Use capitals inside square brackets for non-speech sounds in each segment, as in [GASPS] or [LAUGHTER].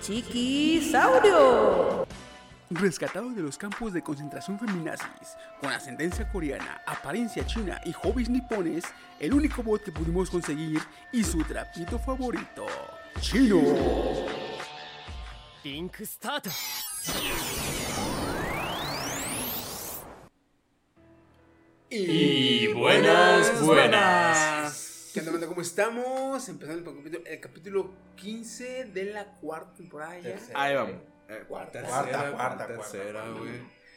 Chiquisaurio. Rescatado de los campos de concentración feminazis, con ascendencia coreana, apariencia china y hobbies nipones, el único bot que pudimos conseguir y su trapito favorito, Chino. Y buenas, buenas. ¿Qué onda? ¿Cómo estamos? Empezando el capítulo, el capítulo 15 de la cuarta temporada ya. Ahí vamos. Eh, Cuarta, tercera, cuarta, tercera, güey.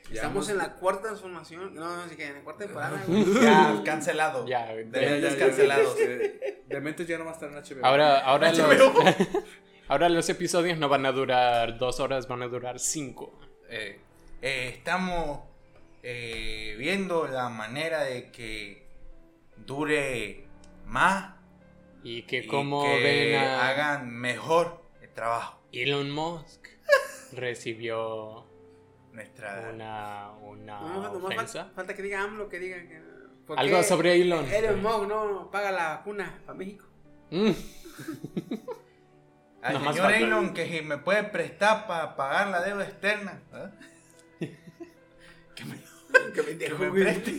Ya Estamos hemos- en la cuarta transformación. No, no sé qué, en la cuarta temporada. [LAUGHS] güey. Ya, cancelado. Ya, De ya, ya, ya. cancelados. De, de mentes ya no va a estar en HBO. Ahora, ahora, los, [LAUGHS] ahora los episodios no van a durar dos horas, van a durar cinco. Eh, eh, estamos eh, viendo la manera de que dure más Y que y como que ven a hagan mejor el trabajo. Elon Musk [LAUGHS] recibió Nuestra. una, una No, no, ofensa. fal- falta que diga AMLO, que diga que. ¿por Algo sobre Elon. Elon Musk no paga la vacuna para México. Mm. [LAUGHS] Al señor falta- Elon que si me puede prestar para pagar la deuda externa. ¿eh? [LAUGHS] Que me Que dejó, me preste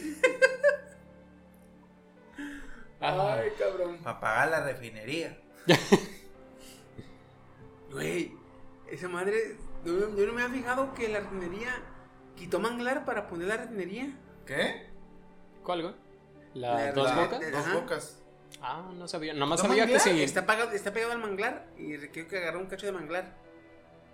Ay, cabrón. para pagar la refinería. [LAUGHS] Güey, esa madre. yo no me había fijado que la refinería quitó manglar para poner la refinería. ¿Qué? ¿Cuál, güey? ¿La La- dos la- bocas? de- Dos Ajá. bocas. Ah, no sabía. Nomás ¿No sabía que manglar? sí. Está, pagado, está pegado al manglar y creo que agarró un cacho de manglar.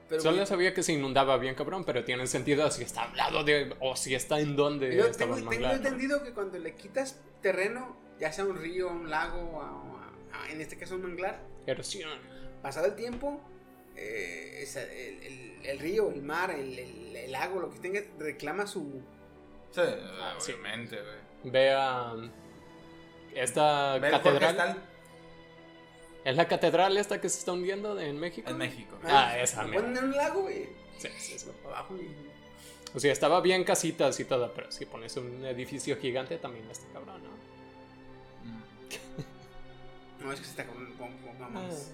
Pero Solo güey, sabía que se inundaba bien, cabrón, pero tiene sentido si está al lado de. o si está en donde yo estaba tengo, el tengo manglar. ¿no? entendido que cuando le quitas terreno, ya sea un río, un lago, a- a- en este caso un manglar, Erosión. pasado el tiempo, eh, esa- el, el- el río, el mar, el, el- el lago, lo que tenga, reclama su. Sí, Ah, obviamente, güey. Vea. Esta Ve el Jorge catedral. ¿Es la catedral esta que se está hundiendo en México? en México. Ah, esa, Lo mira. ponen en un lago, güey. Sí, sí, sí. Abajo y. O sea, estaba bien casitas y todo, pero si pones un edificio gigante también está cabrón, ¿no? No, es que se está con, con- Ah, vamos.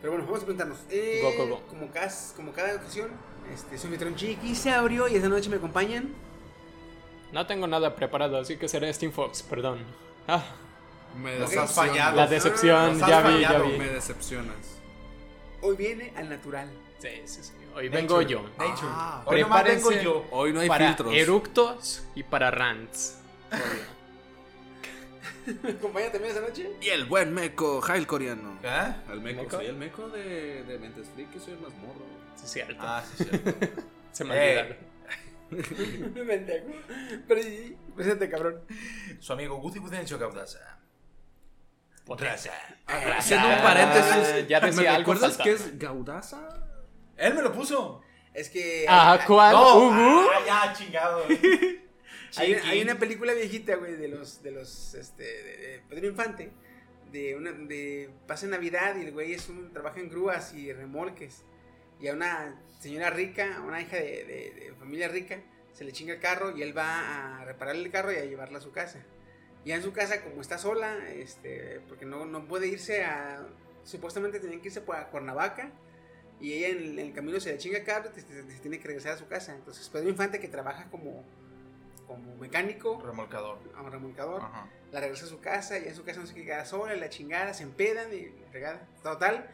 Pero bueno, vamos a preguntarnos. Eh, Go, go, go. Como, cada, como cada ocasión, este, soy mi tron Chiqui, se abrió y esta noche me acompañan. No tengo nada preparado, así que seré Steam Fox, perdón. Ah, Me decepcionas. fallado. la decepción, nos has ya vi, ya vi. me decepcionas. Hoy viene al natural. Sí, sí, sí. Hoy vengo yo. Nature. Ah. Hoy vengo yo. Hoy no hay para filtros. eructos y para rants. ¿Me [LAUGHS] acompaña también esta noche? Y el buen meco, Jail coreano. ¿Eh? El meco, ¿Meco? soy el meco de, de Mentes Friki, soy el más morro. Sí, cierto. Ah, sí, sí. [LAUGHS] Se me Eh. olvidaron. [LAUGHS] Pendejo. Pero sí, presente, cabrón. Su amigo Guti Gutencio Caudaza. Raza. Haciendo un paréntesis, ya decía ¿me algo recuerdas que es Gaudaza? Él me lo puso. Es que. Ah, ¿cuál? No, ah, ya, chingado. Hay, una película viejita, güey, de los. De los. Este. De, de Pedro Infante. De una. De. Pasa Navidad y el güey es un. Trabaja en grúas y remolques. Y a una señora rica, a una hija de, de- de familia rica, se le chinga el carro y él va a repararle el carro y a llevarla a su casa. Y en su casa, como está sola, este, porque no, no puede irse a. Supuestamente tenían que irse a Cuernavaca. Y ella en, en el camino se le chinga el carro y se, se- se tiene que regresar a su casa. Entonces, Pedro Infante, que trabaja como, como mecánico, Remolcador. a un remolcador, Ajá. la regresa a su casa. Y en su casa no se queda sola, la chingada, se empedan y la fregada. Total,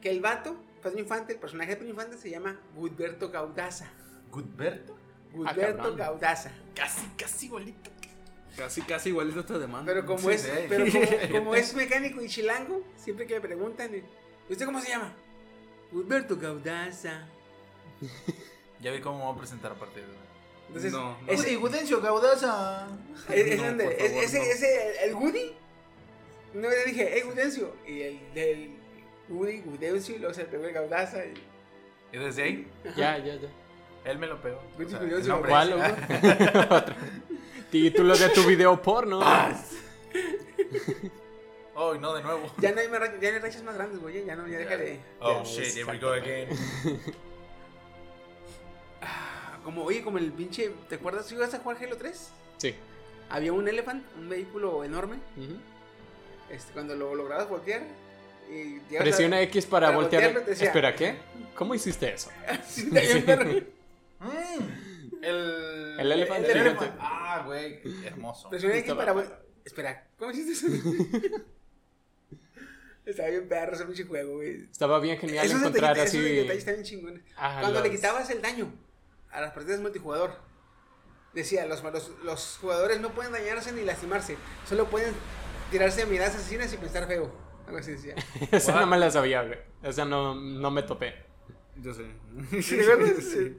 que el vato Pedro Infante, el personaje de Pedro Infante se llama Gudberto Gaudaza. ¿Gudberto? Gudberto cabrón. Gaudaza. Casi, casi igualito. Casi, casi igualito a este de mano. Pero como Sí, es, sí. pero como, [LAUGHS] como es mecánico y chilango, siempre que me preguntan, ¿usted cómo se llama? Gudberto Gaudaza. Ya vi cómo me voy a presentar a partir de ahora. Entonces, No, no. ese- Woody Gudencio Gaudaza. Es, es No, donde, por es- favor, ese, no. ese, el Woody, no le dije, hey Gudencio, y el del Woody, Gudencio, y luego se pegó el Gaudaza, y Y desde ahí, Ya, ya, ya. él me lo pegó. Woody O sea, Gudencio. ¿Cuál? [LAUGHS] Otro. Título de tu video porno. Oh, [LAUGHS] no, de nuevo. ya no hay, ya no hay rachas más grandes, güey, ya no, ya deja de... Oh, ya, shit, here we go again. Como, oye, como el pinche, ¿te acuerdas si ibas a jugar Halo 3? Sí. Había un Elephant, un vehículo enorme, Ujú. este, cuando lo lograbas voltear, y llegabas a- Presiona X para, para voltear. voltearlo, te decía- Espera, ¿qué? ¿Cómo hiciste eso? [LAUGHS] [LAUGHS] Sí. Mm, el... El elefante el gigante. elefante. Ah, güey, volteó. Presiona X Estaba- para Espera, ¿cómo hiciste eso? [LAUGHS] Estaba bien perro ese pinche juego, güey. Estaba bien genial Esos encontrar detalles, esos así. detalles están bien chingones. Ajá, Cuando le los- quitabas el daño a las partidas multijugador, decía, los, los, los jugadores no pueden dañarse ni lastimarse, solo pueden tirarse miradas asesinas y pensar feo. Algo así decía. [LAUGHS] Esa no me la sabía, güey. Esa no, no me topé. Yo sé. [LAUGHS] ¿Sí? Sí.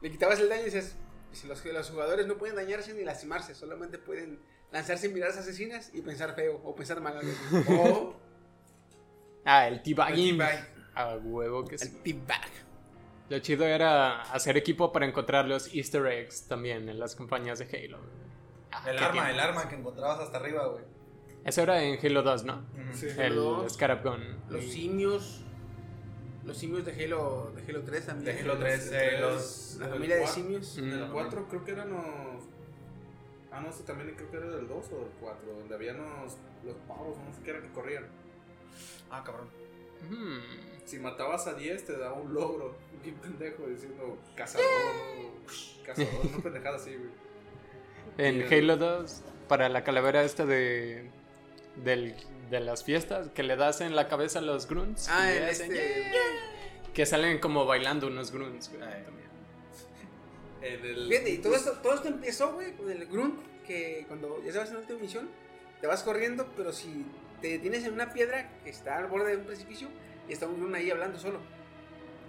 Le quitabas el daño y decías, si los, los jugadores no pueden dañarse ni lastimarse, solamente pueden lanzarse miradas asesinas y pensar feo o pensar mal. algo así. [LAUGHS] O Ah, el T-Bagging. A huevo que sí. el tip-back. Lo chido era hacer equipo para encontrar los Easter eggs también en las campañas de Halo. Ah, El arma, el arma que encontrabas hasta arriba, güey. Eso era en Halo 2, ¿no? Sí. El Halo 2. Scarab Gun. Los simios. Los simios de Halo, de Halo 3 también. De Halo 3, eh, los... La familia de simios. Del 4 creo que eran los. Ah, no sé, también creo que era del 2 o del 4, donde habían los, los pavos, no sé qué era que corrían. Ah, cabrón. Hmm. Si matabas a 10 te daba un logro. Qué pendejo diciendo cazador, cazador, una pendejada así, güey. En Bien. Halo 2, para la calavera esta de, del- de las fiestas, que le das en la cabeza a los grunts. Ah, y el hacen- este. Que salen como bailando unos grunts, güey, Ay. también. En el. Fíjate, y todo esto, todo esto empezó, güey, con el grunt. Que cuando ya sabes en la última misión, te vas corriendo, pero si te detienes en una piedra que está al borde de un precipicio, y está un grunt ahí hablando solo.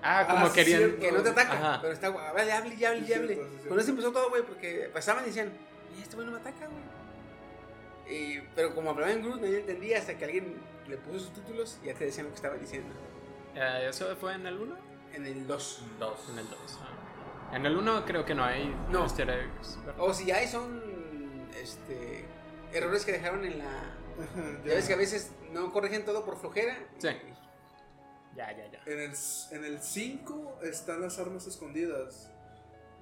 Ah, como sí, querían. cierto. Que no te ataca, Ajá. pero está, hable, hable, y hable, y Sí, hable. sí, cierto. Con eso empezó todo, güey, porque pasaban y decían, y este güey no me ataca, güey. Y- pero como hablaban en Groot, nadie entendía hasta que alguien le puso sus títulos y ya te decían lo que estaba diciendo. Eh, ¿Eso fue en el 1? En el 2. Dos. En el 2. En el 1 creo que no hay No. easter eggs. ¿verdad? O si hay, son este, errores que dejaron en la. [LAUGHS] Ya ves que a veces no corrigen todo por flojera. Sí. Ya, ya, ya. En el, en el 5 están las armas escondidas.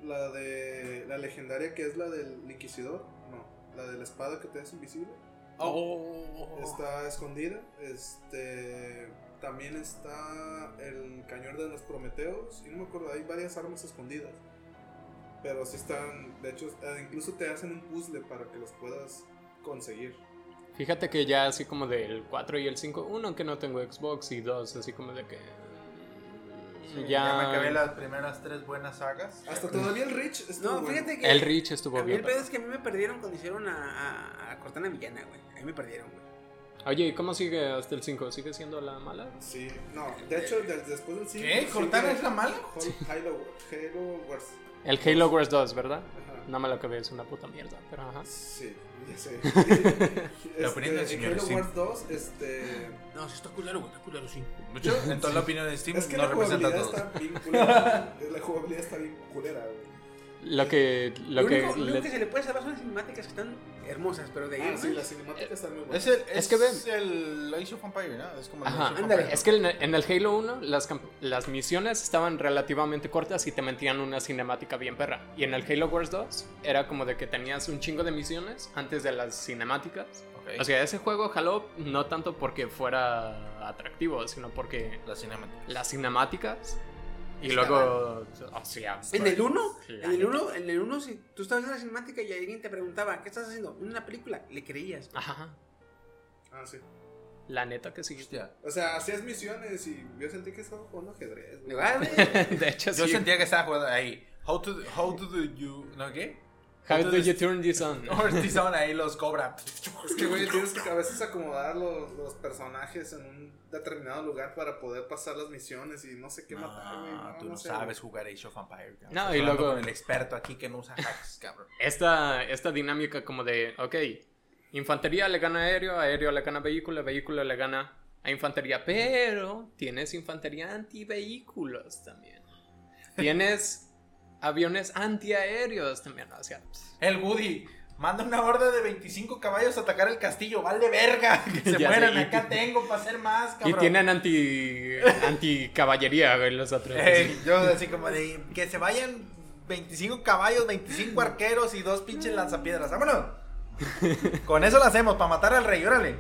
La de la legendaria que es la del Inquisidor. No, la de la espada que te hace invisible. Oh. Está escondida. Este. También está el cañón de los Prometeos. Y no me acuerdo, hay varias armas escondidas. Pero sí están. De hecho, eh, incluso te hacen un puzzle para que los puedas conseguir. Fíjate que ya así como del 4 y el 5, uno que no tengo Xbox y dos así como de que... Sí, ya... ya me acabé las primeras tres buenas sagas. Hasta todavía el Rich estuvo No, bueno. fíjate que. El Reach estuvo A mí bien. el pedo es que a mí me perdieron cuando hicieron a, a, a Cortana Villana, güey. A mí me perdieron, güey. Oye, ¿y cómo sigue hasta el 5? ¿Sigue siendo la mala? Sí, no, de hecho, de- después del 5. ¿Qué? ¿Cortana es la mala? Halo, Halo Wars. El Halo Wars 2, ¿verdad? No me lo acabé, es una puta mierda, pero ajá. Sí, ya sé. [LAUGHS] La opinión del Este, señor Halo. Wars 2, este. No, sí está culero, güey. Está culero, sí. Mucho. Entonces la opinión de Steam Es que no la representa todo. está bien culera. la jugabilidad está bien culera, güey. Lo que... Lo, Lo, que, único, lo le- único que se le puede salvar son las cinemáticas que están hermosas, pero de ahí. Ah, sí, las cinemáticas están muy buenas. Es el, Es es que ve- es el Age of Empire, ¿no? Es como el Ajá, Age of ándale. Empire. Es que en el, en el Halo 1 las, las misiones estaban relativamente cortas y te metían una cinemática bien perra. Y en el Halo Wars 2 era como de que tenías un chingo de misiones antes de las cinemáticas. Ok. O sea, ese juego jaló no tanto porque fuera atractivo, sino porque la cinemática. las cinemáticas y luego, o sea, En el 1, La en el neta. 1, en el 1, si tú estabas en la cinemática y alguien te preguntaba, ¿qué estás haciendo? En una película, le creías. Ajá. Ah, sí. La neta que sí. Hostia. O sea, hacías misiones y yo sentí que estaba jugando ajedrez. Ah, güey. [LAUGHS] De hecho, Yo sí. sentía que estaba jugando ahí. How to, how to do you. ¿No qué? How do you turn this on? Ortizón ahí los cobra. Es que, güey, tienes que a veces acomodar los, los personajes en un determinado lugar para poder pasar las misiones y no sé qué matar, güey. Ah, tú no, sé, sabes jugar Age of Empires. cabrón. No, Estás y luego- con el experto aquí que no usa hacks, cabrón. Esta, esta dinámica como de, ok, infantería le gana aéreo, aéreo le gana a vehículo, vehículo le gana a infantería, pero tienes infantería antivehículos también. Tienes aviones antiaéreos también, o sea, El Woody manda una horda de 25 caballos a atacar el castillo. Vale verga. [LAUGHS] Que se mueran. sé, Acá tengo para hacer más, cabrón. y tienen anti, anti caballería, güey, los otros. Eh, yo así como de que se vayan 25 caballos, 25 arqueros y dos pinches lanzapiedras. ¡Vámonos! [LAUGHS] Con eso lo hacemos, para matar al rey, órale.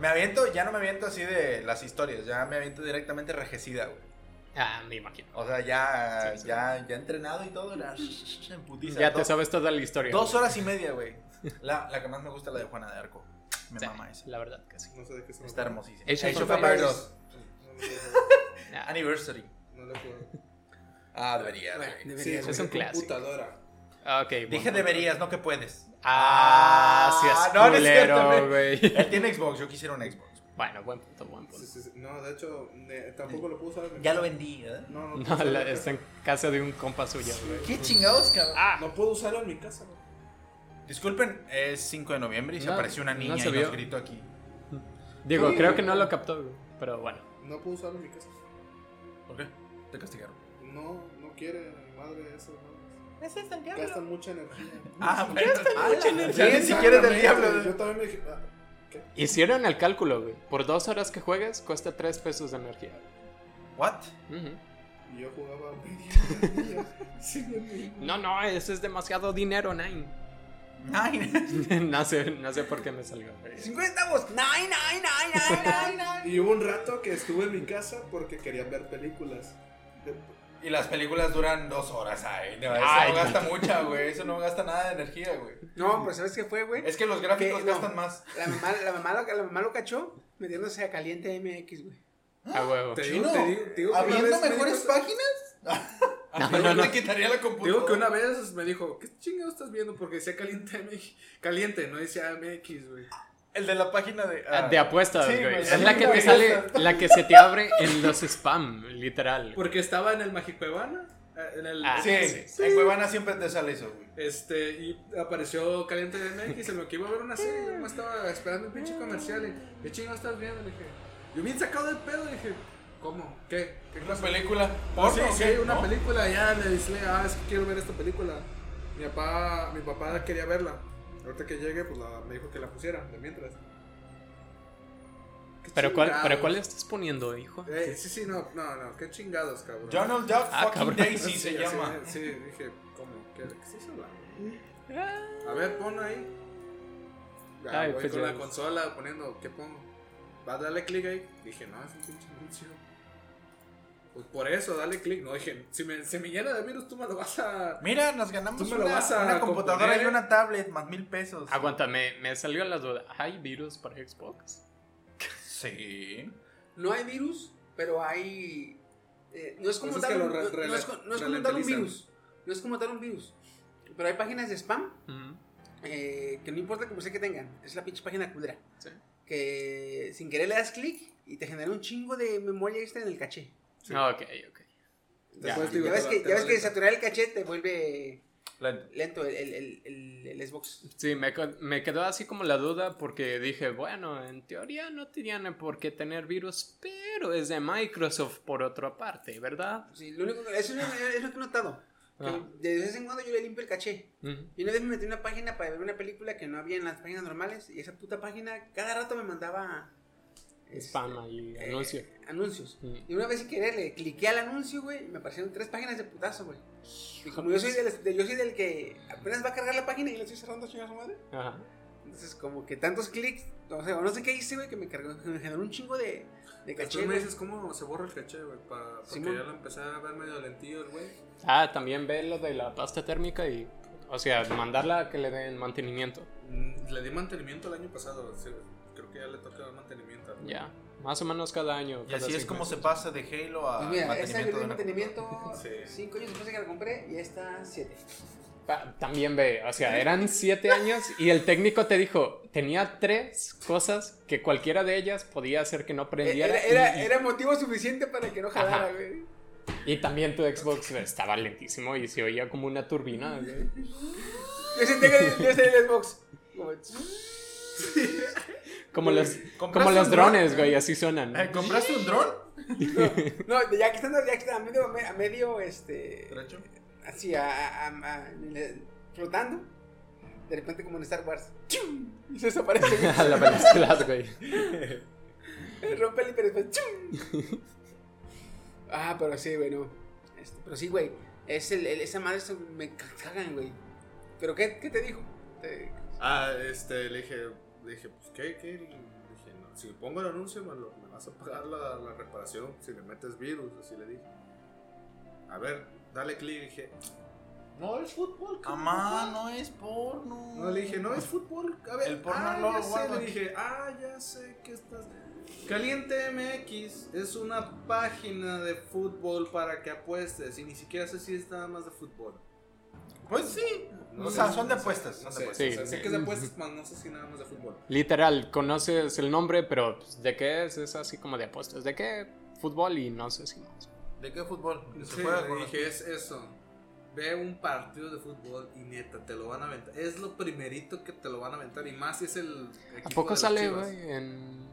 Me aviento, ya no me aviento así de las historias, ya me aviento directamente regecida, güey. Ah, me imagino. O sea, ya, Sí, sí. ya, ya entrenado y todo, la en putiza. Ya te Dos- sabes toda la historia. Dos horas y media, güey. La, la que más me gusta es la de Juana de Arco. Me Sí, mama esa. La verdad que sí. No sé de qué se Está hermosísima. Age of Empires. Empires 2. No, no sé, Ah, Anniversary. no le puedo. Ah, deberías, Bueno, güey. debería Sí, ser. es un clásico. computadora. ok, bueno. Dije deberías, no que puedes. Ah, sí es no, no es cierto, culero, güey. Él tiene Xbox, yo quisiera un Xbox. Bueno, buen punto, buen punto. Sí, sí, sí. No, de hecho, tampoco lo puedo usar en mi Ya lo vendí, ¿eh? No, no, [LAUGHS] No, puedo usarlo la- está en casa. de un compa suyo, güey. ¿Qué chingados, cabrón? Ah, No puedo usarlo en mi casa, güey. Disculpen, es 5 de noviembre y se No, apareció una no niña se y vio. nos gritó aquí. digo, Sí, creo que no lo captó, güey. Pero bueno. No puedo usarlo en mi casa. ¿Por qué? Te castigaron. No, no quiere mi madre eso, ¿no? Ese es el Gastan mucha energía. Ah, bueno. mucha energía. si quieres del diablo. Yo también me dije, ah. Hicieron el cálculo, güey. Por dos horas que juegues, cuesta tres pesos de energía. ¿What? Y yo jugaba media. [LAUGHS] No, no, eso es demasiado dinero, Nine. Nine. [LAUGHS] no, sé, no sé por qué me salió. güey. 50 centavos. Nine, nine, nine, nine, nine, nine. Y hubo un rato que estuve en mi casa porque quería ver películas. Y las películas duran dos horas, ay. No, eso Ay, no gasta mucha, güey. Eso no gasta nada de energía, güey. No, pues ¿sabes qué fue, güey? Es que los gráficos Que no. gastan más. La mamá, la, mamá lo, la mamá lo cachó metiéndose a caliente MX, güey. A huevo. Te digo, te digo, te digo ¿habiendo me mejores dijo- páginas? [LAUGHS] No, no, no, te quitaría la Digo computadora. que una vez me dijo, ¿qué chingado estás viendo? Porque decía caliente MX. Caliente, no decía MX, güey. El de la página de... Ah, De apuestas, Sí, güey. es la que te sale, la que se te abre en los spam, literal. Porque estaba en el Magicuevana. eh, En el, Ah, Sí, sí, en Cuevana siempre te sale eso, güey. Este, y apareció Caliente de MX, en lo que iba a ver una serie, yo me estaba esperando un pinche comercial y, ¿qué chingo estás viendo? Le dije, yo bien sacado del pedo, le dije, ¿cómo? ¿Qué? ¿Qué Una clase? película. Oh, sí, ¿Porno sí, qué? una ¿No? película, ya le dije, ah, es que quiero ver esta película. Mi papá, mi papá quería verla. Ahorita que llegue, pues la- me dijo que la pusiera, de mientras. ¿Qué ¿Pero cuál, cuál estás poniendo, hijo? Eh, sí, sí, no, no, no, qué chingados, cabrón. Donald Duck Ah, fucking cabrón. Daisy Sí, se sí, llama. Sí, dije, ¿cómo? ¿Qué, ¿De qué estás hablando? A ver, pon ahí. Ya, Ay, voy pues con ya. la consola poniendo, ¿qué pongo? Va a darle clic ahí. Dije, no, es un pinche anuncio. Pues por eso, dale clic. No, dije, si me, se me llena de virus, tú me lo vas a. Mira, nos ganamos una, una computadora componer. y una tablet, más mil pesos. Aguanta, me, me salió la duda. ¿Hay virus para Xbox? Sí. No hay virus, pero hay. eh, no es como Pues es tal que un, no, es, no como tal un virus. No es como tal un virus. Pero hay páginas de spam eh, que no importa cómo sea que tengan. Es la pinche página culera. Sí. Que sin querer le das clic y te genera un chingo de memoria extra en el caché. Sí. Ah, Ok, ok. Ya. Después, digo, ya ves que, ya ves que saturar el caché te vuelve Lento. lento el, el, el, el- Xbox. Sí, me, me quedó así como la duda porque dije, bueno, en teoría no tiene por qué tener virus, pero es de Microsoft por otra parte, ¿verdad? Sí, lo único, eso es lo, que he notado. Que Ah. de vez en cuando yo le limpio el caché. Ujú. Y una vez me metí en una página para ver una película que no había en las páginas normales. Y esa puta página cada rato me mandaba. Spam ahí, eh, anuncio. anuncios. Mm. Y una vez sin querer le cliqué al anuncio, güey. Y me aparecieron tres páginas de putazo, güey. Y como yo soy del, de- yo soy del que apenas va a cargar la página y la estoy cerrando, chingada su madre. Ajá. Entonces, como que tantos clics. O sea, no sé qué hice, güey, que me cargó. que [LAUGHS] me generó un chingo de, de caché. Después me güey. dices cómo se borra el caché, güey. pa- porque Simón. ya lo empecé a ver medio lentillo el güey. Ah, también ve lo de la pasta térmica y, o sea, mandarla a que le den mantenimiento. Mm, Le di mantenimiento el año pasado. sí, creo que ya le toca dar mantenimiento. ¿no? Ya, más o menos cada año. Y cada así es como se pasa de Halo a Pues mira, esta mantenimiento una mantenimiento Sí. 5 años después de que la compré y esta 7. Pa- También ve, o sea, eran siete años y el técnico te dijo, tenía tres cosas que cualquiera de ellas podía hacer que no prendiera. Era, era, y- era motivo suficiente para que no jalara, güey. Y también tu Xbox estaba lentísimo y se oía como una turbina. Yo sentía que el Xbox. Como, [LAUGHS] Como los, como ¿Compraste los drones, güey, así suenan. Eh, ¿Compraste un dron? No, ya que estando, ya que estaba a medio, a medio, este, ¿Derecho? así, a, a- a- a- en el- flotando, de repente como en Star Wars, ¡chum! y se desaparece, [LAUGHS] A la velocidad, güey. [LAUGHS] rompe el hiper después, ¡chum! Ah, pero sí, güey, no. Este, pero sí, güey, es el, el- esa madre se- me cagan, güey. ¿Pero qué, qué te dijo? Te- Ah, este, le dije, le dije, pues, ¿qué? ¿Qué? Le dije, no, si pongo el anuncio, me, lo- me vas a pagar la, la reparación si le metes virus, así le dije. A ver, dale clic, dije, no es fútbol, cabrón. Amá, no es porno. No, le dije, no es fútbol. A ver, El porno ah, no lo sé. Le dije, ah, ya sé que estás. Caliente MX es una página de fútbol para que apuestes y ni siquiera sé si es nada más de fútbol. Pues sí. No o sea, son de apuestas. Son de apuestas. o sea, Sí. sé que es de apuestas, mas no sé si nada más de fútbol. Literal, conoces el nombre, pero pues, ¿de qué es? Es así como de apuestas. ¿De qué? Fútbol y no sé si más. ¿De qué fútbol? Se Sí, juega con dije, es eso. Ve un partido de fútbol y neta, te lo van a aventar. Es lo primerito que te lo van a aventar y más si es el. ¿A equipo poco de sale, güey? En...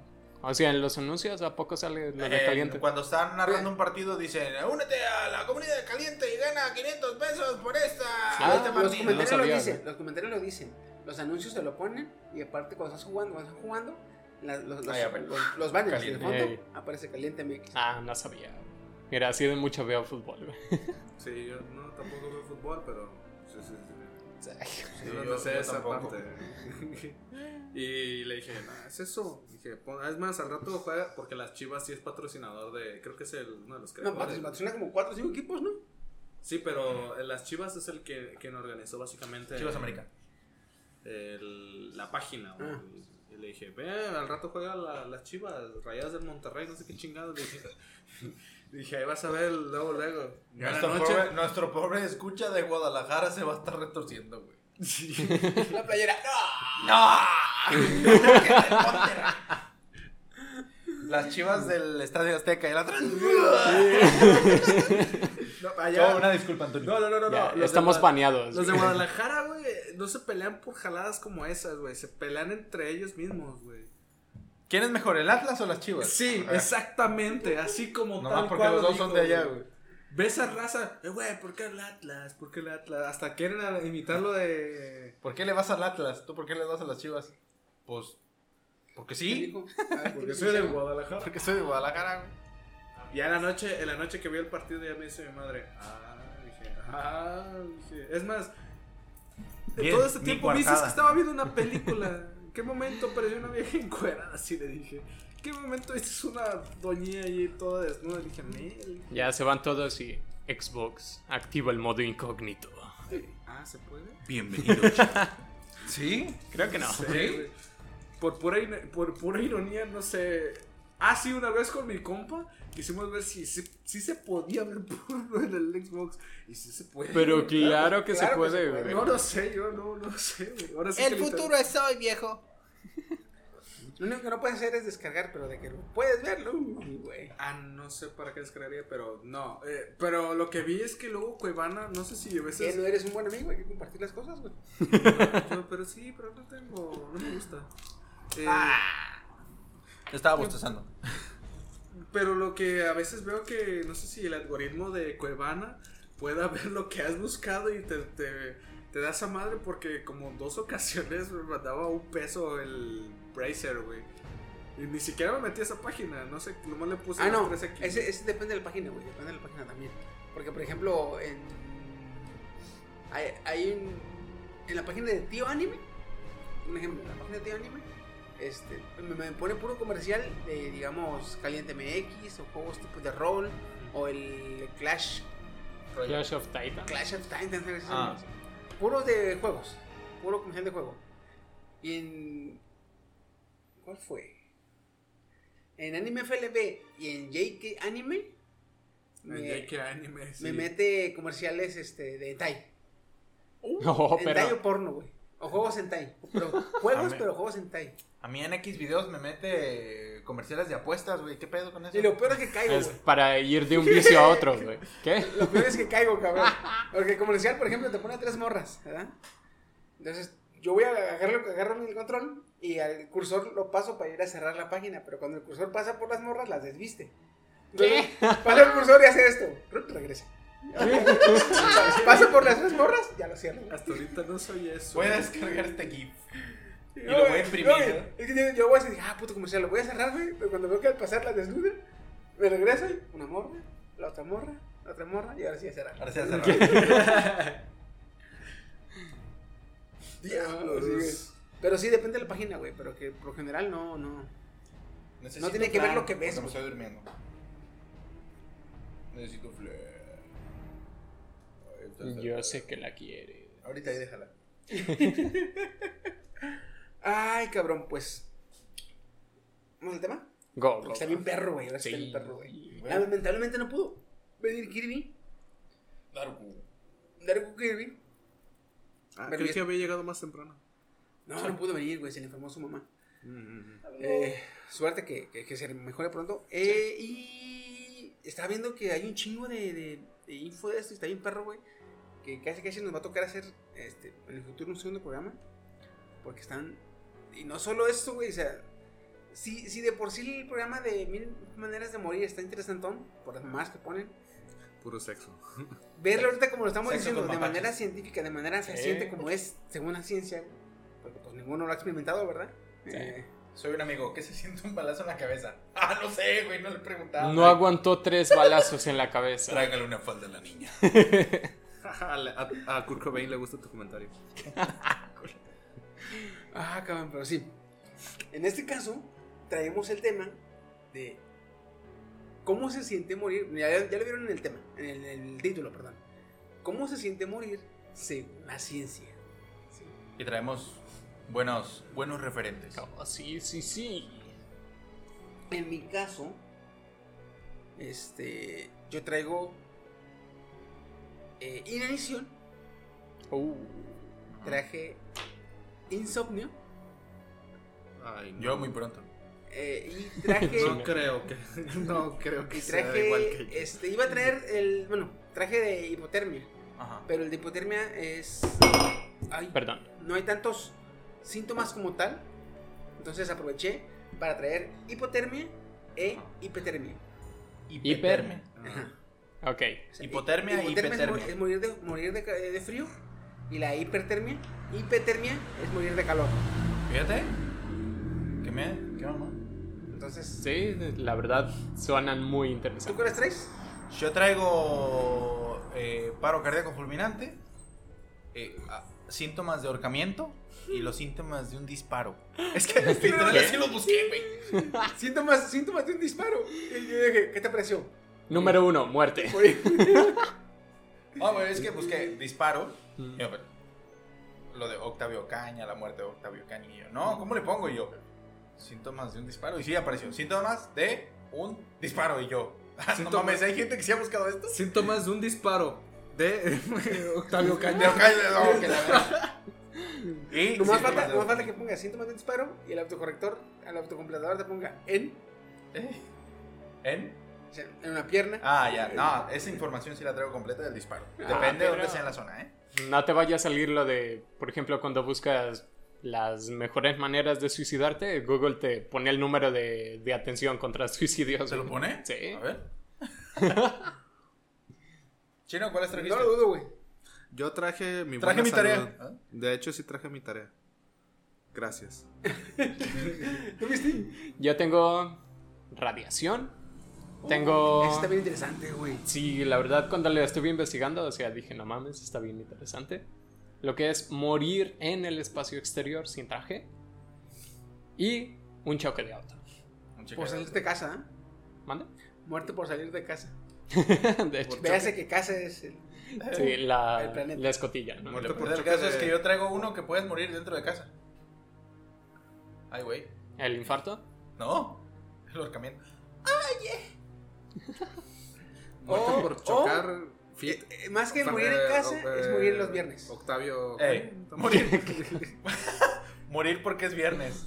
O sea, en los anuncios, ¿a poco sale lo de Eh, caliente? Cuando están narrando un partido dicen, únete a la comunidad de caliente y gana 500 pesos por esta. Ah, este los partido". comentarios no lo sabía, dicen, los comentarios lo dicen. Los anuncios se lo ponen y aparte cuando estás jugando, cuando estás jugando, la- los, los, Ah, ya, bueno. los, los banners y de Caliente. fondo Ey. aparece caliente MX. Ah, no sabía. Mira, así de mucho veo fútbol. Sí, yo no tampoco veo fútbol, pero. Sí, yo no sé yo esa tampoco. parte. [LAUGHS] y le dije, no, es eso. Dije, es más, al rato juega porque las Chivas sí es patrocinador de. Creo que es el, uno de los No, creadores. patrocina como 4 o 5 equipos, ¿no? Sí, pero las Chivas es el que quien organizó básicamente. Chivas América. el- la página. güey. Ah. Y le dije, ve, al rato juega la- las Chivas, Rayadas del Monterrey, no sé qué chingados. Le dije, dije, ahí vas a ver luego, luego. Nuestro pobre, nuestro pobre escucha de Guadalajara se va a estar retorciendo, güey. [LAUGHS] La playera. [LAUGHS] ¡No! Las chivas del Estadio Azteca y la otra. [LAUGHS] No, allá- No, una disculpa, Antonio. no, no, no, no, Ya, no, los estamos baneados. Los de. Guadalajara, güey, no se pelean por jaladas como esas, güey. Se pelean entre ellos mismos, güey. ¿Quién es mejor, el Atlas o las chivas? Sí, exactamente. Así como No tal más porque cual los lo dos son de allá, güey. Ves a raza, eh, güey, ¿por qué el Atlas? ¿Por qué el Atlas? Hasta quieren imitarlo de. ¿Por qué le vas al Atlas? ¿Tú por qué le vas a las chivas? Pues. Porque ¿Qué sí. dijo? A [LAUGHS] ver, Porque ¿qué soy de? Guadalajara. Porque soy de Guadalajara, güey. Ya en la noche, en la noche que vi el partido ya me dice mi madre, ah, dije, ah, dije, es más, Bien, todo este tiempo dices coartada. que estaba viendo una película. ¿En qué momento apareció una vieja encuerada? Así le dije. ¿En qué momento viste una doña ahí toda desnuda? Le dije, Mel. Ya se van todos y Xbox activa el modo incógnito. Ah, ¿se puede? Bienvenido. [LAUGHS] ¿Sí? Creo que no. Sí, güey. Por pura, por pura ironía, no sé. Ah, sí, una vez con mi compa quisimos ver si, si, si se podía ver [LAUGHS] porno en el Xbox. Y si se puede. Pero claro que claro se que puede, se puede. güey. No lo sé, yo no, no sé, güey. Ahora sí que El futuro es hoy, viejo. Lo único que no puedes hacer es descargar, pero de que puedes verlo, güey. Ah, no sé para qué descargaría, pero no. Eh, pero lo que vi es que luego Cuevana, no sé si a Que veces. no eres un buen amigo, hay que compartir las cosas, güey. [LAUGHS] Yo, pero sí, pero no tengo. No me gusta. Eh, Te estaba bostezando. Pero lo que a veces veo que no sé si el algoritmo de Cuevana pueda [LAUGHS] ver lo que has buscado y te, te, te da esa madre porque como en dos ocasiones me mandaba un peso el Bracer, güey. Y ni siquiera me metí a esa página, no sé, nomás le puse Ah, no, tres aquí. ese, ese depende de la página, güey, depende de la página también. Porque, por ejemplo, en. Hay, hay un. En la página de Tío Anime, un ejemplo, en la página de Tío Anime, este, me, me pone puro comercial de, digamos, Caliente MX o juegos tipo de rol o el Clash, Clash of Titan. Clash of Titans. Ah. puros de juegos, puro comercial de juego. Y en. ¿Cuál fue? En Anime FLB y en JK Anime. Me, El JK Anime, sí. me mete comerciales este, de hentai. [LAUGHS] No, hentai pero. o porno, güey. O juegos hentai. Pero, juegos, pero juegos hentai. A mí en X videos me mete comerciales de apuestas, güey. ¿Qué pedo con eso? Y lo peor es que caigo, Es para ir de un vicio a otro, güey. ¿Qué? [LAUGHS] Lo peor es que caigo, cabrón. [LAUGHS] Porque el comercial, por ejemplo, te pone tres morras, ¿verdad? Entonces, yo voy a agarrarlo, agarro el control y al cursor lo paso para ir a cerrar la página. Pero cuando el cursor pasa por las morras, las desviste. Entonces, pasa el cursor y hace esto. Regresa. [LAUGHS] pasa por las tres morras, ya lo cierro. Hasta ahorita no soy eso. Voy a descargar este GIF. Y No, lo voy a imprimir. no, güey. Es que yo, voy a decir, ah, puto comercial, lo voy a cerrar, güey. Pero cuando veo que al pasar la desnuda, me regreso y una morra, la otra morra, la otra morra, y ahora sí a cerrar. Ahora sí a cerrar. [LAUGHS] Diablos, sí. Pero sí, depende de la página, güey. Pero que por lo general no, no. Necesito tiene que ver lo que ves, Me estoy durmiendo. Necesito flan. Entonces- Yo sé que la quiere. Ahorita ahí déjala. [LAUGHS] Ay, cabrón, pues. ¿Vamos al tema? Go, está bien perro, güey. Ahora sí está Sí. bien perro, güey. Bueno. Lamentablemente no pudo venir Kirby. Darku. Darku Kirby. Ah, Pero creí que había llegado más temprano. No, no pudo venir, güey. Se le enfermó su mamá. Mm. Eh, suerte que, que, que se mejore pronto. Eh, Y estaba viendo que hay un chingo de, de- de info de esto. y Está bien perro, güey. Que casi casi nos va a tocar hacer este, en el futuro un segundo programa. Porque están. Y no solo eso, güey. O sea, si, si de por sí el programa de Mil Maneras de Morir está interesantón, por las mamás que ponen. Puro sexo. Verlo ahorita como lo estamos Sexo diciendo, de mapaches. manera científica, de manera fehaciente, como es según la ciencia, güey, porque pues ninguno lo ha experimentado, ¿verdad? Eh, Soy un amigo. ¿Qué se siente un balazo en la cabeza? [LAUGHS] Ah, no sé, güey. No le he preguntado. No aguantó tres balazos en la cabeza. Tráigale una falda a la niña. [LAUGHS] a, a, Kurt Cobain le gusta tu comentario. [LAUGHS] Ah, cabrón, pero sí. En este caso, traemos el tema de cómo se siente morir. Ya, ya lo vieron en el tema, en el, en el título, perdón. ¿Cómo se siente morir según la ciencia? Sí. Y traemos buenos, buenos referentes. Oh, sí, sí, sí. En mi caso, este, yo traigo eh, inanición, Uh, traje insomnio Ay, no. Yo muy pronto. eh, y [LAUGHS] traje No creo que. [LAUGHS] No creo que y sea traje igual que yo. este iba a traer el bueno traje de hipotermia Ajá. pero el de hipotermia es ay, perdón. no hay tantos síntomas como tal entonces aproveché para traer hipotermia e hipotermia Hiper. Ajá. Ok. O sea, Hipotermia hi- es, mo- hipertermia. es morir de morir de, ca- de frío y la hipertermia hipertermia es morir de calor Fíjate. ¿Qué me? ¿Qué mamá? entonces Sí, la verdad suenan muy ¿tú interesantes. cuáles traes? Yo traigo eh, paro cardíaco fulminante, eh, ah, síntomas de ahorcamiento y los síntomas de un disparo. [LAUGHS] Es que literal así los busqué, güey. [LAUGHS] síntomas síntomas de un disparo y yo dije ¿qué te pareció? Número uno, muerte. [LAUGHS] [LAUGHS] Ah, güey, es que busqué disparo. Mm. yo, pues, lo de Octavio Caña, la muerte de Octavio Caña. Y yo, no, ¿cómo le pongo? Y yo, síntomas de un disparo. Y sí apareció, síntomas de un disparo. Y yo, [LAUGHS] ah, no Síntomas- mames, ¿hay gente que sí ha buscado esto? Síntomas de un disparo de Octavio De Caña. Octavio, no, que la verdad. Y Nomás síntomas falta, de- nomás falta que ponga síntomas de disparo y el autocorrector, el autocompletador te ponga en, ¿Eh? ¿En? En una pierna. Ah, ya. No, esa información sí la traigo completa del disparo. Depende de pero- dónde sea en la zona, ¿eh? No te vaya a salir lo de, por ejemplo, cuando buscas las mejores maneras de suicidarte, Google te pone el número de, de atención contra [LAUGHS] suicidios. ¿Se lo pone? Sí. A ver. [LAUGHS] Chino, ¿cuáles trajiste? No lo dudo, güey. Yo traje mi Traje buena mi tarea. ¿Ah? De hecho, sí traje mi tarea. Gracias. [LAUGHS] ¿Tú viste? Yo tengo radiación. Tengo... Eso está bien interesante, güey. Sí, la verdad cuando lo estuve investigando, o sea, dije, no mames, está bien interesante. Lo que es morir en el espacio exterior sin traje. Y un choque de auto. Un chico Por de- salir de casa, ¿eh? ¿Mande? Muerte por salir de casa. [LAUGHS] de hecho. Véase que casa es el... Sí, la, El planeta. la escotilla, ¿no? Muerte por choque caso es de- que yo traigo uno que puedes morir dentro de casa. Ay, güey. ¿El infarto? No, el ahorcamiento. [LAUGHS] Muerte O- por chocar. Eh, eh, más que morir en casa, es morir los viernes. Octavio. [LAUGHS] Morir. [LAUGHS] morir porque es viernes.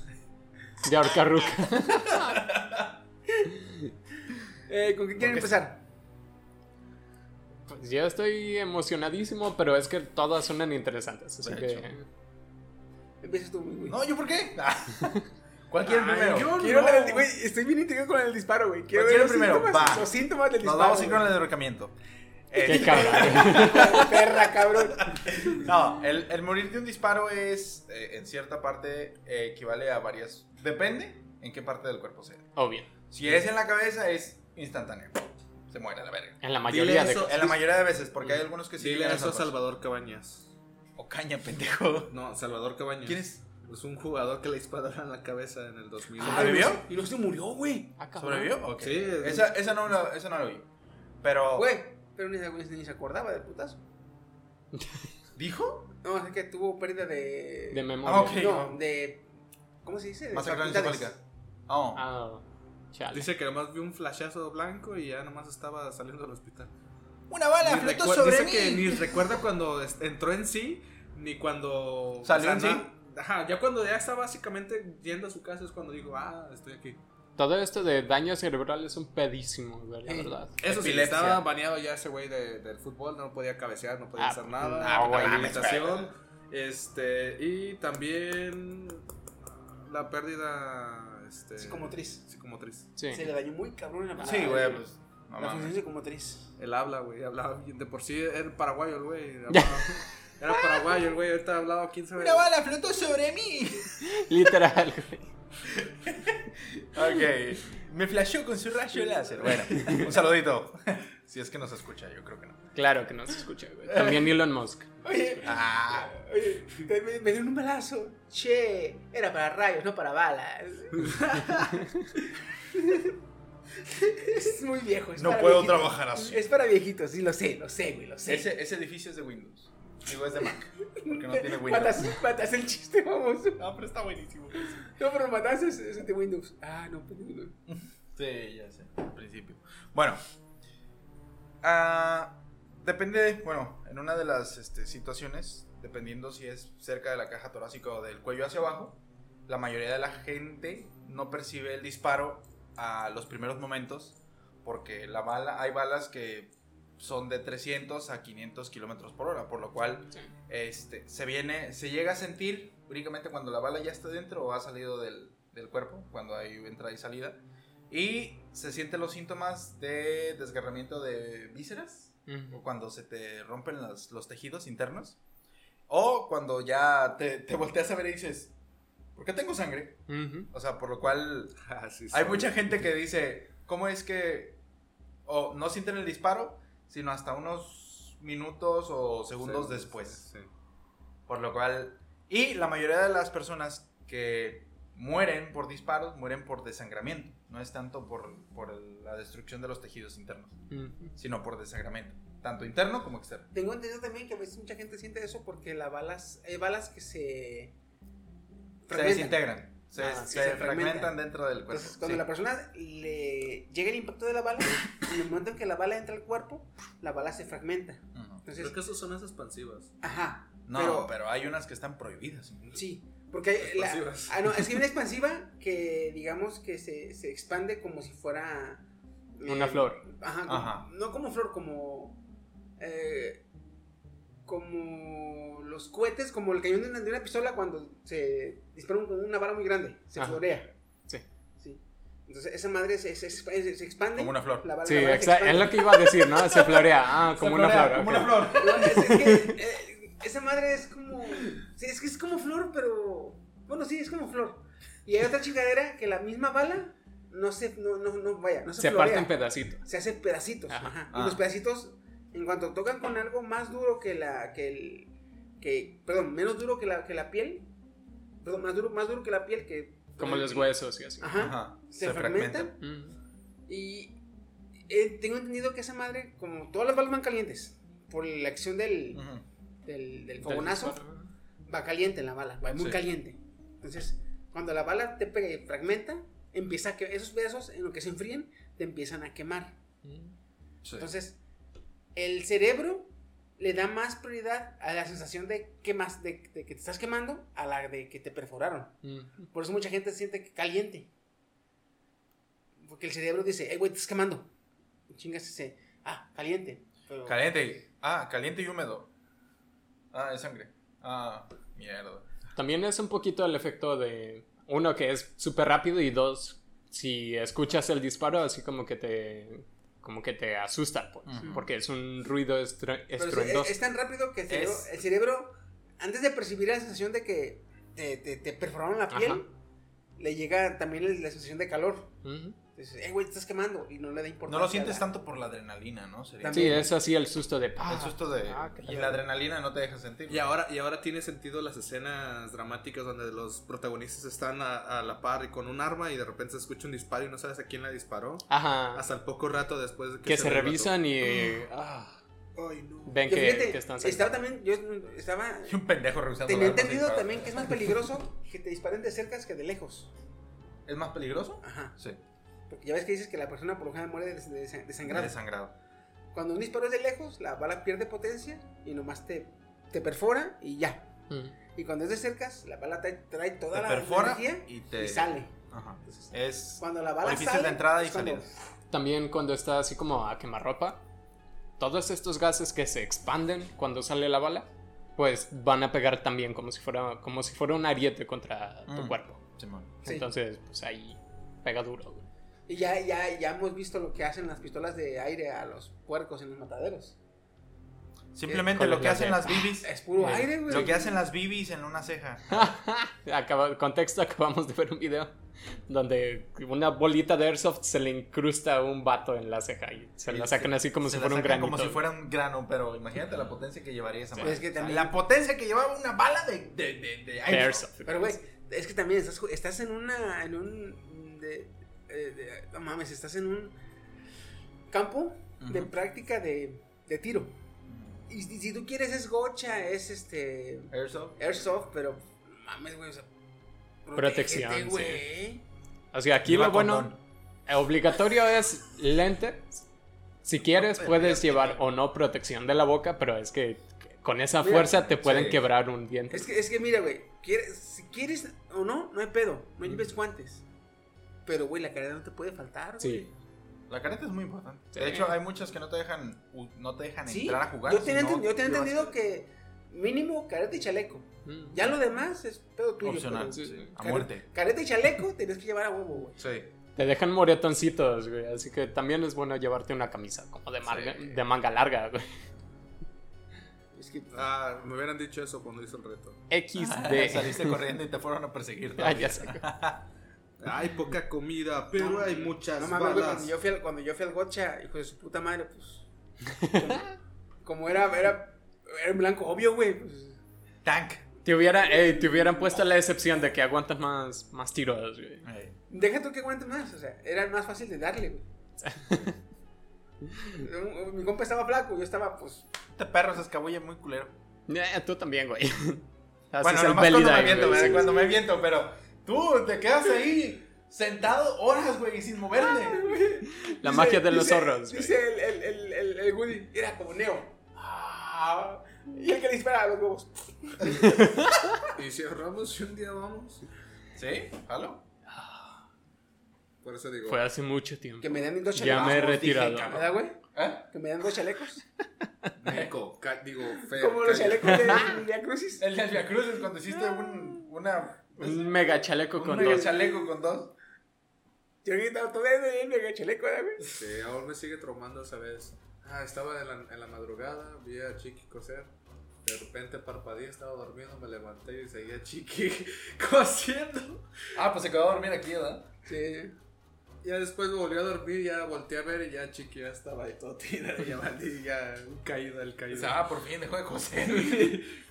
De ahorcar ruca. Eh, ¿Con qué quieren empezar? Pues yo estoy emocionadísimo, pero es que todas suenan interesantes. Así De que. hecho. Empiezas tú, güey. No, ¿yo por qué? ¿Cuál quiere Ay, primero? yo Quiero la del- güey, estoy bien intrigado con el disparo, güey. Quiero ¿Cuál ver los primero? síntomas, Va. los síntomas del Nos disparo. vamos a ir con güey. el ahorcamiento. Qué Eh, cabrón. [LAUGHS] Perra, cabrón. no, el, el morir de un disparo es, eh, en cierta parte, eh, equivale a varias... Depende en qué parte del cuerpo sea. Obvio. Si es en la cabeza, es instantáneo. Se muere a la verga. En la mayoría de eso. cosas. En la mayoría de veces, porque hay algunos que sí Dile llegan eso a salvarse. Salvador Cabañas. O caña, pendejo. [LAUGHS] No, Salvador Cabañas. ¿Quién es? Es un jugador que le dispararon en la cabeza en el 2000. ¿Sobrevivió? Y no se murió, güey. Ah. ¿Sobrevivió? Ok. Sí, es- Esa, esa, no la, esa no la vi. Pero... Güey, pero ni, se- ni se acordaba del putazo. [LAUGHS] ¿Dijo? No, es que tuvo pérdida de. De memoria. Ah, ok. No, de. ¿Cómo se dice? De Masacre facultades. encefálica. Oh. Ah, chale. Dice que nomás vio un flashazo blanco y ya nomás estaba saliendo del hospital. Una bala Ni flotó recuer- sobre dice mí. que ni recuerda cuando entró en sí, ni cuando... ¿Salió en sí? Ajá, ya cuando ya está básicamente yendo a su casa es cuando dijo, ah, estoy aquí. Todo esto de daño cerebral es un pedísimo, güey, la Eh, verdad. Eso sí, Epilepsia. estaba baneado ya ese güey de- del fútbol, no podía cabecear, no podía Ah, hacer nada. no. Rehabilitación, este, y también la pérdida... Este, Psicomotriz. psicomotriz. Sí. Se le dañó muy cabrón en la Sí, güey, pues... No La función psicomotriz. Él habla, güey, hablaba bien. De por sí era paraguayo el güey. [LAUGHS] Era paraguayo el güey, ahorita hablaba quién sabe. Una bala flotó sobre mí. [LAUGHS] Literal, güey. Ok. Me flasheó con su rayo láser. Bueno, un saludito. Si es que nos escucha, yo creo que no. Claro que no se escucha, güey. También Elon Musk. Oye, Ah. oye, me, me- me dieron un balazo. Che, era para rayos, no para balas. es muy viejo. Es No para puedo viejitos. trabajar así. Es para viejitos, sí, lo sé, lo sé, güey, lo sé. Ese, ese edificio es de Windows. Digo, es de Mac. Porque no tiene Windows. Matas, matas el chiste, vamos. No, pero está buenísimo. No, pero matas es, es de Windows. Ah, no, pues no. Sí, ya sé, al principio. Bueno, ah, depende, bueno, en una de las este, situaciones, dependiendo si es cerca de la caja torácica o del cuello hacia abajo, la mayoría de la gente no percibe el disparo a los primeros momentos, porque la bala, hay balas que son de 300 a 500 kilómetros por hora, por lo cual Sí. este, se viene, se llega a sentir únicamente cuando la bala ya está dentro o ha salido del, del cuerpo, cuando hay entrada y salida. Y se sienten los síntomas de desgarramiento de vísceras, o Ujú. cuando se te rompen los, los tejidos internos, o cuando ya te, te volteas a ver y dices, ¿por qué tengo sangre? Ujú. O sea, por lo cual [LAUGHS] Ah, sí, hay mucha gente que dice, ¿cómo es que o no sienten el disparo, sino hasta unos minutos o segundos Sí, después? sí, sí. Por lo cual, y la mayoría de las personas que mueren por disparos mueren por desangramiento. No es tanto por, por la destrucción de los tejidos internos, Ujú. sino por desangramiento. Tanto interno como externo. Tengo entendido también que a veces mucha gente siente eso porque las balas, hay balas que se Se desintegran. Se, Ah, sí, se se fragmentan fragmentan. dentro del cuerpo. Entonces, cuando sí. la persona le llega el impacto de la bala, en el momento en que la bala entra al cuerpo, la bala se fragmenta. Ujú. Entonces, Creo que esas son las expansivas. ajá. No, pero- pero, hay unas que están prohibidas. Sí, porque hay la, Expansivas. ah, no, es que hay una expansiva que digamos que se, se expande como si fuera eh, Una flor. Ajá, como- Ajá. no como flor, como eh, como los cohetes, como el cañón de una, de una pistola cuando se dispara un- con una bala muy grande, se Ajá. florea. Sí. Sí. Entonces esa madre se, se, se- se expande. Como una flor. La bala, Sí, la bala es lo que iba a decir, ¿no? Se florea. Ah, como una flor. Como una flor. No, es, es que eh, esa madre es como. Sí, es que es como flor, pero. Bueno, sí, es como flor. Y hay otra chingadera que la misma bala no se. No, no, no vaya, no se, Se florea. parte en pedacitos. Se hace pedacitos. Ajá. ajá. Ah. Y los pedacitos, en cuanto tocan con algo más duro que la. que el. que. Perdón, menos duro que la, que la piel. Perdón, más duro, más duro que la piel que. Como los huesos y así. Ajá. Ajá. Se, fragmentan. Ujú. Y eh, tengo entendido que esa madre, como todas las balas van calientes, por la acción del, del, del Del fogonazo, va caliente la bala, va muy Sí. caliente. Entonces, Cuando la bala te pega y fragmenta, empieza a que esos pedazos en lo que se enfríen te empiezan a quemar. Sí. Entonces, el cerebro le da más prioridad a la sensación de, quemas, de, de que te estás quemando a la de que te perforaron. Mm. Por eso mucha gente se siente que caliente. Porque el cerebro dice, hey, güey, te estás quemando. Y chingas ese, ah, caliente. Pero- Caliente. Ah, caliente y húmedo. Ah, es sangre. Ah, mierda. También es un poquito el efecto de uno que es súper rápido y dos, si escuchas el disparo así como que te como que te asusta, pues, porque es un ruido sí, estruendoso. es, es tan rápido que el cerebro, Es- el cerebro, antes de percibir la sensación de que te, te, te perforaron la piel, Ajá. le llega también la sensación de calor. Ujú. Entonces, hey, güey, te estás quemando. Y no le da importancia. No lo sientes la- tanto por la adrenalina, ¿no? Sería Sí, También. es así el susto de... el ah, susto de. ah, y la adrenalina no te deja sentir. Y ahora, y ahora tiene sentido las escenas dramáticas donde los protagonistas están a, a la par y con un arma y de repente se escucha un disparo y no sabes a quién la disparó. Ajá. Hasta el poco rato después de que, que se el revisan y [GASPS] ah, Ay, no. ven que, fíjate, que están estaba también, yo estaba, Y un pendejo revisando. tenía el entendido también que es más peligroso que te disparen de cerca que de lejos. ¿Es más peligroso? Ajá. Sí. Porque ya ves que dices que la persona por lo general muere de, de, de desangrado. Desangrado. Cuando un disparo es de lejos, la bala pierde potencia y nomás te, te perfora y ya. Mm. Y cuando es de cercas, la bala trae, trae toda Te la perfora energía y y, te. sale. Ajá. Entonces, Es. Cuando la bala sale, de entrada y es cuando- salida. También cuando está así como a quemarropa, todos estos gases que se expanden cuando sale la bala, pues van a pegar también como si fuera, como si fuera un ariete contra tu Mm. cuerpo. Simón. Sí. Entonces, pues ahí pega duro. Y ya, ya, ya hemos visto lo que hacen las pistolas de aire a los puercos en los mataderos. Simplemente ¿Cuál lo que hacen las bibis. Es puro Eh, aire, güey. Lo que hacen las bibis en una ceja. [LAUGHS] Acaba, contexto, acabamos de ver un video donde una bolita de airsoft se le incrusta a un vato en la ceja y se la sacan así como Se si fuera un granito. como si fuera un grano, pero imagínate la potencia que llevaría esa Sí, madre. es que también- La potencia que llevaba una bala de, de, de, de De aire. airsoft. Pero, güey, es que también estás, estás en una. En un. De, eh, de- no mames, estás en un campo de práctica de, de tiro. Y, si- si tú quieres, es gocha, es este. Airsoft. Airsoft, pero. Mames, güey, o sea. Protección, sí. güey. O sea, aquí lo bueno, condón. obligatorio es lente. Si quieres, puedes llevar o no protección de la boca, pero es que con esa Mira, fuerza te pueden sí. quebrar un diente. Es que, es que mira, güey. quieres- Si quieres o no, no hay pedo. No lleves guantes. Pero, güey, la careta no te puede faltar, güey. Sí. La careta es muy importante. Sí. De hecho, hay muchas que no te dejan, no te dejan Sí, entrar a jugar. Yo tenía, no enten- yo tenía llevas entendido que mínimo careta y chaleco. Mm. Ya lo demás es pedo tuyo. Opcional, pero- sí, a care- muerte. Careta y chaleco tenés que llevar a huevo, güey. Sí. Te dejan moretoncitos, güey. Así que también es bueno llevarte una camisa como de, marga- de manga larga, güey. [LAUGHS] Es que Ah, me hubieran dicho eso cuando hice el reto. XD. Saliste corriendo y te fueron a perseguir. [LAUGHS] Ah, ya sé. [LAUGHS] Hay poca comida, pero hay muchas no mames, balas. cuando yo fui al, cuando yo fui al gocha, hijo de su puta madre, pues. como, [LAUGHS] como era, era, era en blanco obvio, güey. Pues, Tank. Te, hubiera, eh, te hubieran puesto la excepción de que aguantas más, más tiros, güey. Ey. deja tú que aguantes más, o sea, era más fácil de darle, güey. [LAUGHS] Mi compa estaba flaco, yo estaba, pues. Este perro se escabulle muy culero. Eh, tú también, güey. Así bueno, es el nomás cuando me viento, cuando sí. me viento, pero tú te quedas ahí sentado horas, güey, sin moverte. La Dice- magia de los dice- zorros. Dice el, el, el, el, el Woody, era como Neo. Ah, y el que le dispara a los huevos. [LAUGHS] Y si ahorramos y un día vamos. ¿Sí? ¿Halo? Por eso digo. Fue hace mucho tiempo. Que me dan dos Ya chalecos. me he Dije, retirado. ¿Verdad, güey? ¿Eh? Que me dan dos chalecos. Meco, digo, [LAUGHS] feo. Como los chalecos de Via Crucis. El de Via Crucis cuando hiciste un, una, Un mega chaleco un con mega dos. chaleco con dos. Yo ahorita todavía el mega chaleco, ¿verdad, güey? Sí, aún me sigue traumando esa vez. Ah, estaba en la, en la madrugada, vi a Chiqui coser. De repente parpadeé, estaba durmiendo, me levanté y seguía Chiqui [LAUGHS] cosiendo. Ah, pues se quedó a dormir aquí, ¿verdad? Sí. Ya después me volví a dormir, ya volteé a ver y ya Chiqui ya estaba ahí todo tirado, ya [LAUGHS] ya caída, el caído. Ah, por fin dejó de coser. [LAUGHS]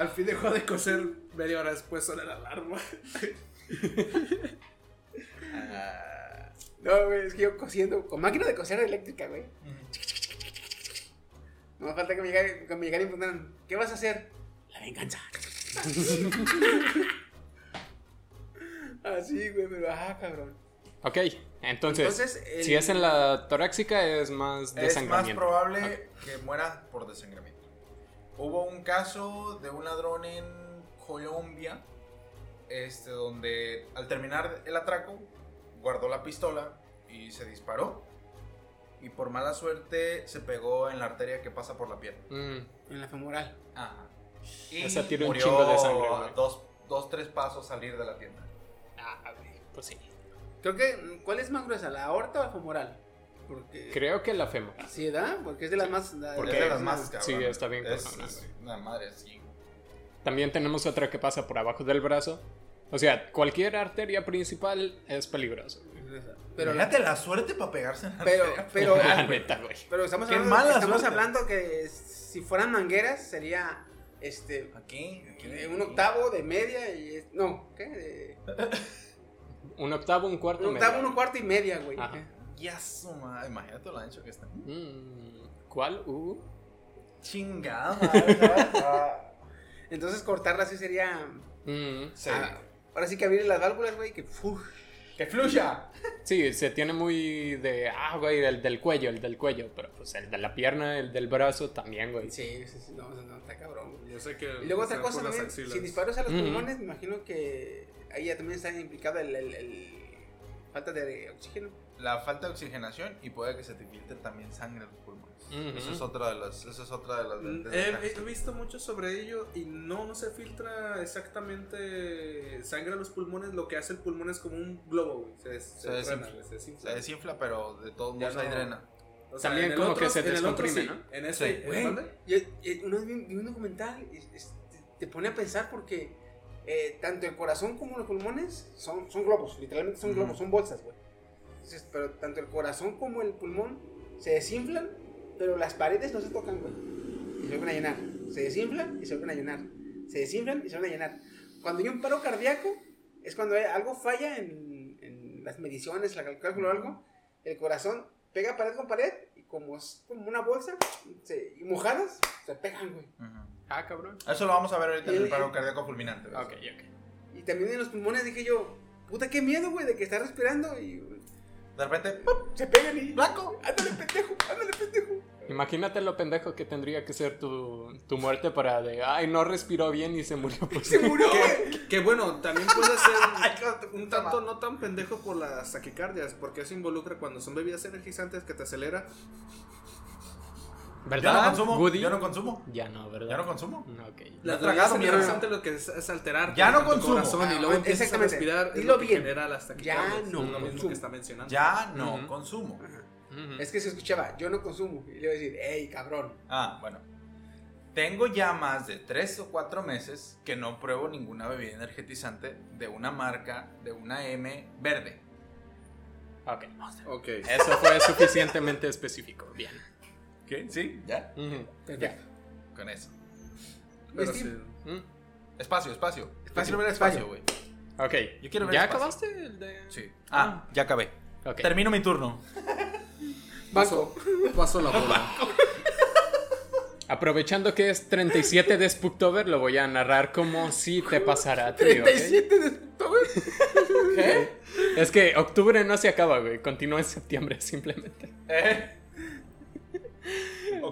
Al fin dejó de coser, media hora después sonó la alarma. No, güey, es que yo cosiendo, con máquina de coser eléctrica, güey. No me falta que me llegara, que me llegara y me preguntaran, ¿qué vas a hacer? La venganza. sí, güey, pero ah, cabrón. Ok, entonces, Entonces, el- si es en la torácica es más Es más desangramiento. probable que muera por desangramiento. Hubo un caso de un ladrón en Colombia, este, donde al terminar el atraco, guardó la pistola y se disparó. Y por mala suerte se pegó en la arteria que pasa por la pierna. Mm, En la femoral. Ajá. Y Esa un murió chingo de sangre, a güey. dos, dos, tres pasos salir de la tienda. ah, güey, pues sí. Creo que, ¿cuál es más gruesa, la aorta o la femoral? Porque... Creo que la femoral. Sí, ¿verdad? Porque es de las más... la- Porque es de las la- más cabrón. Sí, está bien Es, cabrona, es una madre, sí. También tenemos otra que pasa por abajo del brazo. O sea, cualquier arteria principal es peligrosa. güey. Pero, Imagínate la suerte para pegarse en la pero, arteria. pero, [LAUGHS] La neta, güey. pero estamos, Qué hablando, mala estamos suerte. hablando que si fueran mangueras sería este Aquí, aquí, eh, un aquí. octavo de media y es- no, ¿qué? De- [LAUGHS] Un octavo, un cuarto. un octavo, medio. un cuarto y media, güey. Ajá. Ya su madre, imagínate lo ancho que está. Mm, ¿Cuál? Uh, Chingada. [LAUGHS] Ah, Entonces cortarla así sería mm. sí. ah, ahora sí que abrir las válvulas, güey, que uf, ¡Que fluya! Sí, se tiene muy de. Ah, güey, el del cuello, el del cuello. Pero pues el de la pierna, el del brazo también, güey. sí, sí, sí, no, no, está cabrón. Yo sé que. Y luego otra cosa también, si disparos a los Ujú. pulmones, me imagino que ahí ya también está implicado el, el- el- falta de oxígeno. La falta de oxigenación y puede que se te filtre también sangre en los pulmones. Eso es otra de las. Eso es otra de las. Desventajas. He, he visto mucho sobre ello y no, no se filtra exactamente sangre a los pulmones. Lo que hace el pulmón es como un globo, güey. Se, se, Se desinfla. güey, se desinfla. Se desinfla, pero de todos modos ahí no- drena. O sea, También como otro- que se en el otro descomprime, sí. ¿no? En este, Sí. ¿en Güey, yo, yo vi, un documental y te, pone a pensar porque eh, tanto el corazón como los pulmones son, son globos, literalmente son globos, son bolsas, güey. Entonces, pero tanto el corazón como el pulmón se desinflan, pero las paredes no se tocan, güey. Y se vuelven a llenar. Se desinflan y se vuelven a llenar. Se desinflan y se vuelven a llenar. Cuando hay un paro cardíaco, es cuando algo falla en, en las mediciones, cal- cálculo o algo. El corazón pega pared con pared y como es como una bolsa se- y mojadas, se pegan, güey. Ah, cabrón. Eso lo vamos a ver ahorita en el paro cardíaco fulminante. ¿ves? Ok, ok. Y también en los pulmones dije yo, puta, qué miedo, güey, de que está respirando y De repente, ¡pum! se pegan y... ¡Blanco! Ándale, pendejo, ándale, pendejo. Imagínate lo pendejo que tendría que ser tu, tu muerte para de. Ay, no respiró bien y se murió. Pues. [LAUGHS] Se murió. Que, que bueno, también puede ser un [LAUGHS] tanto no tan pendejo por las taquicardias, porque eso involucra cuando son bebidas energizantes que te acelera. Yo ¿Verdad? no consumo. Woody? yo no consumo. Ya no, ¿verdad? Ya no consumo. No, ok. Las has tragado, bebidas mierda. energizantes lo que es, es alterar Ya no tu consumo. corazón y luego Ah, empiezas a respirar es Dilo lo que bien. las taquicardias. Ya no lo mismo que está mencionando. Ya no Ujú. consumo. Ujú. Es que se escuchaba, yo no consumo. Y le iba a decir, hey, cabrón. Ah, bueno. Tengo ya más de tres o cuatro meses que no pruebo ninguna bebida energetizante de una marca, de una M verde. Ok. Ok. Eso fue suficientemente específico. Bien. ¿Qué? ¿Sí? ¿Ya? Perfecto. Con eso. Pero sí. Mm. Espacio, espacio. Espacio, ver espacio. güey. Ok. Yo quiero ver ¿Ya espacio. acabaste el de.? Sí. Ah, ya acabé. Termino mi turno. [LAUGHS] Banco. Paso la bola. Aprovechando que es 37 de Spooktober, lo voy a narrar como si te pasara a ti, ¿ok? 37 de octubre. [LAUGHS] ¿Qué? Es que octubre no se acaba, güey. Continúa en septiembre, [LAUGHS] simplemente. ¿Eh?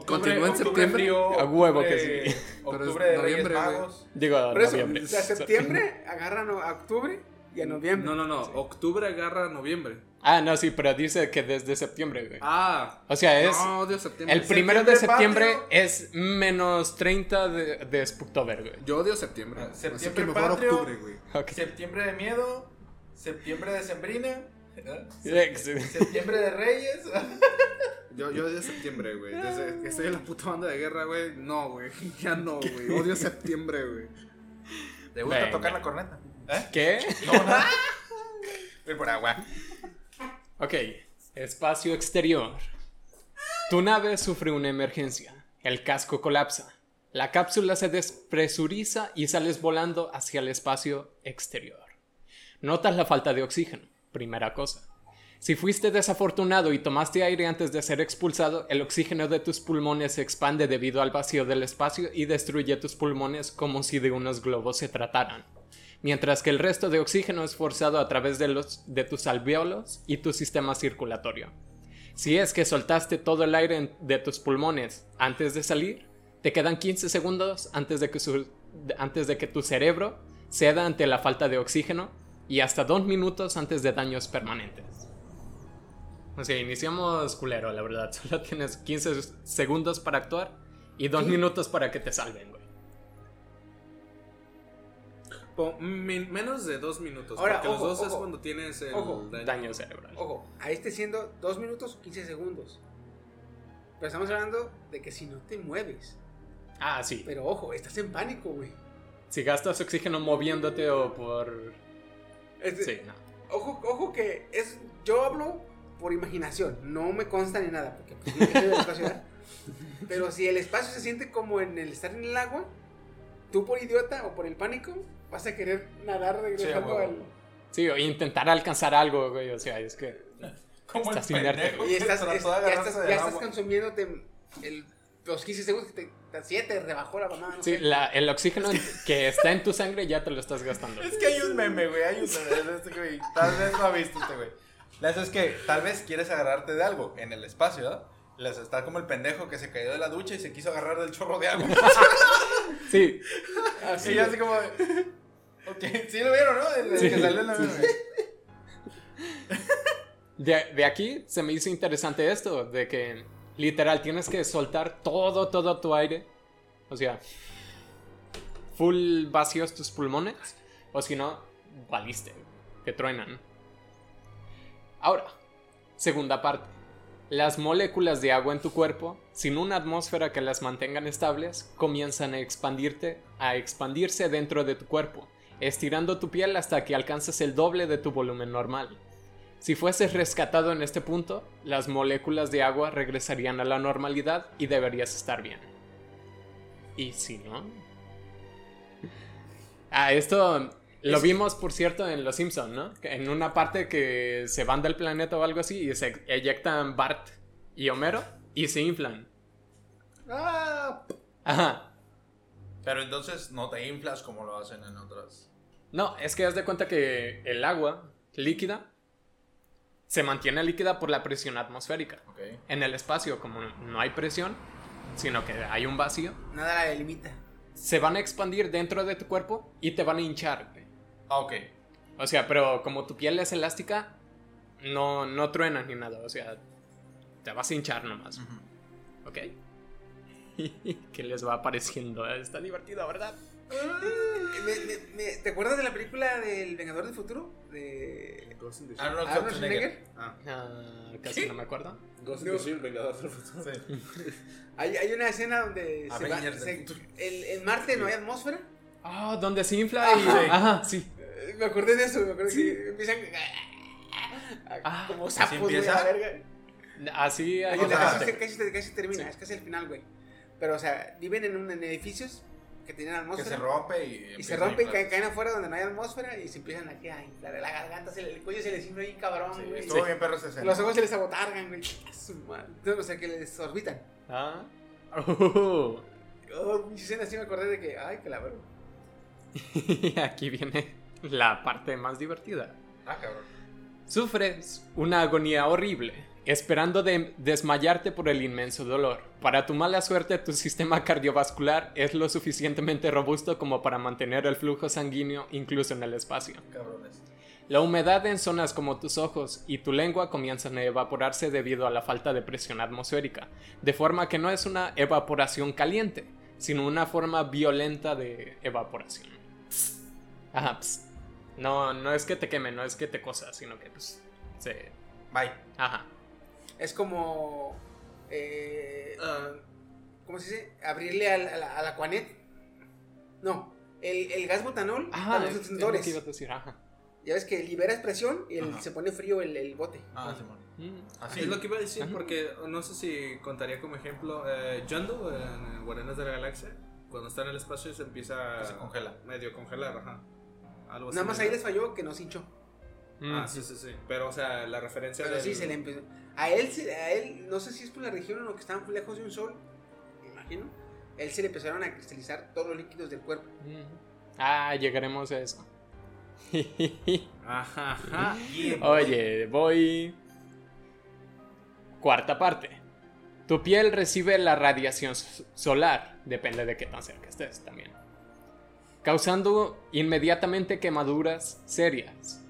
Continúa en septiembre. frío, A huevo octubre- que sí. [LAUGHS] Octubre es de Reyes noviembre, güey. Magos. Digo, Por eso, noviembre. o sea, septiembre agarran a octubre y a noviembre. No, no, no. Octubre agarra noviembre. Ah, no, sí, pero dice que desde septiembre, güey. Ah. O sea, es. No, odio septiembre. el primero de septiembre septiembre patrio. es menos 30 de, de Spooktober, güey. Yo odio septiembre. Ah, Así septiembre que mejor patrio. octubre, güey. Ok. Septiembre de miedo. Septiembre de sembrina. Septiembre de Reyes. [LAUGHS] Yo, yo odio septiembre, güey. Desde que estoy en la puta banda de guerra, güey. No, güey. [LAUGHS] Ya no, güey. Odio septiembre, güey. ¿Te gusta Venga. tocar la corneta? ¿Eh? ¿Qué? No, no. Voy por agua. Ok, espacio exterior. Tu nave sufre una emergencia. El casco colapsa. La cápsula se despresuriza y sales volando hacia el espacio exterior. Notas la falta de oxígeno, primera cosa. Si fuiste desafortunado y tomaste aire antes de ser expulsado, el oxígeno de tus pulmones se expande debido al vacío del espacio y destruye tus pulmones como si de unos globos se trataran. mientras que el resto de oxígeno es forzado a través de, los, de tus alvéolos y tu sistema circulatorio. Si es que soltaste todo el aire de tus pulmones antes de salir, te quedan 15 segundos antes de que, su- antes de que tu cerebro ceda ante la falta de oxígeno y hasta 2 minutos antes de daños permanentes. O sea, iniciamos culero, la verdad. [LAUGHS] Solo tienes 15 segundos para actuar y 2 minutos para que te salven, güey. Menos de dos minutos. Ahora, porque ojo, los dos es cuando tienes el Ojo. daño. Daño cerebral. Ojo, a este siendo 2 minutos o 15 segundos. Pero estamos hablando de que si no te mueves. Ah, sí. Pero ojo, estás en pánico, güey. Si gastas oxígeno moviéndote o por... Este- Sí, no. Ojo, ojo que es. Yo hablo por imaginación, no me consta ni nada, porque pues. [LAUGHS] Pero si el espacio se siente como en el estar en el agua, tú por idiota o por el pánico vas a querer nadar regresando huevo. al. Sí, o intentar alcanzar algo, güey. O sea, es que... Como el Estás pendejo güey. Y estás, es- ya estás, ya estás consumiéndote el, los 15 segundos que te, te, te rebajó la mamá. No Sí, sé. la- el oxígeno que está en tu sangre ya te lo estás gastando. Es que hay un meme, güey. Hay un meme de este güey. Tal vez lo ha visto este güey. La es que tal vez quieres agarrarte de algo en el espacio, ¿verdad? Les está como el pendejo que se cayó de la ducha y se quiso agarrar del chorro de agua. [LAUGHS] Sí, Así, y yo así como. de, Ok, sí lo vieron, ¿no? El, el Sí. que salió en la meme. de, de aquí se me hizo interesante esto, de que literal tienes que soltar todo, todo tu aire. O sea, full vacíos tus pulmones, o si no, valiste, que truenan. Ahora, segunda parte. Las moléculas de agua en tu cuerpo, sin una atmósfera que las mantengan estables, comienzan a expandirte, a expandirse dentro de tu cuerpo, estirando tu piel hasta que alcances el doble de tu volumen normal. Si fueses rescatado en este punto, las moléculas de agua regresarían a la normalidad y deberías estar bien. ¿Y si no? Ah, esto lo Es- vimos, por cierto, en Los Simpson, ¿no? En una parte que se van del planeta o algo así y se eyectan Bart y Homero y se inflan. Ah, Ajá. Pero entonces no te inflas como lo hacen en otras. No, es que haz de cuenta que el agua líquida se mantiene líquida por la presión atmosférica. Ok. En el espacio, como no hay presión, sino que hay un vacío, nada la delimita. se van a expandir dentro de tu cuerpo y te van a hinchar. Ah, ok. O sea, pero como tu piel es elástica, no, no truenas ni nada. O sea, te vas a hinchar nomás. ¿Ok? [LAUGHS] ¿Qué les va apareciendo? Está divertido, ¿verdad? Me- me- me- ¿Te acuerdas de la película del Vengador del Futuro? De Ghost in the Shell. Arnold Schwarzenegger. Ah, Ah, casi no me acuerdo. Ghost in the Shell, Vengador del Futuro. Sí. Hay, hay una escena donde se va, se- el, en Marte no hay atmósfera. Ah, donde se infla y... Ajá. Ajá, sí. Eh, Me acordé de eso, me acordé que empiezan Ah, como sapos, güey, a verga. Así Oye, O sea, casi, casi, casi termina, Sí. es casi el final, güey. Pero, o sea, viven en, un, en edificios que tienen Que atmósfera. se rompe y. y se rompe y caen, caen afuera donde no hay atmósfera y se empiezan aquí a inflar la garganta, se le- el cuello se les infla ahí cabrón, Sí, güey. estuvo bien perro esa escena. Los ojos se les abotargan, güey. Su madre. O sea, que les orbitan. Ah. [LAUGHS] Oh. Oh, mi escena sí me acordé de que, ay, que la verga. Y [LAUGHS] aquí viene la parte más divertida. Ah, cabrón. Sufres una agonía horrible, esperando de desmayarte por el inmenso dolor. Para tu mala suerte, tu sistema cardiovascular es lo suficientemente robusto como para mantener el flujo sanguíneo incluso en el espacio. Cabrones. La humedad en zonas como tus ojos y tu lengua comienzan a evaporarse debido a la falta de presión atmosférica, de forma que no es una evaporación caliente, sino una forma violenta de evaporación. Ajá. No, no es que te queme, no es que te cosa, sino que pues se... Bye. Ajá. Es como. Eh, Ah, ¿Cómo se dice? Abrirle al, al, al Aquanet. No, el, el gas butanol Ajá, a los es lo encendedores. que iba a decir, ajá. Ya ves que liberas presión y el- se pone frío el, el bote. Ah, Simón. Mm. Así. es lo que iba a decir Ajá. porque no sé si contaría como ejemplo eh, Yondu en Guardianes de la Galaxia. Cuando está en el espacio se empieza Que se congela. medio congelar, ajá. Algo Nada así, más ahí les falló que no se hinchó. Mm. Ah, sí, sí, sí. Pero, o sea, la referencia Pero del- sí, se le empezó. A él, se- a él, no sé si es por la región o que estaban muy lejos de un sol, me imagino. A él se le empezaron a cristalizar todos los líquidos del cuerpo. Mm. Ah, llegaremos a eso. [LAUGHS] Ajá, ajá. Oye, voy. Cuarta parte. Tu piel recibe la radiación solar, depende de qué tan cerca estés también, causando inmediatamente quemaduras serias,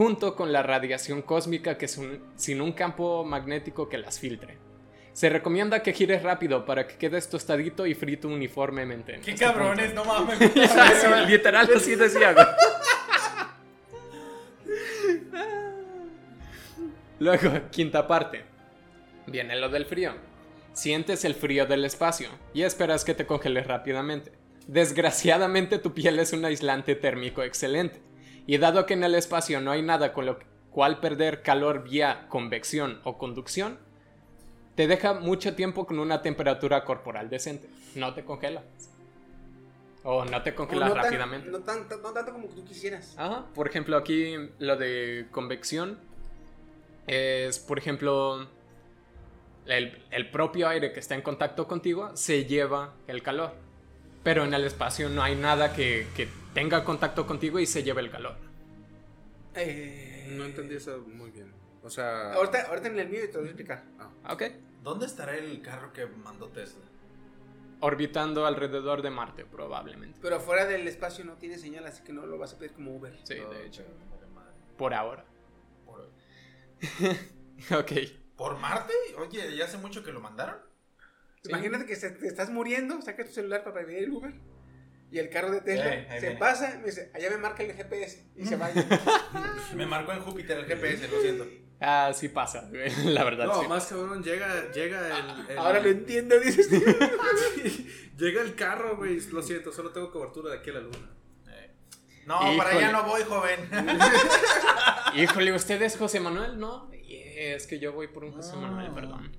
junto con la radiación cósmica que es un- sin un campo magnético que las filtre. Se recomienda que gires rápido para que quedes tostadito y frito uniformemente. en Qué este cabrones, punto. no mames. [LAUGHS] Literal así decía. Luego, quinta parte. Viene lo del frío. Sientes el frío del espacio y esperas que te congeles rápidamente. Desgraciadamente tu piel es un aislante térmico excelente. Y dado que en el espacio no hay nada con lo cual perder calor vía convección o conducción, te deja mucho tiempo con una temperatura corporal decente. No te congela. O no te congelas no tan- rápidamente. no, tan- no tanto como tú quisieras. Ajá, por ejemplo, aquí lo de convección es, por ejemplo, el, el propio aire que está en contacto contigo se lleva el calor. Pero en el espacio no hay nada que, que tenga contacto contigo y se lleve el calor. Eh, No entendí eso muy bien. O sea. Ahorita, ahorita en el mío te lo voy a explicar. Ok. ¿Dónde estará el carro que mandó Tesla? Orbitando alrededor de Marte, probablemente. Pero fuera del espacio no tiene señal, así que no lo vas a pedir como Uber. Sí, de hecho. Por ahora. ¿Por, [LAUGHS] Ok. ¿Por Marte? Oye, ¿ya hace mucho que lo mandaron? Imagínate que se- te estás muriendo, saca tu celular para pedir el Uber. Y el carro de Tesla ahí se viene. pasa, me dice, allá me marca el GPS y se va. [LAUGHS] Me marcó en Júpiter el GPS, lo siento. Ah, sí pasa, [LAUGHS] la verdad. No, sí. más cabrón, llega, llega el, el- Ahora lo entiendo, dices tú. [LAUGHS] llega el carro, güey. Lo siento, solo tengo cobertura de aquí a la luna. Eh. No, para allá no voy, joven. Híjole, ¿usted es José Manuel? No, es que yo voy por un José Manuel, perdón.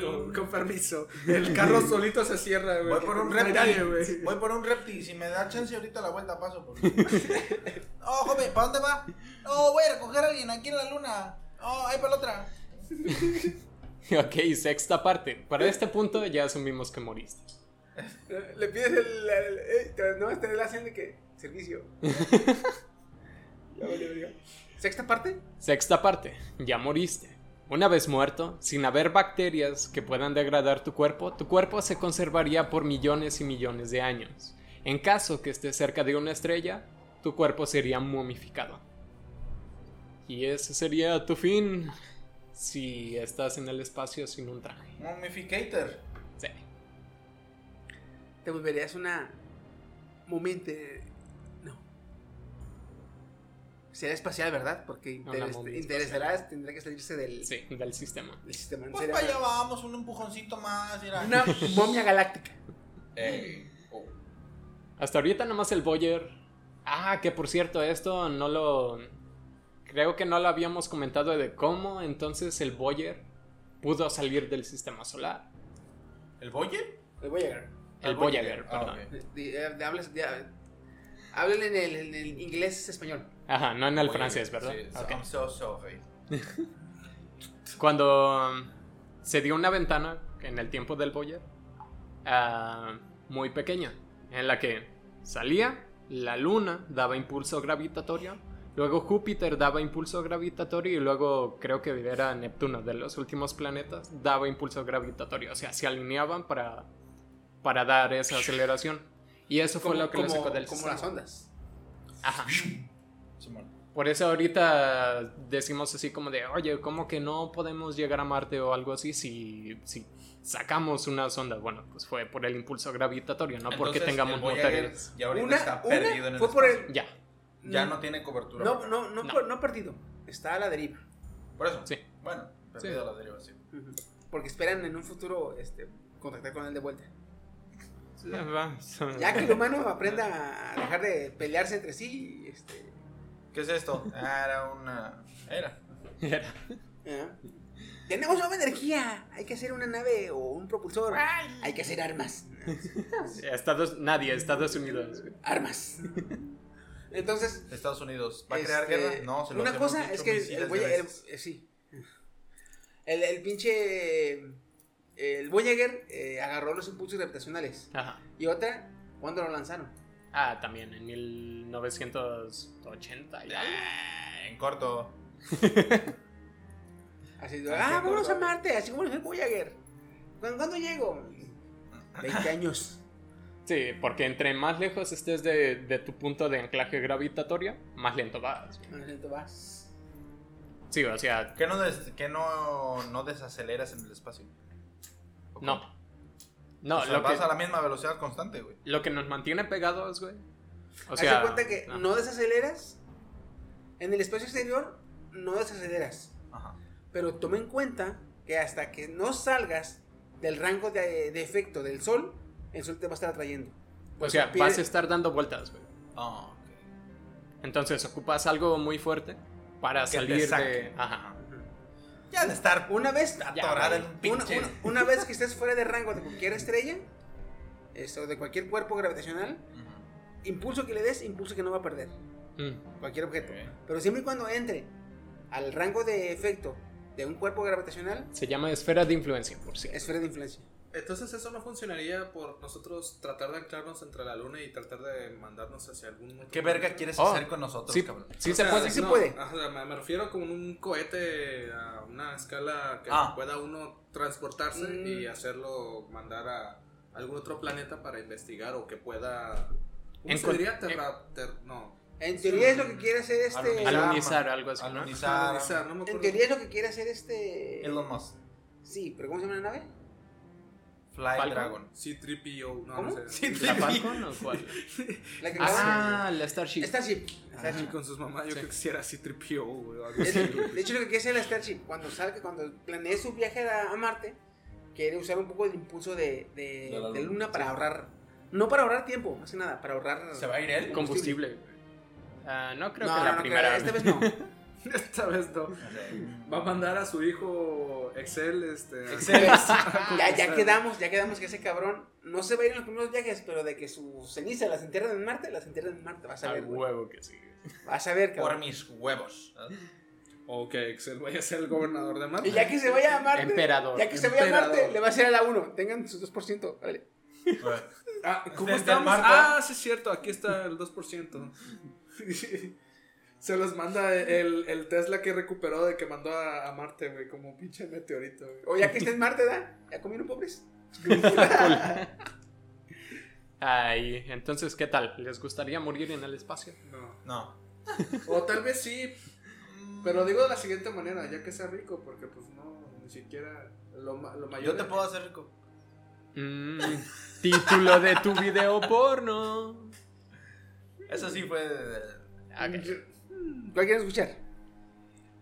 Con, con permiso. [LAUGHS] El carro solito se cierra, güey. Voy por un nadie, güey. reptil. Voy por un reptil. Si me da chance ahorita la vuelta paso. Por... [LAUGHS] oh, joven, ¿para dónde va? No, voy a recoger a alguien aquí en la luna. Oh, ahí para la otra. [LAUGHS] Ok, sexta parte. Para este punto ya asumimos que moriste. Le pides el. el- eh, te- no, te la de que. Servicio. Ya. Sexta parte. Sexta parte. Ya moriste. Una vez muerto, sin haber bacterias que puedan degradar tu cuerpo, tu cuerpo se conservaría por millones y millones de años. En caso que estés cerca de una estrella, tu cuerpo sería momificado. Y ese sería tu fin si estás en el espacio sin un traje. Momificator. Sí. Te volverías una. Momente. No. Sería espacial, ¿verdad? Porque Una interes- momia interesarás, tendrá que salirse del, Sí, del sistema. del sistema. Pues para allá vamos, un empujoncito más. Mira. Una momia galáctica. Eh, oh. Hasta ahorita nomás el Boyer. Ah, que por cierto, esto no lo. Creo que no lo habíamos comentado de cómo entonces el Boyer pudo salir del sistema solar. ¿El Boyer? El Voyager. El El Voyager, Voyager, ah, perdón. ok. De- de- de- hablas- de- Háblenle en el, en el inglés español. Ajá, no en el Voyager, francés, ¿verdad? Sí, Ok. I'm so sorry. [LAUGHS] Cuando um, se dio una ventana en el tiempo del Voyager ah, muy pequeña, en la que salía, la luna daba impulso gravitatorio, luego Júpiter daba impulso gravitatorio y luego creo que era Neptuno, de los últimos planetas, daba impulso gravitatorio, o sea, se alineaban para, para dar esa aceleración. Y eso fue lo que lo sacó del como sistema. las ondas. Ajá. Simón. Por eso ahorita decimos así como de, oye, ¿cómo que no podemos llegar a Marte o algo así si, si sacamos una sonda? Bueno, pues fue por el impulso gravitatorio, no porque tengamos motores. Ya ahorita Una, está una perdido en el fue por el. Ya, Ya no tiene cobertura. No, no, no, No. por- no perdido. Está a la deriva. Por eso. sí. Bueno, perdido a la deriva, sí. Porque esperan en un futuro este, contactar con él de vuelta. Ya que el humano aprenda a dejar de pelearse entre sí. Este, ¿Qué es esto? Ah, era una. Era. Era. ¿eh? Tenemos nueva energía. Hay que hacer una nave o un propulsor. Hay que hacer armas. Estados, nadie, Estados Unidos. Armas. Entonces, Estados Unidos. ¿Va a crear Este, guerra? No, se lo Una cosa es que el Voyager. eh, sí. El, el pinche. El Voyager eh, agarró los impulsos gravitacionales. Ajá. Y otra, ¿cuándo lo lanzaron? Ah, también en 1980 ya. Eh, en corto. [LAUGHS] Así de, Ah, ah, vámonos a Marte, así como el Voyager. ¿Cuándo, ¿Cuándo llego? 20 años. Sí, porque entre más lejos estés de, de tu punto de anclaje gravitatorio, más lento vas. Más lento vas. Sí, o sea, ¿Qué no, des- qué no, no desaceleras en el espacio? ¿O no. No, o sea, lo, vas que, a la misma velocidad constante, güey. lo que nos mantiene pegados, güey. O Haz sea, cuenta que no. no desaceleras. En el espacio exterior, no desaceleras. Ajá. Pero toma en cuenta que hasta que no salgas del rango de, de efecto del sol, el sol te va a estar atrayendo. O sea, pierde- vas a estar dando vueltas, güey. Ah, ok. Entonces ocupas algo muy fuerte para Que salir de. Ajá. Ya de estar Una vez, atorada en un una, pinche. una- una vez que estés fuera de rango de cualquier estrella, eso, de cualquier cuerpo gravitacional, impulso que le des, impulso que no va a perder. Mm. Cualquier objeto. Pero siempre y cuando entre al rango de efecto de un cuerpo gravitacional, Se llama esfera de influencia, por cierto. esfera de influencia. Entonces eso no funcionaría por nosotros tratar de anclarnos entre la luna y tratar de mandarnos hacia algún otro ¿Qué verga planeta? quieres Oh, hacer con nosotros, Sí, cabrón? sí O se sea, puede. sí no, puede. me, me refiero como un cohete a una escala que Ah. pueda uno transportarse Mm. y hacerlo mandar a algún otro planeta para investigar o que pueda ¿cómo En se diría? Terra- ter- no En teoría es lo que quiere hacer este. Alunizar. Algo así, ¿no? Alunizar. No me En teoría es lo que quiere hacer este. Elon Musk. Sí, pero ¿cómo se llama la nave? Fly Falcon. Dragon. C-3PO, no, ¿Cómo? no sé. ¿La Falcon o cuál? [LAUGHS] La que Ah, la Starship. Starship. Ah, Starship. con sus mamás, yo Sí. creo que sí era C-3PO, güey, de hecho, lo que quiere hacer la Starship, cuando salga, cuando planee su viaje a, a Marte, quiere usar un poco el impulso de, de, De la de luna, Luna para sí. ahora. No para ahorrar tiempo, más que nada, para ahorrar. ¿Se va a ir él? Combustible. güey. Ah, no creo no, que no, la no, primera. esta vez no. [LAUGHS] [LAUGHS] Esta vez no. Va a mandar a su hijo Excel, este. Excel. [LAUGHS] ya, ya quedamos, ya quedamos que ese cabrón no se va a ir en los primeros viajes, pero de que sus cenizas las entierran en Marte, las entierran en Marte. Vas a Al ver, güey. huevo que sí. Vas a ver, Por cabrón. mis huevos. O que Excel vaya a ser el gobernador de Marte. Y ya que se vaya a Marte, Emperador. ya que se vaya a Emperador. Marte, le va a hacer a la 1. Tengan sus 2%. Vale. Ah, ¿cómo Desde estamos? Marte. Ah, sí es cierto, aquí está el 2%. [LAUGHS] Se los manda el, el Tesla que recuperó de que mandó a, a Marte, güey, como un pinche meteorito, güey. O ya que esté en Marte, ¿da? ¿Ya comieron pobres? [LAUGHS] Ay, entonces, ¿qué tal? ¿Les gustaría morir en el espacio? No. No. O tal vez sí, pero digo de la siguiente manera, ya que sea rico, porque pues no, ni siquiera lo, lo mayor. Yo te puedo hacer rico. Mm, título de tu video porno. Eso sí fue. de- Ok. ¿Cuál quieren escuchar?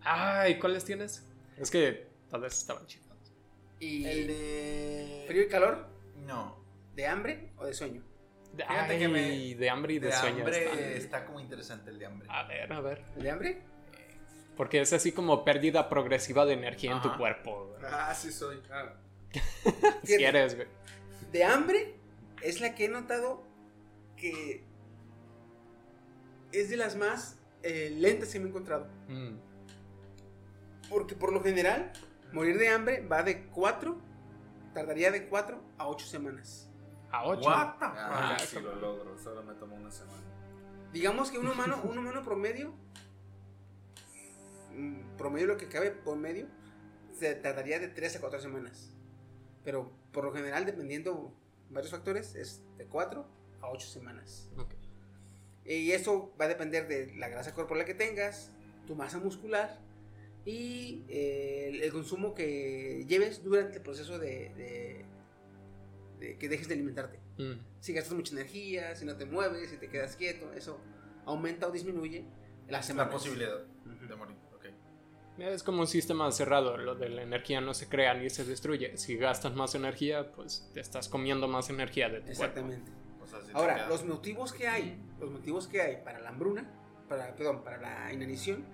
Ay, ¿cuáles tienes? Es que tal vez estaban chidos. Y El de. frío y calor, No. de hambre o de sueño. Fíjate Ay, que me- de hambre y de, De sueño. hambre está como interesante el de hambre. A ver, a ver. ¿El de hambre? Porque es así como pérdida progresiva de energía en tu cuerpo. Ah, sí soy. Ah. [LAUGHS] Si eres, güey. De hambre es la que he notado que es de las más eh, lentas que me he encontrado. Mm. Porque por lo general, morir de hambre va de 4, tardaría de 4 a 8 semanas. A 8. What the Ah, casi lo logro, solo me tomó una semana. Digamos que un humano, [LAUGHS] un humano promedio, promedio lo que cabe por medio, se tardaría de 3 a 4 semanas. Pero por lo general, dependiendo varios factores, es de 4 a 8 semanas. Ok. Y eso va a depender de la grasa corporal que tengas, tu masa muscular y eh, el, el consumo que lleves durante el proceso de, de- de que dejes de alimentarte. Mm. Si gastas mucha energía, si no te mueves, si te quedas quieto, eso aumenta o disminuye las La posibilidad de morir. Es como un sistema cerrado, lo de la energía no se crea ni se destruye. Si gastas más energía, pues te estás comiendo más energía de tu cuerpo. Exactamente. Sea, Ahora, queda- los motivos que hay, los motivos que hay para la hambruna, para, perdón, para la inanición,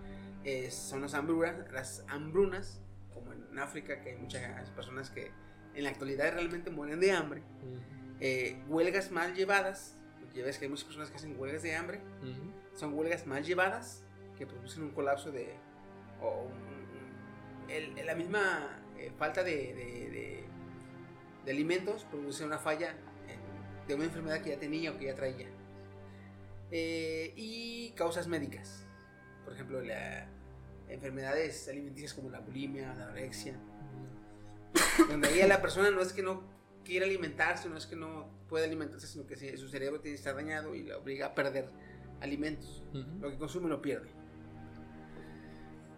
eh, son las hambrunas, las hambrunas, como en África, que hay muchas personas que en la actualidad realmente mueren de hambre, eh, huelgas mal llevadas, porque ya ves que hay muchas personas que hacen huelgas de hambre, son huelgas mal llevadas que producen un colapso de. o un- un- el- la misma eh, falta de, de- de- de alimentos produce una falla de una enfermedad que ya tenía o que ya traía. Eh, y causas médicas. Por ejemplo, la, enfermedades alimenticias como la bulimia, la anorexia. Donde ahí a la persona no es que no quiera alimentarse, no es que no pueda alimentarse, sino que su cerebro tiene que estar dañado y la obliga a perder alimentos. Lo que consume lo pierde.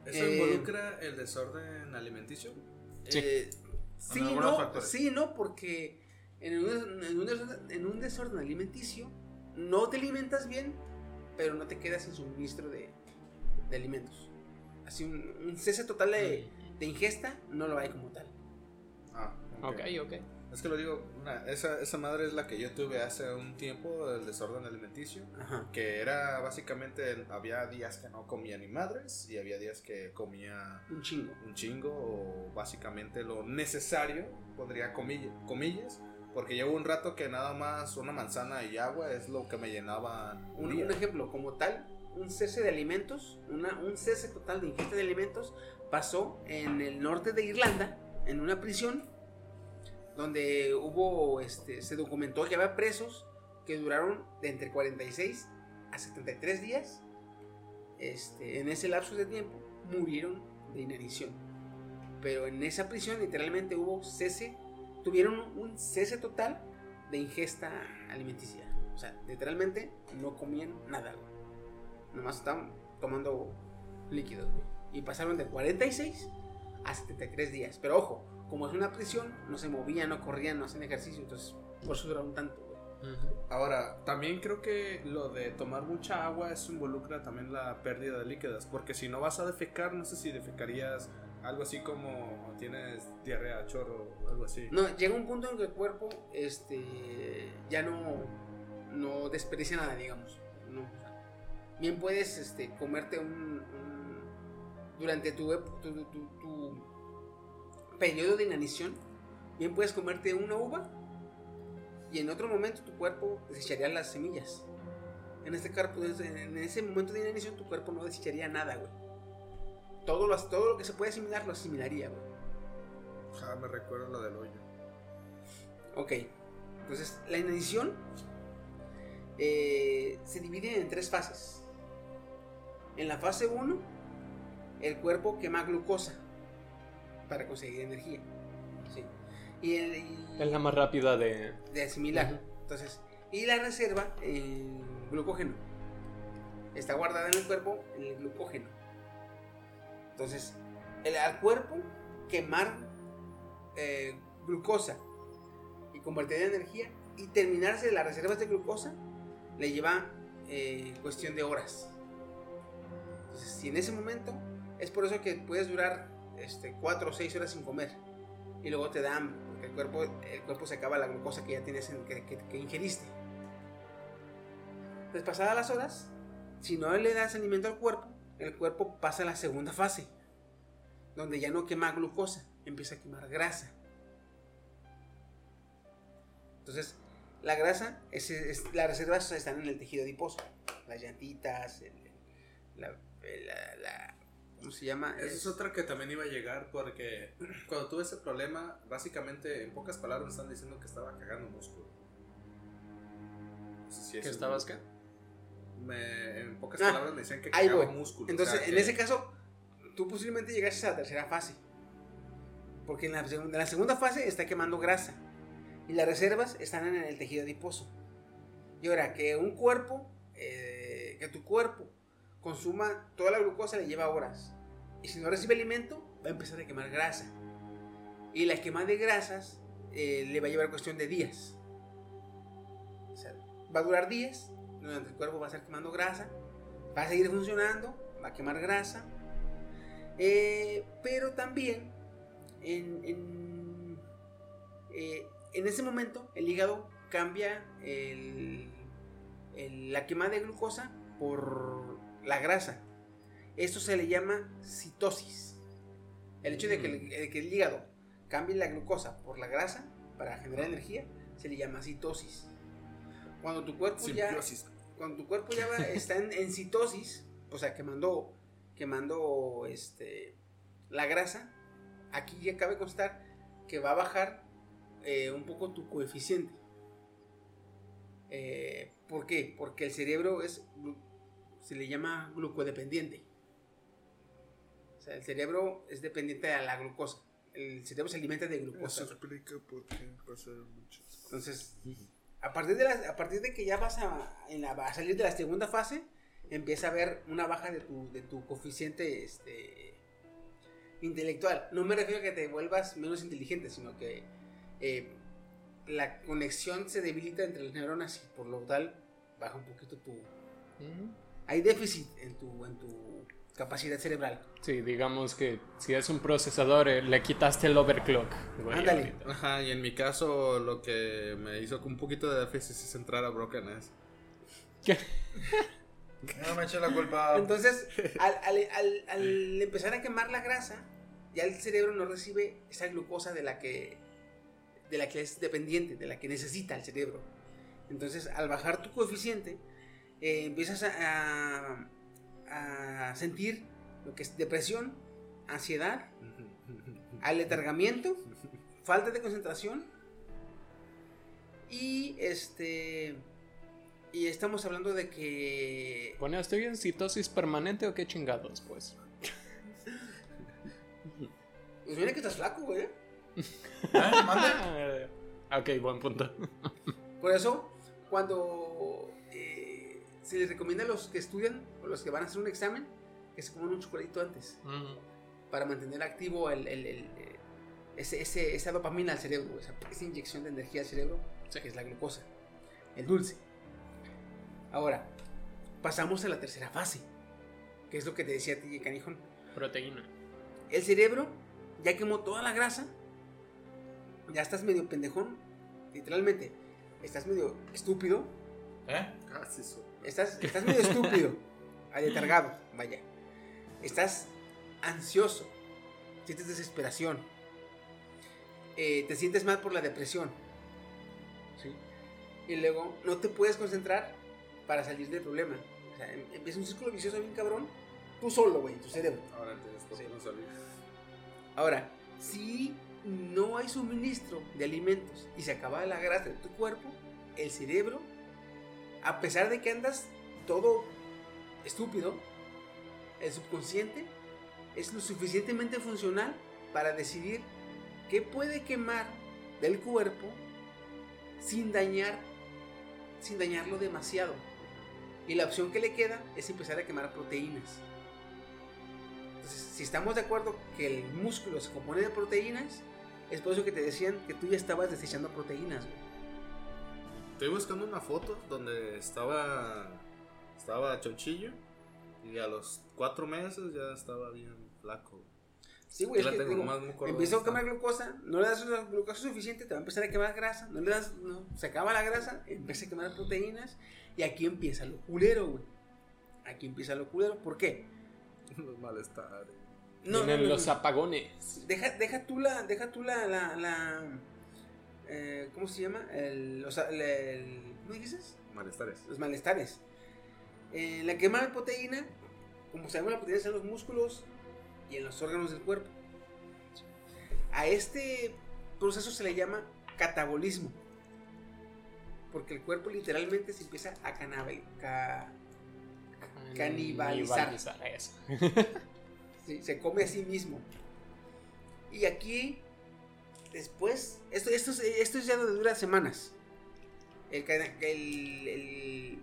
¿Eso involucra el desorden alimenticio? Sí, eh, sí, no, sí, no, porque en un, en, un desorden, alimenticio no te alimentas bien, pero no te quedas sin suministro de, de alimentos. Así un, cese total de, de, ingesta no lo hay como tal. Ah, ok, ok. Es que lo digo, esa, esa, madre es la que yo tuve hace un tiempo, el desorden alimenticio, que era básicamente, había días que no comía ni madres y había días que comía un chingo. Un chingo o básicamente lo necesario, podría comillas, comillas porque llevo un rato que nada más una manzana y agua es lo que me llenaba un, un, ejemplo, como tal, un cese de alimentos, una, un cese total de ingesta de alimentos pasó en el norte de Irlanda, en una prisión donde hubo, este, se documentó que había presos que duraron de entre 46 a 73 días. Este, en ese lapso de tiempo murieron de inanición. Pero en esa prisión literalmente hubo cese, tuvieron un cese total de ingesta alimenticia. O sea, literalmente no comían nada, Nomás estaban tomando líquidos, Y pasaron de 46 a 73 días. Pero ojo, como es una prisión, no se movían, no corrían, no hacían ejercicio, entonces por eso duraron tanto. Ahora, también creo que lo de tomar mucha agua eso involucra también la pérdida de líquidos, porque si no vas a defecar, no sé si defecarías algo así como tienes diarrea, chorro, algo así. No, llega un punto en que el cuerpo este, ya no, no desperdicia nada, digamos. bien puedes este, comerte un, durante tu, tu, tu periodo de inanición, bien puedes comerte una uva y en otro momento tu cuerpo desecharía las semillas. En este pues, en ese momento de inanición tu cuerpo no desecharía nada, güey. Todo lo, todo lo que se puede asimilar lo asimilaría, güey. Ah, me recuerdo lo del hoyo. Ok. Entonces, la inanición eh, se divide en tres fases. En la fase 1, el cuerpo quema glucosa para conseguir energía. ¿sí? Y, es la más rápida de, de asimilar. Entonces, y la reserva en glucógeno. Está guardada en el cuerpo en el glucógeno. Entonces, el, al cuerpo quemar eh, glucosa y convertir en energía y terminarse las reservas de glucosa le lleva eh, cuestión de horas. Entonces, si en ese momento es por eso que puedes durar este, 4 o 6 horas sin comer. Y luego te da porque el cuerpo, el cuerpo se acaba la glucosa que ya tienes, en, que, que, ingeriste. Entonces, pasadas las horas, si no le das alimento al cuerpo, el cuerpo pasa a la segunda fase, donde ya no quema glucosa, empieza a quemar grasa. Entonces, la grasa, es, las reservas están en el tejido adiposo, las llantitas, la, ¿Cómo se llama? Esa es otra que también iba a llegar porque cuando tuve ese problema, básicamente, en pocas palabras, me están diciendo que estaba cagando músculo. No si ¿Que estabas qué? En pocas ah, palabras me decían que cagaba músculo. Entonces, en ese caso, tú posiblemente llegaste a la tercera fase. Porque en la, en la segunda fase está quemando grasa. Y las reservas están en el tejido adiposo. Y ahora, que un cuerpo, eh, que tu cuerpo consuma toda la glucosa le lleva horas. Y si no recibe alimento, va a empezar a quemar grasa. Y la quema de grasas eh, le va a llevar cuestión de días. O sea, va a durar días, donde el cuerpo va a estar quemando grasa, va a seguir funcionando, va a quemar grasa. Eh, pero también en, en, eh, en, ese momento el hígado cambia la quema de glucosa por la grasa. Esto se le llama citosis. El hecho de que el, hígado cambie la glucosa por la grasa para generar energía se le llama citosis. Cuando tu cuerpo ya cuando tu cuerpo ya [LAUGHS] está en, citosis, o sea, quemando quemando este la grasa, aquí ya cabe constar que va a bajar eh, un poco tu coeficiente. Eh, ¿Por qué? Porque el cerebro es, se le llama glucodependiente. O sea, el cerebro es dependiente a la glucosa. El cerebro se alimenta de glucosa. Eso explica por qué pasan muchas cosas. Entonces, a partir de, a partir de que ya vas a, en la- a salir de la segunda fase, empieza a haber una baja de tu, de tu coeficiente este, intelectual. No me refiero a que te vuelvas menos inteligente, sino que eh, la conexión se debilita entre las neuronas y por lo tal baja un poquito tu... Hay déficit en tu, en tu capacidad cerebral. Sí, digamos que si es un procesador, eh, le quitaste el overclock. güey, Ándale. ahorita. Ajá, y en mi caso lo que me hizo con un poquito de déficit es entrar a Broken S. ¿Qué? [LAUGHS] No me eche la culpa. Entonces, al, al- al- al empezar a quemar la grasa, ya el cerebro no recibe esa glucosa de la que de la que es dependiente, de la que necesita el cerebro. Entonces, al bajar tu coeficiente, eh, empiezas a, a- a sentir lo que es depresión, ansiedad, aletargamiento, [LAUGHS] falta de concentración y este y estamos hablando de que Bueno, ¿estoy en citosis permanente o qué chingados, pues? Pues mira que estás flaco, güey. ¿Eh? Ah, [LAUGHS] ok, buen punto. Por eso, cuando se les recomienda a los que estudian o los que van a hacer un examen, que se coman un chocolatito antes, para mantener activo el, el- el, ese, ese- esa dopamina al cerebro, esa, esa inyección de energía al cerebro, que es la glucosa, el dulce. Ahora, pasamos a la tercera fase, que es lo que te decía a ti, Canijón. Proteína. El cerebro ya quemó toda la grasa, ya estás medio pendejón, literalmente, estás medio estúpido, ¿Eh? Casi so- estás, estás medio estúpido, [LAUGHS] aletargado, vaya. Estás ansioso, sientes desesperación, eh, te sientes mal por la depresión, ¿sí? Y luego no te puedes concentrar para salir del problema. O sea, em- empieza un círculo vicioso bien cabrón, tú solo, güey, tu cerebro. Ahora qué no salí. Ahora, si no hay suministro de alimentos y se acaba la grasa de tu cuerpo, el cerebro, a pesar de que andas todo estúpido, el subconsciente es lo suficientemente funcional para decidir qué puede quemar del cuerpo sin dañar, sin dañarlo demasiado. Y la opción que le queda es empezar a quemar proteínas. Si estamos de acuerdo que el músculo se compone de proteínas, es por eso que te decían que tú ya estabas desechando proteínas. Estoy buscando una foto donde estaba estaba chonchillo y a los cuatro meses ya estaba bien flaco. Sí, güey, Yo es la que tengo, digo, no empezó a quemar glucosa, no le das glucosa suficiente, te va a empezar a quemar grasa, no le das, no, se acaba la grasa, empieza a quemar proteínas y aquí empieza lo culero, güey. Aquí empieza lo culero, ¿por qué? [LAUGHS] Los malestares. Vienen los apagones. Deja, deja tú la, deja tú la, la, la, eh, ¿cómo se llama? El, o sea, el- el- ¿cómo dices? Malestares. los malestares. Eh, la quema de proteína, como sabemos, la proteína está en los músculos y en los órganos del cuerpo. A este proceso se le llama catabolismo. Porque el cuerpo literalmente se empieza a canabal, ca- Canibalizar. eso. sí, se come a sí mismo. Y aquí, después, esto, esto, es- esto es ya donde dura semanas. El, ca- el- el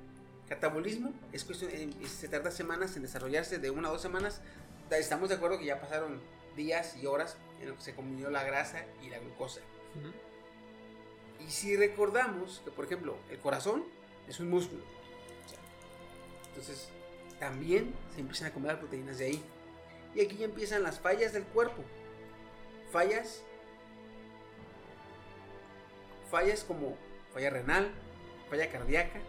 catabolismo es cuestión, eh, se tarda semanas en desarrollarse, de una a dos semanas. Estamos de acuerdo que ya pasaron días y horas en lo que se combinó la grasa y la glucosa. Y si recordamos que, por ejemplo, el corazón es un músculo. Entonces, también se empiezan a comer las proteínas de ahí. Y aquí ya empiezan las fallas del cuerpo. Fallas. Fallas como falla renal, falla cardíaca,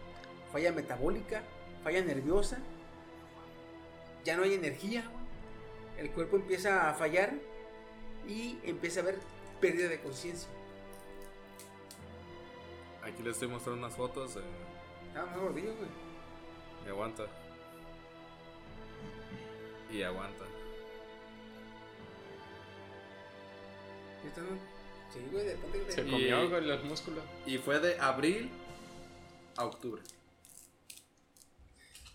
falla metabólica, falla nerviosa. Ya no hay energía. El cuerpo empieza a fallar y empieza a haber pérdida de conciencia. Aquí les estoy mostrando unas fotos de, Ah, más gordillo, güey. y aguanta. Y aguanta. No- Sí, güey, de repente. Se Y- comió con los músculos. Y fue de abril A octubre.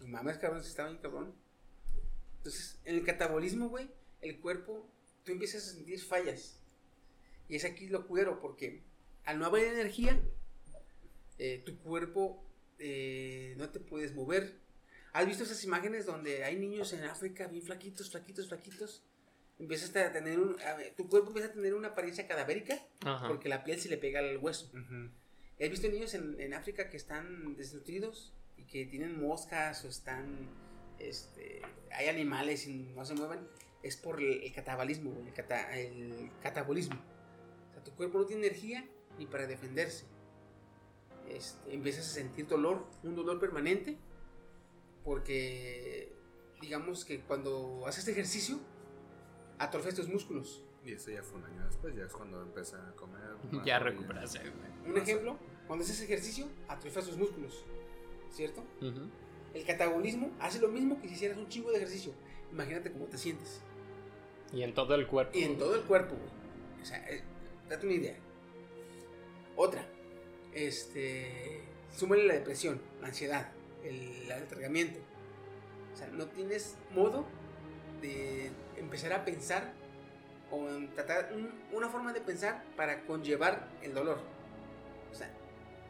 No mames, cabrón, si estaba bien cabrón. Entonces, en el catabolismo, güey, el cuerpo, tú empiezas a sentir fallas. Y es aquí lo cuero, porque al no haber energía, eh, tu cuerpo eh, no te puedes mover. ¿Has visto esas imágenes donde hay niños en África bien flaquitos, flaquitos, flaquitos? Empiezas a tener un, a ver, tu cuerpo empieza a tener una apariencia cadavérica Ajá. porque la piel se le pega al hueso. He visto niños en, en África que están desnutridos y que tienen moscas o están, este, hay animales y no se mueven. Es por el, el catabalismo, el, cata- el catabolismo. O sea, tu cuerpo no tiene energía ni para defenderse. Este, empiezas a sentir dolor, un dolor permanente, porque digamos que cuando haces ejercicio, atrofias tus músculos. Y eso ya fue un año después, ya es cuando empecé a comer. [LAUGHS] Ya recuperarse, güey. Un ejemplo, cuando haces ejercicio, atrofias tus músculos, ¿cierto? Ujú. El catabolismo hace lo mismo que si hicieras un chingo de ejercicio. Imagínate cómo te sientes. Y en todo el cuerpo. Y en todo el cuerpo, güey. O sea, eh, date una idea. Otra, este, súmale la depresión, la ansiedad, el alargamiento. O sea, no tienes modo empezar a pensar o tratar un- una forma de pensar para conllevar el dolor. O sea,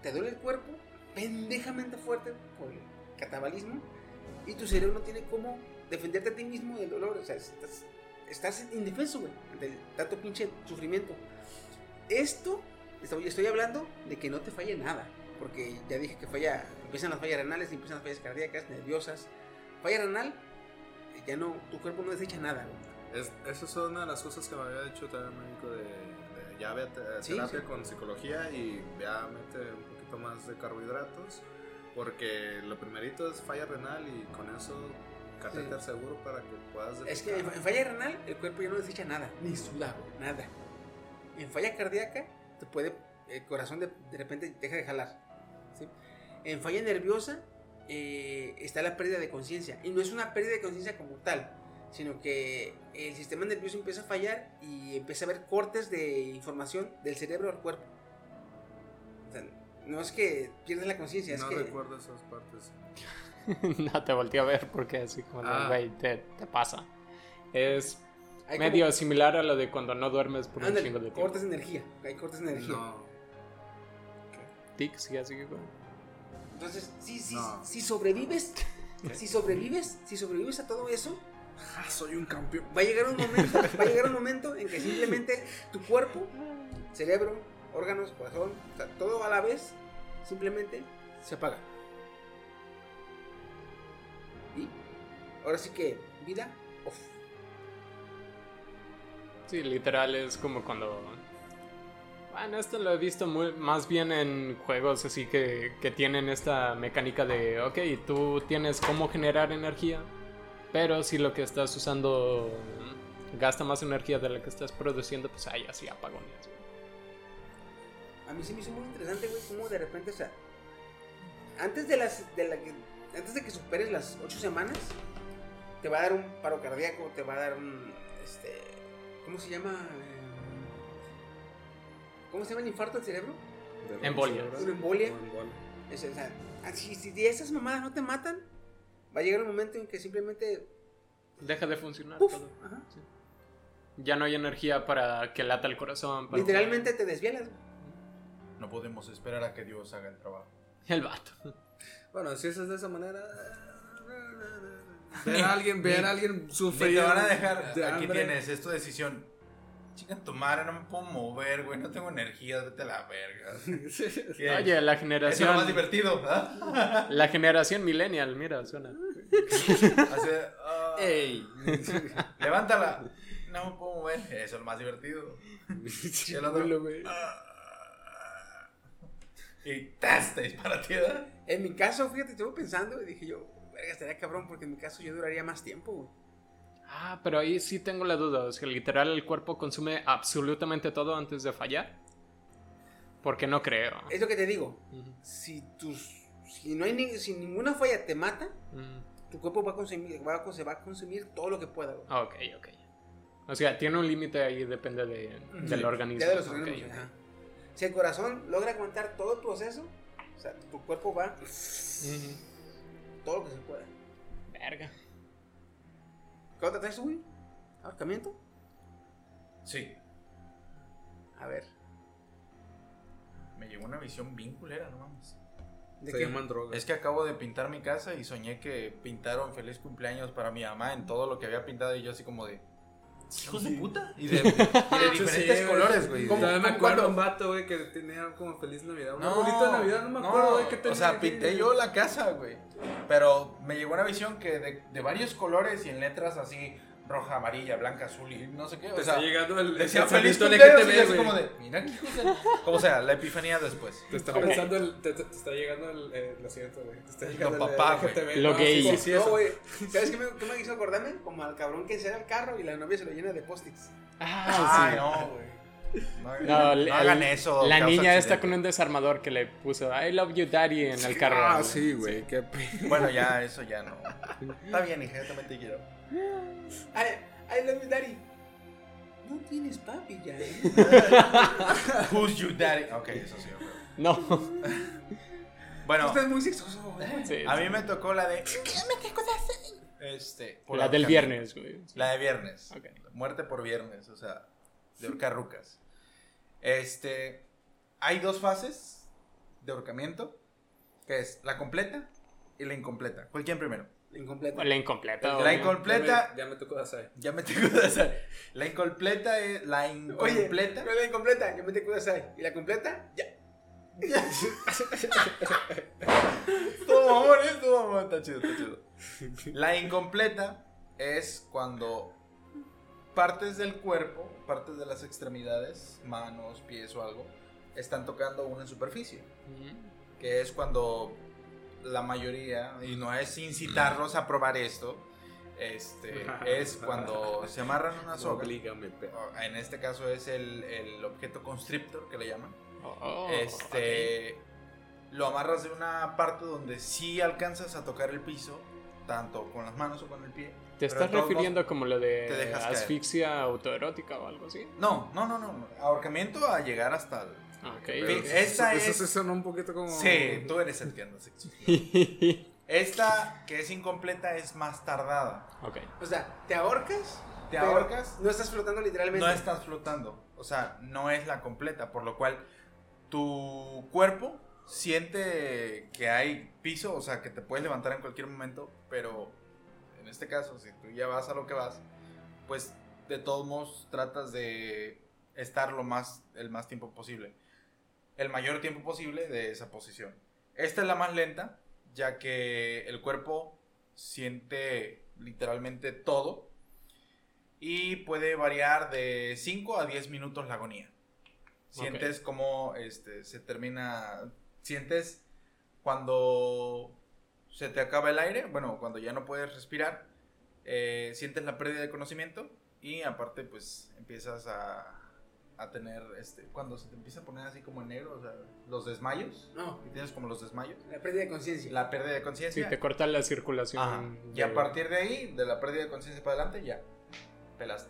te duele el cuerpo pendejamente fuerte por el catabalismo y tu cerebro no tiene cómo defenderte a ti mismo del dolor. O sea, estás, estás indefenso, güey, ante tanto pinche sufrimiento. Esto, estoy, estoy hablando de que no te falle nada, porque ya dije que falla, empiezan las fallas renales, empiezan las fallas cardíacas, nerviosas. Falla renal, ya no, tu cuerpo no desecha nada. Es, esa es una de las cosas que me había dicho también el médico de, de ya vete a Sí, terapia sí. con psicología y ya mete un poquito más de carbohidratos porque lo primerito es falla renal y con eso catéter seguro para que puedas Es que en, falla renal el cuerpo ya no desecha nada, ni suda, güey, nada. En falla cardíaca te puede, el corazón de, de repente deja de jalar. ¿sí? En falla nerviosa eh, está la pérdida de conciencia. Y no es una pérdida de conciencia como tal, sino que el sistema nervioso empieza a fallar y empieza a haber cortes de información del cerebro al cuerpo. O sea, no es que pierdas la conciencia, es no que... recuerdo esas partes. [LAUGHS] no te volteé a ver porque así como, de, Ah. güey, te, te pasa. Es hay medio similar a lo de cuando no duermes por como- un chingo de tiempo. cortes de energía, hay cortes de energía. No. Y así, güey. Entonces, si, si, No. si sobrevives, si sobrevives, si sobrevives a todo eso, Ah, soy un campeón. va a llegar un momento, [LAUGHS] va a llegar un momento en que simplemente tu cuerpo, cerebro, órganos, corazón, o sea, todo a la vez, simplemente se apaga. Y ahora sí que vida off. Sí, literal es como cuando... Bueno, esto lo he visto muy, más bien en juegos así que, que tienen esta mecánica de, ok, tú tienes cómo generar energía, pero si lo que estás usando gasta más energía de la que estás produciendo, pues hay así apagones. A mí se me hizo muy interesante, güey, cómo de repente, o sea, antes de las, de la antes de que superes las ocho semanas, te va a dar un paro cardíaco, te va a dar un, este, ¿cómo se llama? ¿Cómo se llama el infarto del cerebro? Embolia. Una embolia. O. Es- o sea, así, si de esas mamadas no te matan, va a llegar un momento en que simplemente, Deja de funcionar ¡puf! todo. Ajá. Ya no hay energía para que lata el corazón. para literalmente te desvielas. No podemos esperar a que Dios haga el trabajo. El vato. Bueno, si eso es de esa manera. [LAUGHS] Ver a alguien, ver a alguien Si sufrir. te van a dejar, de aquí hambre. tienes, es tu decisión. Chica tu madre, no me puedo mover, güey, no tengo energía, vete a la verga. [LAUGHS] Oye, la Eso es lo generación... más divertido, ¿verdad? [LAUGHS] La generación millennial, mira, suena. Así, ah, Ey. [LAUGHS] levántala. No me puedo mover, eso es lo más divertido. Y el otro, ah, y ¡tas! te dispara a ti, ¿verdad? En mi caso, fíjate, estuve pensando y dije yo, verga, estaría cabrón porque en mi caso yo duraría más tiempo. güey. Ah, pero ahí sí tengo la duda. O sea, literal el cuerpo consume absolutamente todo antes de fallar. Porque no creo. Es lo que te digo. Ujú. Si tus, si no hay ni- si ninguna falla te mata, Mm, tu cuerpo va a consumir, va a, se va a consumir todo lo que pueda. güey. Ok, ok. O sea, tiene un límite ahí, depende de, del Sí, organismo. Ya de los Ok, organismos, ok. ajá. Si el corazón logra aguantar todo el proceso, O sea, tu cuerpo va todo lo que se pueda. Verga. ¿Qué otra traes, güey? ¿Ahorcamiento? Sí. A ver. Me llegó una visión bien culera, no mames. ¿De Se qué? llaman drogas. Es que acabo de pintar mi casa y soñé que pintaron feliz cumpleaños para mi mamá en todo lo que había pintado y yo así como de... Hijos de puta. Y de, y de [LAUGHS] diferentes Sí, colores, güey. Como me acuerdo un vato, güey, que tenía como feliz Navidad. Un No, de Navidad, no me acuerdo tenía. O sea, pinté yo la casa, güey. Pero me llegó una visión que de, de varios colores y en letras así, roja, amarilla, blanca, azul y no sé qué. O Te sea, está llegando el, decía el feliz y LGTB, como güey. de, mira qué hijos de... Como sea, la epifanía después. Te está ¿Cómo? pensando, el, te, te- te está llegando el, eh, lo siento, güey. Te está Lo llegando el papá, güey. LGTB. Lo No, gay. Sí, sí, sí, no, eso. güey. ¿Sabes qué me, qué me hizo acordarme? Como al cabrón que se da el carro y la novia se lo llena de post-its. Ah, Ay, sí. no, güey. No, No, no el- hagan eso. La niña está con un desarmador que le puso I love you daddy en el carro. Ah, sí, güey. Qué pe- Bueno, ya, eso ya no. Está bien, hija, yo también te quiero. Ay, I love you, daddy. No tienes papi ya. ¿eh? Who's your daddy? Ok, eso sí. No. Bueno, muy sexoso. Sí, a sí. mí me tocó la de. Este. por La del ahorcamiento. viernes, güey. La de viernes. Ok. Muerte por viernes, o sea, de ahorcarrucas. Este. Hay dos fases de ahorcamiento: que es la completa y la incompleta. ¿Cuál quieren primero? Incompleto. La incompleta. La incompleta. Ya me, ya me tocó Dasai. Ya me que hacer. La incompleta es. La Oye, incompleta. pero la incompleta, yo me te cuidas ahí. ¿Y la completa? Ya. Todo mamón, ¿eh? Todo mamón. Está chido, está chido. La incompleta es cuando partes del cuerpo, partes de las extremidades, manos, pies o algo, están tocando una superficie. Que es cuando la mayoría, y no es incitarlos a probar esto, este, [LAUGHS] es cuando se amarran una soga. Oblígame, En este caso es el, el objeto constrictor que le llaman. Oh, este lo amarras de una parte donde sí alcanzas a tocar el piso, tanto con las manos o con el pie. ¿Te estás refiriendo como lo de caer. asfixia autoerótica o algo así? No, no, no, no. Ahorcamiento a llegar hasta el. Ah, Ok. Sí, Pero esta eso, es- Eso sonó un poquito como. Sí, tú eres el que anda sexo. [LAUGHS] Esta, que es incompleta, es más tardada. ok. O sea, te ahorcas. Te pero ahorcas, No estás flotando literalmente. no estás flotando. O sea, no es la completa. Por lo cual, tu cuerpo siente que hay piso, o sea, que te puedes levantar en cualquier momento. Pero en este caso, si tú ya vas a lo que vas, pues de todos modos tratas de estar lo más, el más tiempo posible. El mayor tiempo posible de esa posición. Esta es la más lenta, ya que el cuerpo siente literalmente todo y puede variar de 5 a 10 minutos la agonía. Sientes como este, se termina, sientes cuando se te acaba el aire, bueno, cuando ya no puedes respirar, eh, sientes la pérdida de conocimiento y aparte pues empiezas a, a tener, este, cuando se te empieza a poner así como en negro, o sea, los desmayos, No, y tienes como los desmayos, la pérdida de conciencia. la pérdida de Sí, conciencia. te corta la circulación. Ajá. Y a partir de ahí, de la pérdida de conciencia para adelante, ya pelaste.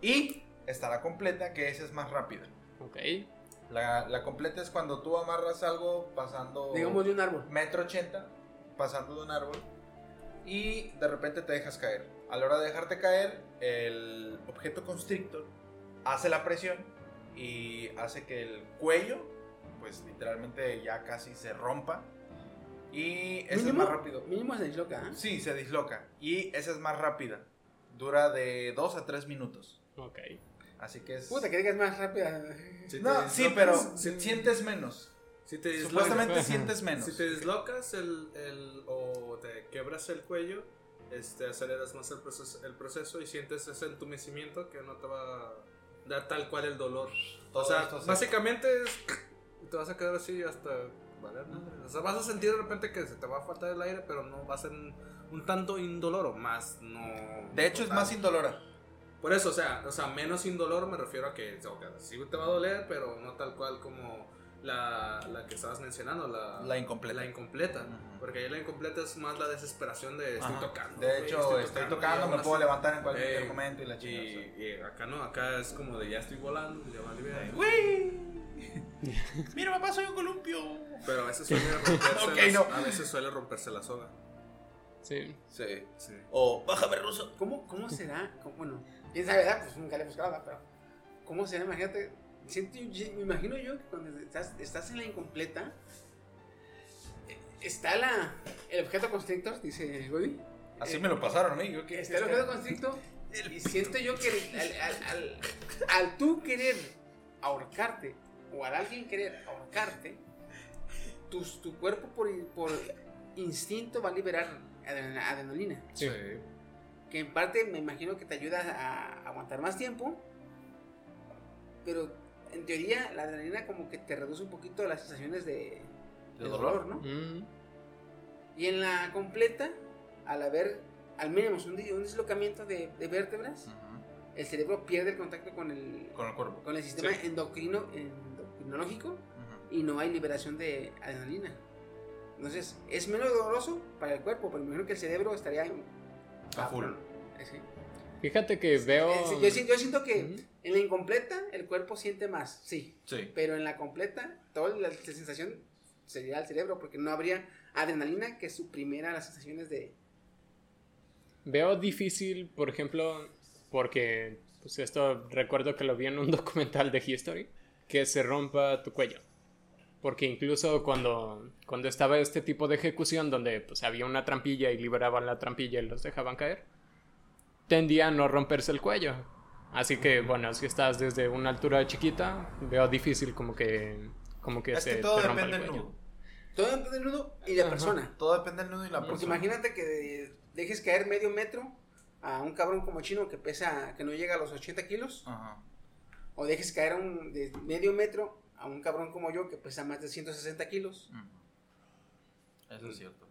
Y está la completa, que esa es más rápida. Ok. La, la completa es cuando tú amarras algo pasando Digamos de un árbol. metro ochenta, pasando de un árbol, y de repente te dejas caer. A la hora de dejarte caer, el objeto constrictor hace la presión y hace que el cuello, pues literalmente ya casi se rompa. Y ese es Mínimo, más rápido. mínimo se disloca, ¿eh? Sí, se disloca. Y esa es más rápida. Dura de 2 a 3 minutos. Ok. Así que es. Puta, que digas más rápida. Si no, sí, pero si- sientes menos. Si te dislocas, Supuestamente [LAUGHS] sientes menos. si te dislocas el, el, o te quebras el cuello, este, aceleras más el proceso, el proceso y sientes ese entumecimiento que no te va a dar tal cual el dolor. Todo o sea, básicamente es, [CLEARS THROAT] te vas a quedar así hasta... valer. O sea, vas a sentir de repente que se te va a faltar el aire, pero no va a ser un, un tanto indoloro, más no... De hecho, es más indolora. Por eso, o sea, o sea, menos indolor me refiero a que o sea, sí te va a doler, pero no tal cual como la, la que estabas mencionando, la, La incompleta. La incompleta. Ujú. Porque ahí la incompleta es más la desesperación de estoy Ajá. tocando. De hecho, estoy tocando, y me aún puedo así- levantar en cualquier momento y la y, chingada. y acá no, acá es como de ya estoy volando, ya vale, verga. [LAUGHS] Mira, papá, soy un columpio. Pero a veces suele [LAUGHS] romperse, Ok, las- no. a veces suele romperse la soga. Sí. Sí. Sí. O bájame ruso. ¿Cómo, cómo será? ¿Cómo- bueno, quién sabe, ¿verdad? Pues nunca le hemos grabado, pero ¿cómo será? Imagínate, siento, yo- me imagino yo que cuando estás, estás en la incompleta, eh, está la, el objeto constrictor, dice Goody. Así Eh, me lo pasaron a mí. Yo qué Está el objeto constrictor y siento yo que al, al- al- al tú querer ahorcarte o al alguien querer ahorcarte, tus- tu cuerpo por, por instinto va a liberar adrenalina. adrenalina Sí. que en parte me imagino que te ayuda a aguantar más tiempo, pero en teoría la adrenalina como que te reduce un poquito las sensaciones de, de dolor, ¿no? Mm. Y en la completa, al haber al menos un, un dislocamiento de, de vértebras, el cerebro pierde el contacto con el, Con el cuerpo. con el sistema Sí. endocrino, endocrinológico y no hay liberación de adrenalina. Entonces, es menos doloroso para el cuerpo, pero imagino que el cerebro estaría en- A full. Sí. Fíjate que veo. Yo, si- yo siento que. En la incompleta el cuerpo siente más, sí. Sí. Pero en la completa, toda la, la sensación sería el cerebro, porque no habría adrenalina que suprimiera las sensaciones de. Veo difícil, por ejemplo, porque pues esto recuerdo que lo vi en un [LAUGHS] documental de History, que se rompa tu cuello. Porque incluso cuando, cuando estaba este tipo de ejecución donde pues había una trampilla y liberaban la trampilla y los dejaban caer, tendía a no romperse el cuello. Así que bueno, si estás desde una altura chiquita, veo difícil como que como que Es se que todo te rompa el depende del cuello. nudo. Todo depende del nudo y de la Ajá. persona. Todo depende del nudo y la Porque persona. imagínate que dejes caer medio metro a un cabrón como chino que pesa, que no llega a los 80 kilos, Ajá. o dejes caer un, de medio metro a un cabrón como yo que pesa más de 160 kilos. Eso es cierto.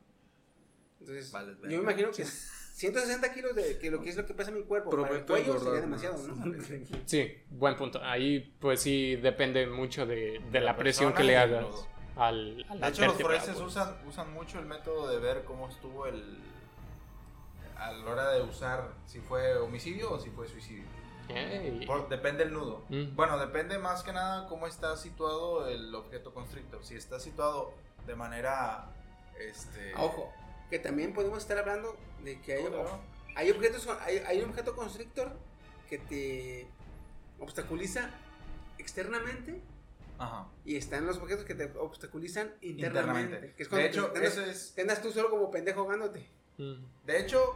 Entonces, Vale, yo me imagino que 160 kilos de que lo que es lo que pesa mi cuerpo para el Prometo cuello engordar sería demasiado. ¿no? [LAUGHS] Sí, buen punto. Ahí pues sí depende mucho de, de la, la presión que le hagas nudo. al, a la De hecho, los forenses pues. usan, usan mucho el método de ver cómo estuvo el. a la hora de usar si fue homicidio o si fue suicidio. Por- depende el nudo. Mm. Bueno, depende más que nada cómo está situado el objeto constrictor. Si está situado de manera. Este. Ojo, que también podemos estar hablando de que hay, Claro. hay objetos, hay, hay un objeto constrictor que te obstaculiza externamente Ajá. y están los objetos que te obstaculizan internamente. Internamente. Que es cuando De hecho, te andas, eso es. te andas tú solo como pendejo ahogándote. Mm. De hecho,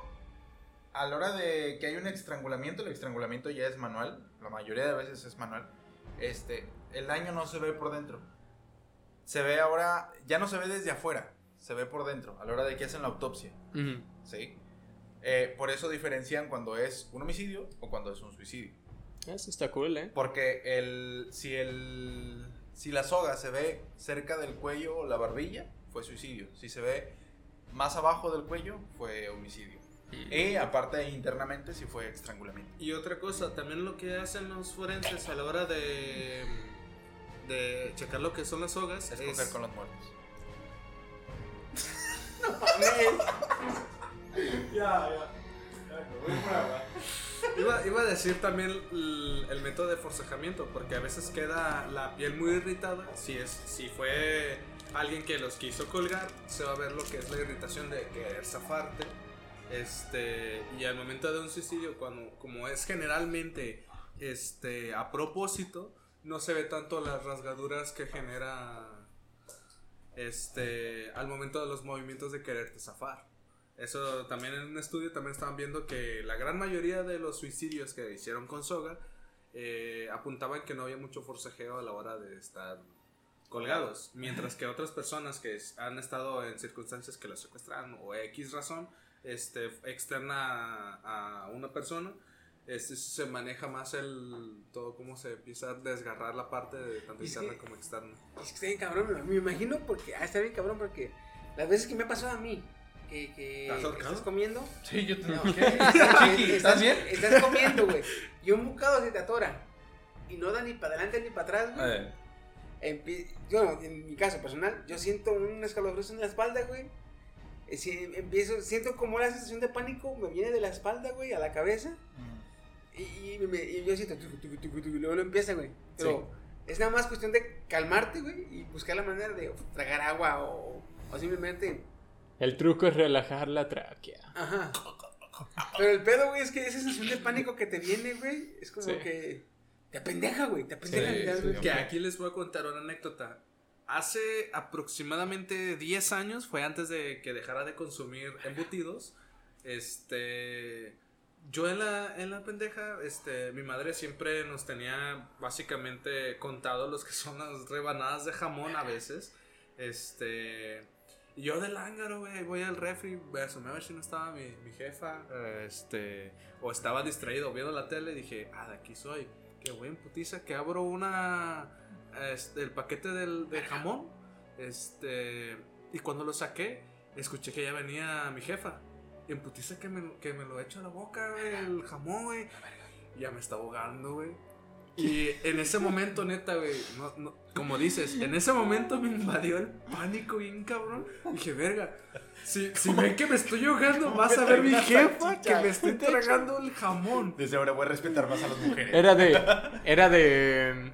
a la hora de que hay un estrangulamiento, el estrangulamiento ya es manual, la mayoría de veces es manual, este, el daño no se ve por dentro. Se ve ahora, ya no se ve desde afuera, se ve por dentro, a la hora de que hacen la autopsia, Ujú. ¿sí? Eh, por eso diferencian cuando es un homicidio o cuando es un suicidio. Eso está cool, ¿eh? Porque el, si, el, si la soga se ve cerca del cuello o la barbilla, fue suicidio. Si se ve más abajo del cuello, fue homicidio. Y aparte internamente, si fue estrangulamiento. Y otra cosa, también lo que hacen los forenses a la hora de, de checar lo que son las sogas Es es, coger con los muertos. Iba, iba a decir también el, el método de forcejamiento, porque a veces queda la piel muy irritada. Si, es, si fue alguien que los quiso colgar, se va a ver lo que es la irritación de querer zafarte. Este, y al momento de un suicidio, cuando, como es generalmente este, a propósito, no se ve tanto las rasgaduras que genera este, al momento de los movimientos de quererte zafar. Eso también en un estudio también estaban viendo que la gran mayoría de los suicidios que hicieron con soga eh, apuntaban que no había mucho forcejeo a la hora de estar colgados, mientras que otras personas que han estado en circunstancias que los secuestran o X razón este, externa a una persona, este, se maneja más el todo cómo se empieza a desgarrar la parte de tanto es interna que- como externa. Es que está bien cabrón, me- me imagino porque. Ah, está bien cabrón porque las veces que me ha pasado a mí, que, que ¿Estás comiendo. Sí, yo te No, [LAUGHS] estás, ¿Estás bien? Estás comiendo, güey. Y un bocado se te atora. Y no da ni para adelante ni para atrás, güey. Eh, yo, en mi caso personal, yo siento un escalofrío en la espalda, güey. Eh, si- empiezo, siento como la sensación de pánico me viene de la espalda, güey, a la cabeza. Y, y me- y yo siento, luego lo empieza, güey. Pero Es nada más cuestión de calmarte, güey, y buscar la manera de tragar agua o, o simplemente. El truco es relajar la tráquea. Ajá. Pero el pedo, güey, es que esa sensación de pánico que te viene, güey, es como Sí. que. Te apendeja, güey, te apendeja. Sí, güey. que aquí les voy a contar una anécdota. Hace aproximadamente 10 años, fue antes de que dejara de consumir embutidos. Este. Yo en la, en la pendeja, este, mi madre siempre nos tenía básicamente contado los que son las rebanadas de jamón a veces. Este. y Yo del ángaro, güey, voy al refri, voy a asomar a ver si no estaba mi, mi jefa, este, o estaba distraído viendo la tele, y dije, ah, de aquí soy. Qué buen putiza, que abro una, este, el paquete del, de jamón, este, y cuando lo saqué, escuché que ya venía mi jefa. Y en putiza que me, que me lo echo a la boca, güey, el jamón, güey. Ya me está ahogando, güey. Y en ese momento, neta, güey, no, no, como dices, en ese momento me invadió el pánico bien cabrón. Dije, verga, si, si ven que me estoy ahogando, vas a ver mi jefa que me estoy tragando el jamón. Desde ahora voy a respetar más a las mujeres. Era de. [LAUGHS] Era de.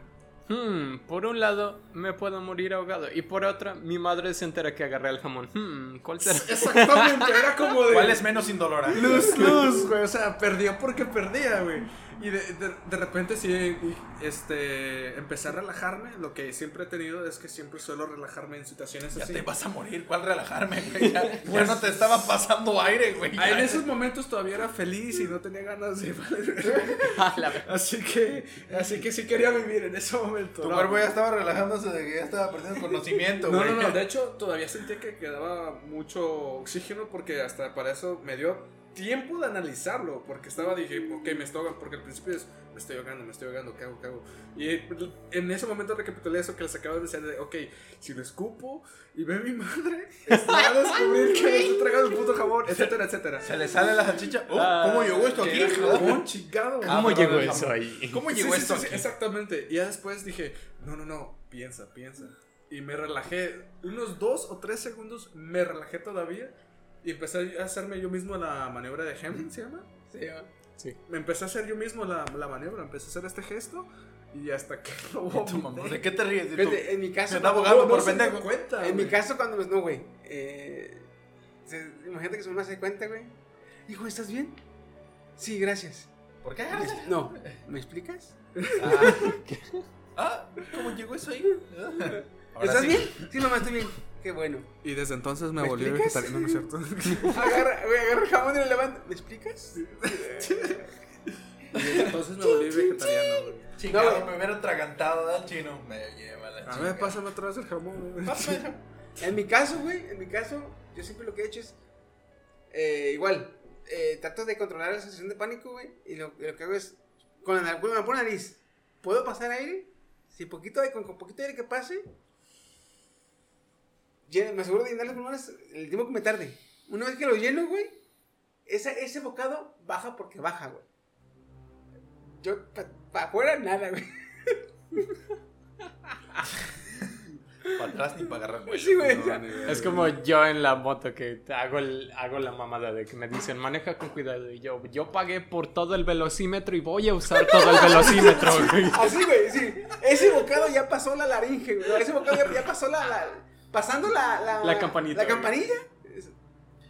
Hmm, por un lado me puedo morir ahogado. Y por otra, mi madre se entera que agarré el jamón. Hmm, ¿cuál será? [LAUGHS] Exactamente, era como de... ¿Cuál es menos indolora? Luz, luz, güey. O sea, perdía porque perdía, güey. Y de, de, de repente sí, este, empecé a relajarme. Lo que siempre he tenido es que siempre suelo relajarme en situaciones Ya así. te vas a morir, ¿cuál relajarme, güey? Ya, ya [LAUGHS] no te estaba pasando aire, güey. Ah, En Ya. esos momentos todavía era feliz y no tenía ganas de... A [LAUGHS] la ver- así que, así que sí quería vivir en ese momento. Tu No, cuerpo ya estaba relajándose de que ya estaba perdiendo conocimiento, No, güey. no, no, de [LAUGHS] hecho todavía sentía que quedaba mucho oxígeno porque hasta para eso me dio tiempo de analizarlo, porque estaba, dije, ok, me estoy ahogando, porque al principio es, me estoy ahogando, me estoy ahogando, ¿qué hago, qué hago? Y en ese momento recapitulé eso que les acabo de decir, de, ok, si lo escupo y ve mi madre, va a [LAUGHS] descubrir que me estoy tragando el puto jabón, etcétera, etcétera. Se le sale la salchicha. Oh, Ah, ¿Cómo llegó esto aquí? ¿Qué jabón, chingado? Ah, ¿Cómo llegó eso ahí? ¿Cómo llegó sí, esto sí, sí, aquí? exactamente. Y ya después dije, no, no, no, piensa, piensa. Y me relajé. Unos dos o tres segundos me relajé todavía. Y empecé a hacerme yo mismo la maniobra de Hemming, ¿se llama? Sí. Sí. Me empecé a hacer yo mismo la, la maniobra. Empecé a hacer este gesto. Y hasta que [LAUGHS] lo Tu mamá, vomité. ¿De qué te ríes? En mi caso. Está abogando No, por no se dio pendejo. cuenta, En mi caso, cuando me. No, güey. Eh, se- imagínate que su mamá se da cuenta, güey. Hijo, ¿estás bien? Sí, gracias. ¿Por qué? Me expli- No, ¿me explicas? Ah, [LAUGHS] ah, ¿cómo llegó eso ahí? ¿Estás sí. bien? Sí, mamá, estoy bien. Qué bueno. Y desde entonces me, ¿Me volví explicas? vegetariano, ¿no es cierto? [LAUGHS] Agarra, güey, agarra el jamón y lo levanta. ¿Me explicas? y desde entonces me volví vegetariano, güey. Chingado, No, güey. me hubiera atragantado del chino. Me lleva la A chingada. ver, pásame otra vez el jamón, güey. Pásame. En mi caso, güey, en mi caso, yo siempre lo que he hecho es. eh, igual, eh, trato de controlar la sensación de pánico, güey. Y lo, y lo que hago es. Con la, con la pura nariz, ¿puedo pasar aire? Si poquito, con, con poquito aire que pase, me aseguro de llenar los pulmones el tiempo que me tarde. Una vez que lo lleno, güey, esa, ese bocado baja porque baja, güey. Yo, para afuera, nada, güey. [LAUGHS] Para atrás ni para agarrar. Sí, güey. No, ni idea, Es como yo en la moto que hago, el, hago la mamada de que me dicen maneja con cuidado y yo, yo pagué por todo el velocímetro y voy a usar todo el velocímetro. güey. [LAUGHS] Así, güey, sí. Ese bocado ya pasó la laringe, güey. Ese bocado ya, ya pasó la, la- Pasando la. La, La campanita, La campanilla.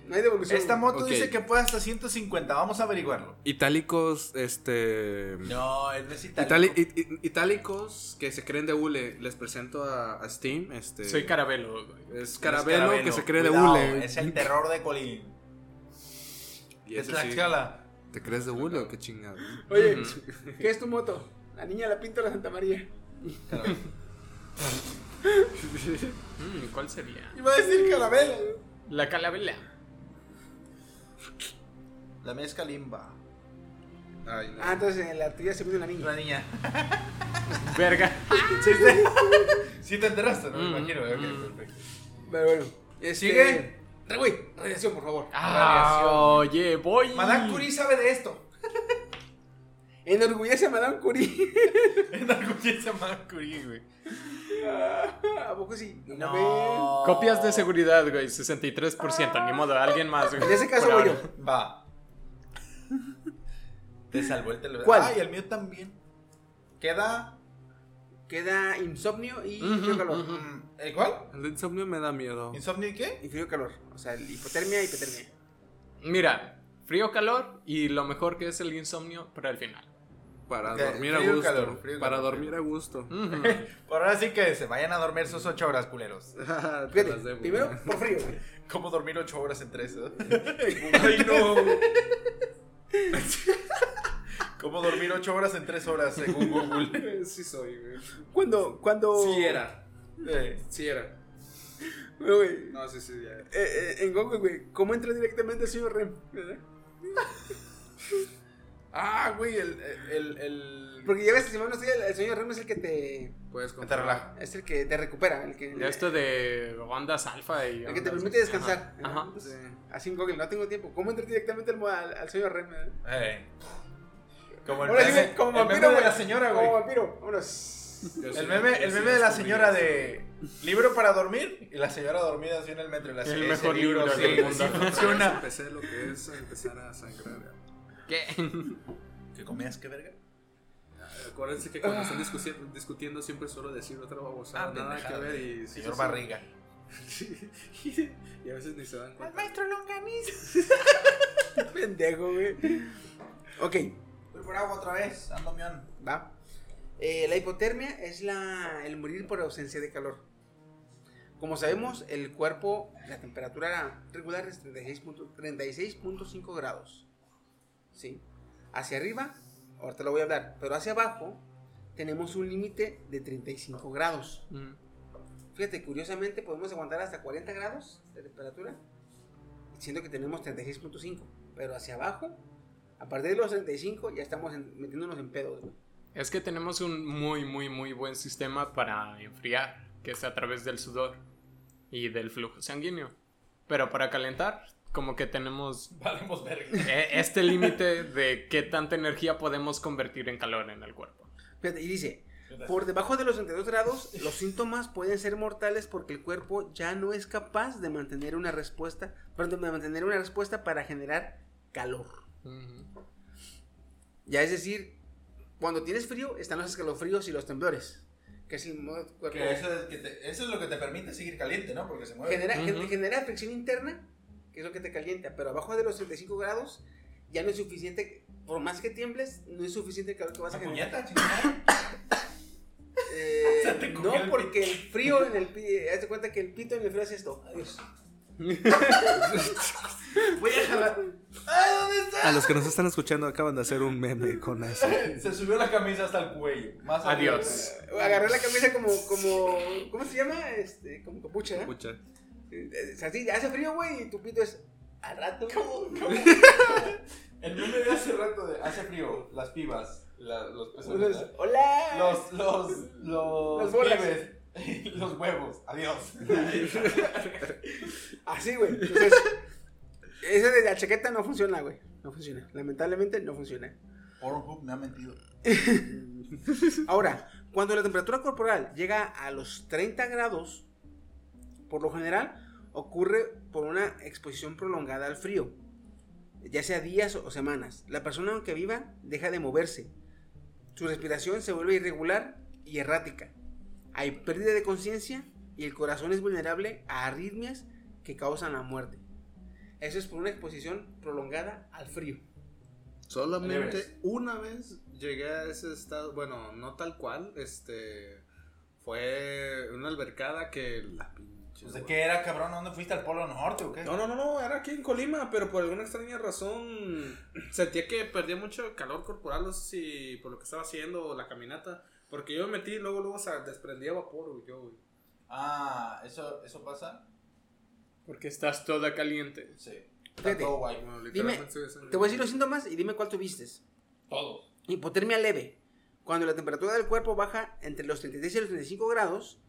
No hay devolución. Esta moto dice que puede hasta 150. Vamos a averiguarlo. Itálicos, este. No, él es itálico. Itali- it- it- itálicos que se creen de hule. Les presento a, a Steam. Este, Soy carabelo. güey. Es Carabelo, que se cree Cuidado, de hule. Es el terror de Colín. Y Es la sí, escala. ¿Te crees de hule o qué chingado? Oye. ¿qué es tu moto? La niña la pinta la Santa María. Mm, ¿Cuál sería? Iba a decir carabela. La calabela. La mezca limba. Ay, no. Ah, entonces en la tuya se pone una niña. La niña. [LAUGHS] Verga. ¿Sí, te- sí te enteraste, no me Mm, imagino. Ok, mm. perfecto. Pero bueno. Este, Sigue. Re- Güey, radiación, por favor. Ah, oye, voy. Madame Curie sabe de esto. [LAUGHS] Enorgullece a Madame Curie. [LAUGHS] Enorgullece a Madame Curie, güey. [LAUGHS] ¿A poco sí? No. Copias de seguridad, güey, 63%, ni modo, alguien más, güey. En ese caso voy yo. Va. Te salvó el teléfono. ¿Cuál? Ah, y el mío también. Queda. queda insomnio y Ujú, frío calor. ujú. Mm, ¿El cuál? El insomnio me da miedo. ¿Insomnio y qué? Y frío calor. O sea, el hipotermia y hipotermia. Mira, frío, calor y lo mejor que es el insomnio para el final. Para dormir a gusto. calor, frío, para calor. dormir a gusto. Por ahora sí que se vayan a dormir sus ocho horas, culeros. [LAUGHS] Fíjate, debo. primero [LAUGHS] por frío. güey. ¿Cómo dormir ocho horas en tres? [LAUGHS] Ay, no. ¿Cómo dormir ocho horas en tres horas según Google? Sí soy, güey. Cuando, cuando. Sí era. Eh, Sí era. Güey, No, sí, sí, ya. eh, eh, en Google, güey, ¿cómo entra directamente el señor Rem? Ah, güey, el, el, el... Porque ya ves, si mal no estoy, el, el señor Rem es el que te. Puedes te relaja. Es el que te recupera. El que, De esto de ondas alfa y. el que te permite descansar. Ajá. Ajá. Entonces, Así en Google, no tengo tiempo. ¿Cómo entra directamente al, al, al señor Rem? Eh. Como el Ahora meme, como el vampiro, meme de la señora, Como güey. vampiro. Vámonos. El meme, el meme de la señora de libro para dormir y la señora dormida así en el metro. La El mejor libro sí, del sí mundo. funciona. Empecé lo que es empezar a sangrar. ¿Qué? ¿Qué comías? ¿Qué verga? Acuérdense que cuando están discutiendo, discutiendo siempre suelo decir otra babosada, Ah, nada que ver y... sí, Señor sí, sí. Barriga. [LAUGHS] y a veces ni se dan cuenta. maestro Longaniz. [LAUGHS] Pendejo, güey. Ok, Voy por agua otra vez, ando mión. va. Eh, la hipotermia es la, el morir por ausencia de calor. Como sabemos, el cuerpo, la temperatura regular es 36 punto- 36.5 grados. ¿Sí? Hacia arriba, ahorita lo voy a hablar, pero hacia abajo tenemos un límite de 35 grados. Mm. Fíjate, curiosamente podemos aguantar hasta 40 grados de temperatura, siendo que tenemos 36.5. Pero hacia abajo, a partir de los 35, ya estamos en- metiéndonos en pedos. Es que tenemos un muy, muy, muy buen sistema para enfriar, que es a través del sudor y del flujo sanguíneo. Pero para calentar, como que tenemos Valemos eh, este límite de qué tanta energía podemos convertir en calor en el cuerpo. Y dice, por debajo de los 32 grados, los síntomas pueden ser mortales porque el cuerpo ya no es capaz de mantener una respuesta, perdón, de mantener una respuesta para generar calor. Ya es decir, cuando tienes frío, están los escalofríos y los temblores, que es el modo cuerpo. Que eso, es, que te- eso es lo que te permite seguir caliente, ¿no? Porque se mueve. genera, genera fricción interna, que es lo que te calienta, pero abajo de los 35 grados ya no es suficiente, por más que tiembles, no es suficiente el calor que vas a ¿Esa generar. [LAUGHS] Eh, [LAUGHS] Se te comió el no, porque el frío en el pito, hazte cuenta que el pito en el frío hace esto. Adiós. [LAUGHS] Voy a jalar. ¡Ay, dónde está! A los que nos están escuchando acaban de hacer un meme con eso. Se subió la camisa hasta el cuello. Más arriba. Adiós. Agarré la camisa como, como, ¿cómo se llama? Este, como capucha, ¿eh? Es así, hace frío, güey, y tu pito es al rato. [LAUGHS] El meme de hace rato de hace frío, las pibas, la- los ¿verdad? Hola. los los pibes, [LAUGHS] los huevos. Adiós. [LAUGHS] Así, güey. Entonces, ese de la chaqueta no funciona, güey. No funciona. Lamentablemente no funciona. Pornhub me ha mentido. Ahora, cuando la temperatura corporal llega a los 30 grados, por lo general ocurre por una exposición prolongada al frío, ya sea días o semanas. La persona aunque viva deja de moverse. Su respiración se vuelve irregular y errática. Hay pérdida de conciencia y el corazón es vulnerable a arritmias que causan la muerte. Eso es por una exposición prolongada al frío. Solamente una vez llegué a ese estado, bueno, no tal cual, este fue una albercada que la ¿De qué era, cabrón? ¿Dónde fuiste al Polo Norte o qué? No, no, no, no, era aquí en Colima, pero por alguna extraña razón [CLEARS THROAT] sentía que perdía mucho calor corporal, no sé si por lo que estaba haciendo o la caminata, porque yo me metí y luego luego se desprendía vapor, güey, yo, güey. Ah, ¿eso, ¿eso pasa? Porque estás toda caliente. Sí. Está Fíjate. todo guay. Bueno, Dime, te voy a decir los síntomas y dime cuál tuviste. Todo. Hipotermia leve. Cuando la temperatura del cuerpo baja entre los 36 y los 35 grados,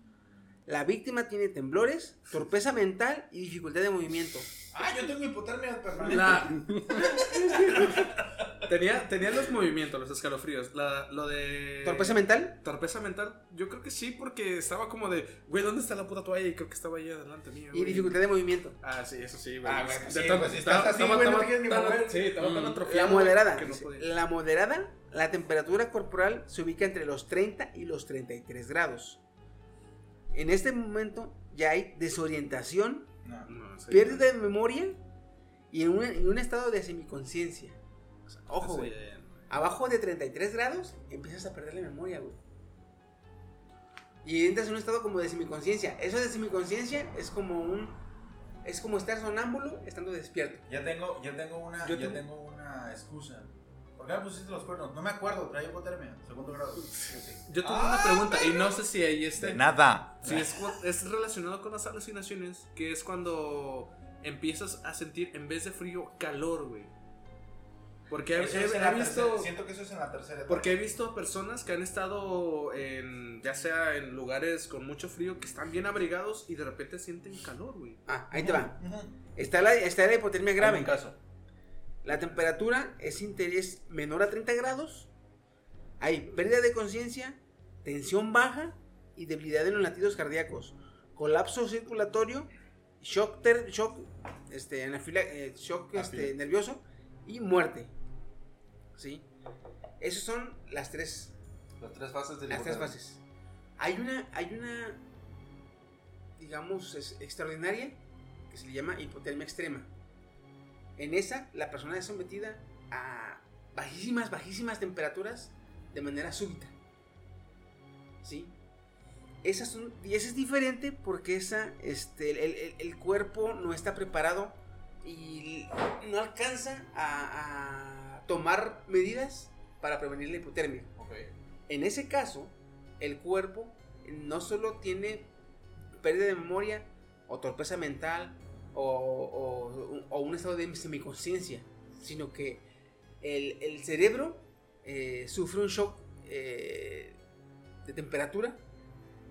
la víctima tiene temblores, torpeza mental y dificultad de movimiento. Ah, yo tengo hipotermia permanente. La... [LAUGHS] tenía, tenía los movimientos, los escalofríos. La, lo de. ¿Torpeza mental? Torpeza mental, yo creo que sí, porque estaba como de, güey, ¿dónde está la puta toalla? Y creo que estaba ahí adelante mío. Y dificultad de movimiento. Ah, sí, eso sí, güey. Ah, De sí, pues si estás así, güey, no quieres ni mover. Sí, estaba tan Mm. atrofiado. La moderada. que no podía. la moderada, la temperatura corporal se ubica entre los 30 y los 33 grados. En este momento ya hay desorientación, No. No, sí. pérdida de memoria y en un, en un estado de semiconciencia. O sea, ojo, güey. Abajo de 33 grados empiezas a perder la memoria, güey. Y entras en un estado como de semiconciencia. Eso de semiconciencia es como un. Es como estar sonámbulo estando despierto. Ya tengo, ya tengo una, Yo ya tengo- tengo una excusa. ¿Por qué me pusiste los cuernos? No me acuerdo, traía hipotermia, segundo grado. Yo tengo una pregunta y no sé si ahí De esté. nada. Si es, es relacionado con las alucinaciones, que es cuando empiezas a sentir en vez de frío calor, güey. Porque he, he- he visto tercera- siento que eso es en la tercera etapa. porque he visto personas que han estado en ya sea en lugares con mucho frío que están bien abrigados y de repente sienten calor, güey. Ah, ahí te va. Ujú. Está la, está la hipotermia grave. Hay un caso. La temperatura es, inter- es menor a 30 grados. Hay pérdida de conciencia, tensión baja y debilidad en los latidos cardíacos. Colapso circulatorio, shock, ter- shock, este, eh, shock este, nervioso y muerte. ¿Sí? Esas son las tres, Las tres fases del las tres hipotermia. fases. Hay una, hay una, digamos, es extraordinaria que se le llama hipotermia extrema. En esa, la persona es sometida a bajísimas, bajísimas temperaturas de manera súbita. ¿Sí? Esas son, y esa es diferente porque esa, este, el, el- el cuerpo no está preparado y no alcanza a, a tomar medidas para prevenir la hipotermia. Ok. En ese caso, el cuerpo no solo tiene pérdida de memoria o torpeza mental o, o- o un estado de semiconsciencia, sino que el, el cerebro eh, sufre un shock eh, de temperatura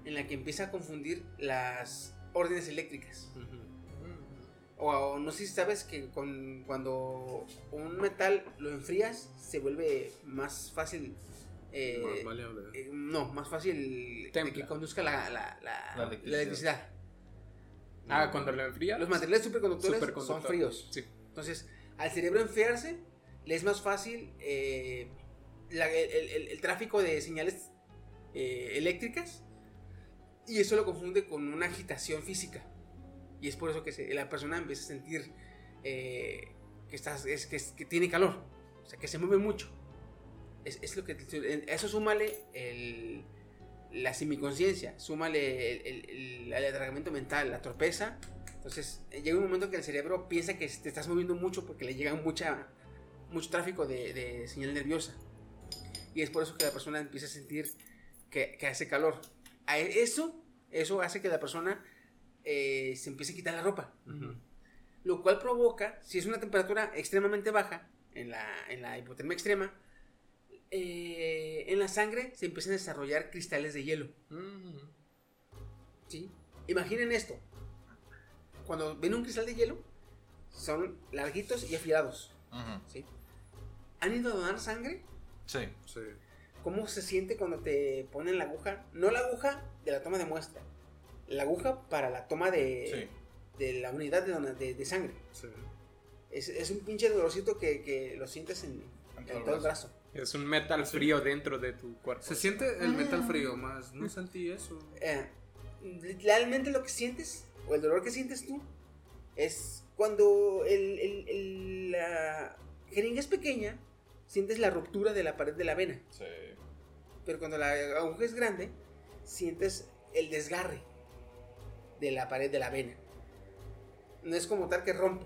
en la que empieza a confundir las órdenes eléctricas. O, o no sé si sabes que con- cuando un metal lo enfrías se vuelve más fácil. eh, Más maleable. eh, no, más fácil Templa. que conduzca la, la- la- La la electricidad. electricidad. Ah, cuando lo enfría. Los materiales superconductores, Superconductor. son fríos. Sí. Entonces, al cerebro enfriarse, le es más fácil eh, la- el, el- el tráfico de señales eh, eléctricas y eso lo confunde con una agitación física. Y es por eso que se- la persona empieza a sentir eh, que, estás, es, que, es- que tiene calor, o sea, que se mueve mucho. Es, es lo que eso súmale el, la semiconsciencia, súmale el, el, el- mental, la torpeza. Entonces eh, llega un momento que el cerebro piensa que te estás moviendo mucho porque le llega mucha, mucho tráfico de, de señal nerviosa. Y es por eso que la persona empieza a sentir que, que hace calor. A e- eso, eso hace que la persona eh, se empiece a quitar la ropa. Lo cual provoca, si es una temperatura extremadamente baja, en la, en la hipotermia extrema, eh, en la sangre se empiezan a desarrollar cristales de hielo. ¿sí? Imaginen esto. Cuando ven un cristal de hielo, son larguitos y afilados. ¿sí? ¿Han ido a donar sangre? Sí. Sí. ¿Cómo se siente cuando te ponen la aguja? No la aguja de la toma de muestra. La aguja para la toma de, de la unidad de, dona- de, de sangre. Sí. Es, es un pinche dolorcito que, que lo sientes en, en todo el brazo. Es un metal frío dentro de tu cuerpo. Se siente el metal frío más. No sentí eso. Eh, realmente lo que sientes, o el dolor que sientes tú, es cuando el, el- el- la jeringa es pequeña, sientes la ruptura de la pared de la vena. Sí. Pero cuando la aguja es grande, sientes el desgarre de la pared de la vena. No es como tal que rompe,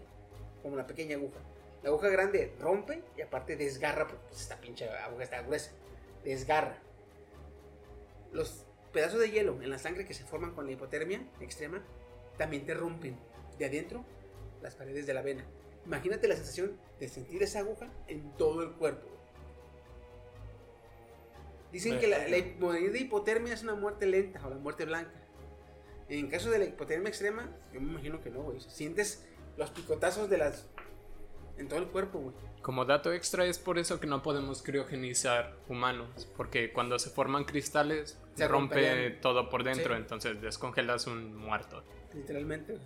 como la pequeña aguja. La aguja grande rompe y aparte desgarra, porque pues, esta pinche aguja está gruesa. Desgarra. Los pedazos de hielo en la sangre que se forman con la hipotermia extrema también te rompen de adentro las paredes de la vena. Imagínate la sensación de sentir esa aguja en todo el cuerpo. Dicen que la, la morir de hipotermia es una muerte lenta o la muerte blanca. En caso de la hipotermia extrema, yo me imagino que no, güey. Sientes los picotazos de las. En todo el cuerpo, güey. Como dato extra es por eso que no podemos criogenizar humanos, porque cuando se forman cristales Se rompe romperían. todo por dentro, Sí. entonces descongelas un muerto. Literalmente.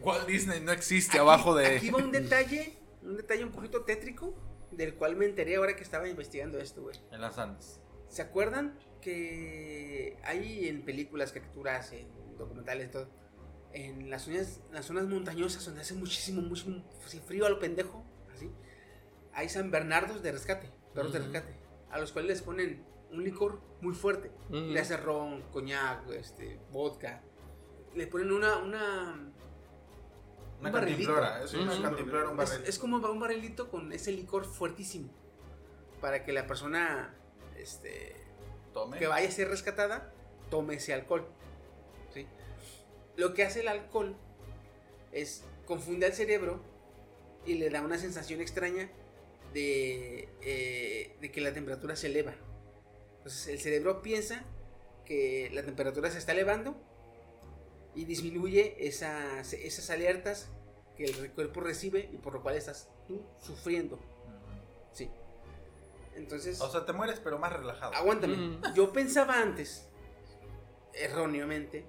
Walt Disney no existe Aquí- abajo de. Aquí va un detalle, un detalle un poquito tétrico del cual me enteré ahora que estaba investigando esto, güey. En las Andes. ¿Se acuerdan que hay en películas, caricaturas, en documentales, todo, en las zonas, las zonas montañosas donde hace muchísimo, mucho así, frío a lo pendejo, así, hay San Bernardos de rescate, perros de rescate, a los cuales les ponen un licor muy fuerte, le hace ron, coñac, este, vodka, le ponen una, una, Una Un barrilito. Es una Ujú. cantimplora, un es, barril. es como un barrilito con ese licor fuertísimo, para que la persona, este, Tome. que vaya a ser rescatada, tome ese alcohol. ¿sí? Lo que hace el alcohol es confunde al cerebro y le da una sensación extraña de, eh, de que la temperatura se eleva. Entonces el cerebro piensa que la temperatura se está elevando y disminuye esas, esas alertas que el cuerpo recibe y por lo cual estás tú sufriendo. Sí. Entonces... O sea, te mueres, pero más relajado. Aguántame. Mm. Yo pensaba antes, erróneamente,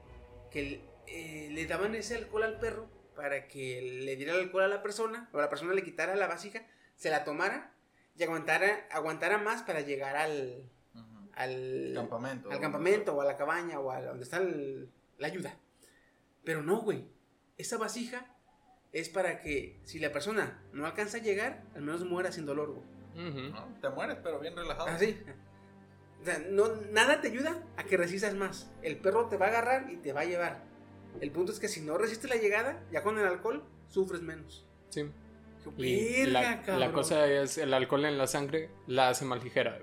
que eh, le daban ese alcohol al perro para que le diera el alcohol a la persona, o la persona le quitara la vasija, se la tomara y aguantara, aguantara más para llegar al, Campamento. al campamento o a la cabaña o a donde está el- la ayuda. Pero no, güey. Esa vasija es para que si la persona no alcanza a llegar, al menos muera sin dolor, güey. ¿No? Te mueres, pero bien relajado. Así. O sea, no, nada te ayuda a que resistas más. El perro te va a agarrar y te va a llevar. El punto es que si no resistes la llegada, ya con el alcohol, sufres menos. Sí. Y "Verga, la, la cabrón". cosa es el alcohol en la sangre la hace más ligera.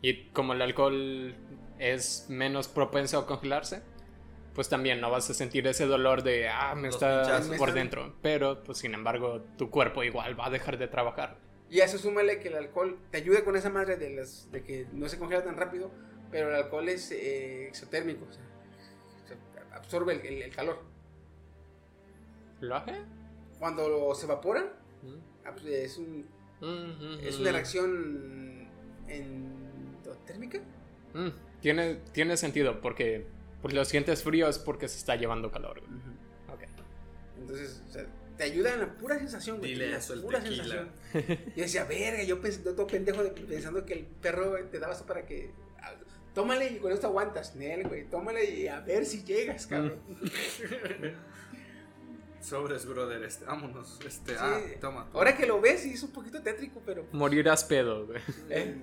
Y como el alcohol es menos propenso a congelarse, pues también no vas a sentir ese dolor de, ah, me Los está por dentro. Pero, pues sin embargo, tu cuerpo igual va a dejar de trabajar. Y a eso súmale que el alcohol te ayuda con esa madre de, las, de que no se congela tan rápido, pero el alcohol es eh, exotérmico, o sea, se absorbe el, el- el calor. ¿Lo hace? Cuando se evapora, Mm. ah, pues, es, un- Mm, es mm, una mm. reacción endotérmica. Mm, Tiene, tiene sentido, porque pues lo sientes frío es porque se está llevando calor. güey. Ok. Entonces, o sea, te ayuda en la pura sensación, güey. Dile eso pura tequila. sensación. Yo decía, verga, yo pensé, todo pendejo de- pensando que el perro te daba eso para que. Tómale y con esto aguantas, Nel, güey. Tómale y a ver si llegas, cabrón. [LAUGHS] Sobres, brother. Este, vámonos. Este, Sí. ah, toma. Ahora que lo ves, sí es un poquito tétrico, pero. Morirás pedo, güey. ¿eh?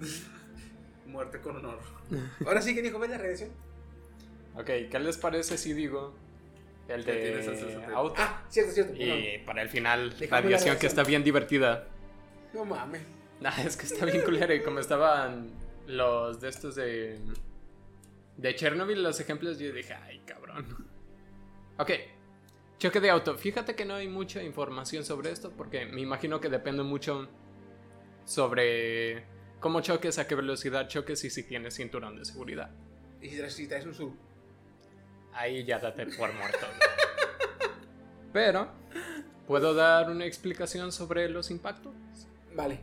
[LAUGHS] Muerte con honor. [LAUGHS] Ahora sí que dijo, ves la radiación. Ok, ¿qué les parece si digo el ¿Qué tienes el de 60? auto? Ah, cierto, cierto. Y para el final, la la aviación que está bien divertida. No mames. Nah, es que está bien culera y como estaban los de estos de... De Chernobyl, los ejemplos, yo dije, ay, cabrón. Ok, choque de auto. Fíjate que no hay mucha información sobre esto porque me imagino que depende mucho sobre cómo choques, a qué velocidad choques y si tienes cinturón de seguridad. Y si traes, un sub. Ahí ya date por muerto. Pero, ¿puedo dar una explicación sobre los impactos? Vale.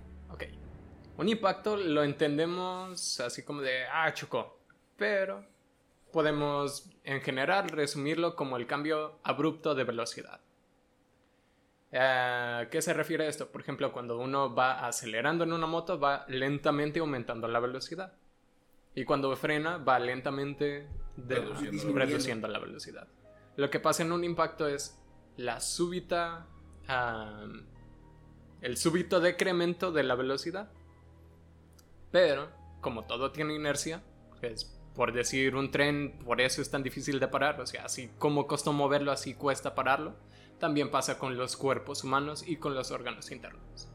Un impacto lo entendemos así como de, ah, chocó. Pero podemos en general resumirlo como el cambio abrupto de velocidad. ¿A ¿Qué se refiere a esto? Por ejemplo, cuando uno va acelerando en una moto, va lentamente aumentando la velocidad. Y cuando frena, va lentamente de- Reduciendo. La velocidad. Lo que pasa en un impacto es la súbita. el súbito decremento de la velocidad. Pero, como todo tiene inercia, es por decir un tren, por eso es tan difícil de parar. O sea, así como costó moverlo, así cuesta pararlo. También pasa con los cuerpos humanos y con los órganos internos.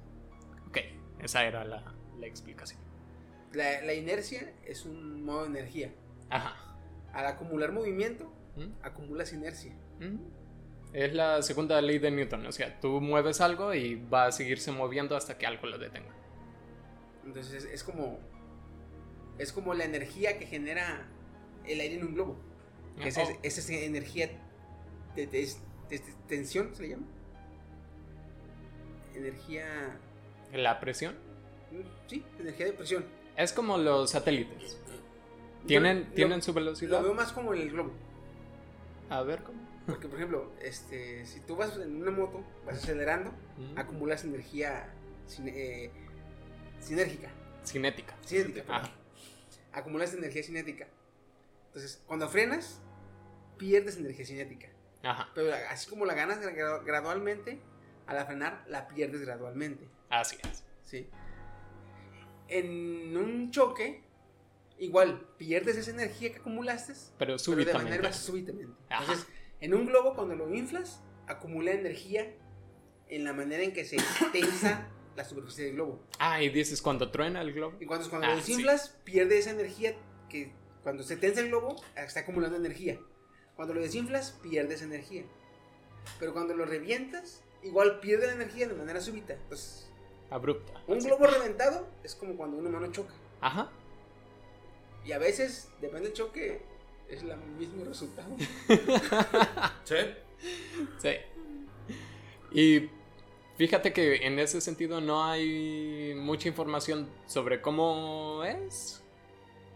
Ok, esa era la, la explicación. La, la inercia es un modo de energía. Ajá. Al acumular movimiento, ¿Mm? acumulas inercia. ¿Mm? Es la segunda ley de Newton. O sea, tú mueves algo y va a seguirse moviendo hasta que algo lo detenga. Entonces es, es como. Es como la energía que genera el aire en un globo. Que es, Oh. es esa energía de, de- de- de tensión, ¿se le llama? Energía. La presión mm, Sí, energía de presión. es como los satélites. ¿Tienen, lo- ¿tienen su Lo velocidad? veo más como el globo. A ver cómo. Porque, por ejemplo, este, si tú vas en una moto, vas acelerando, Mm. acumulas energía eh, sinérgica. Cinética. Cinética, Ah. Acumulas energía cinética. Entonces, cuando frenas, pierdes energía cinética. ajá. Pero así como la ganas gra- gradualmente, al frenar la pierdes gradualmente. Así es. ¿sí? En un choque, igual pierdes esa energía que acumulaste, Pero pero de súbitamente. manera súbitamente. Ajá. Entonces, en un globo, cuando lo inflas, acumula energía en la manera en que se tensa la superficie del globo. Ah, y dices cuando truena el globo. Y cuando, cuando Ah, lo desinflas, pierde esa energía que cuando se tensa el globo, está acumulando energía. Cuando lo desinflas, pierde esa energía. Pero cuando lo revientas, igual pierde la energía de manera súbita. Entonces, Abrupta. un así. globo reventado es como cuando un humano choca. Ajá. Y a veces, depende del choque, es el mismo resultado. [LAUGHS] ¿Sí? Sí. Y fíjate que en ese sentido no hay mucha información sobre cómo es.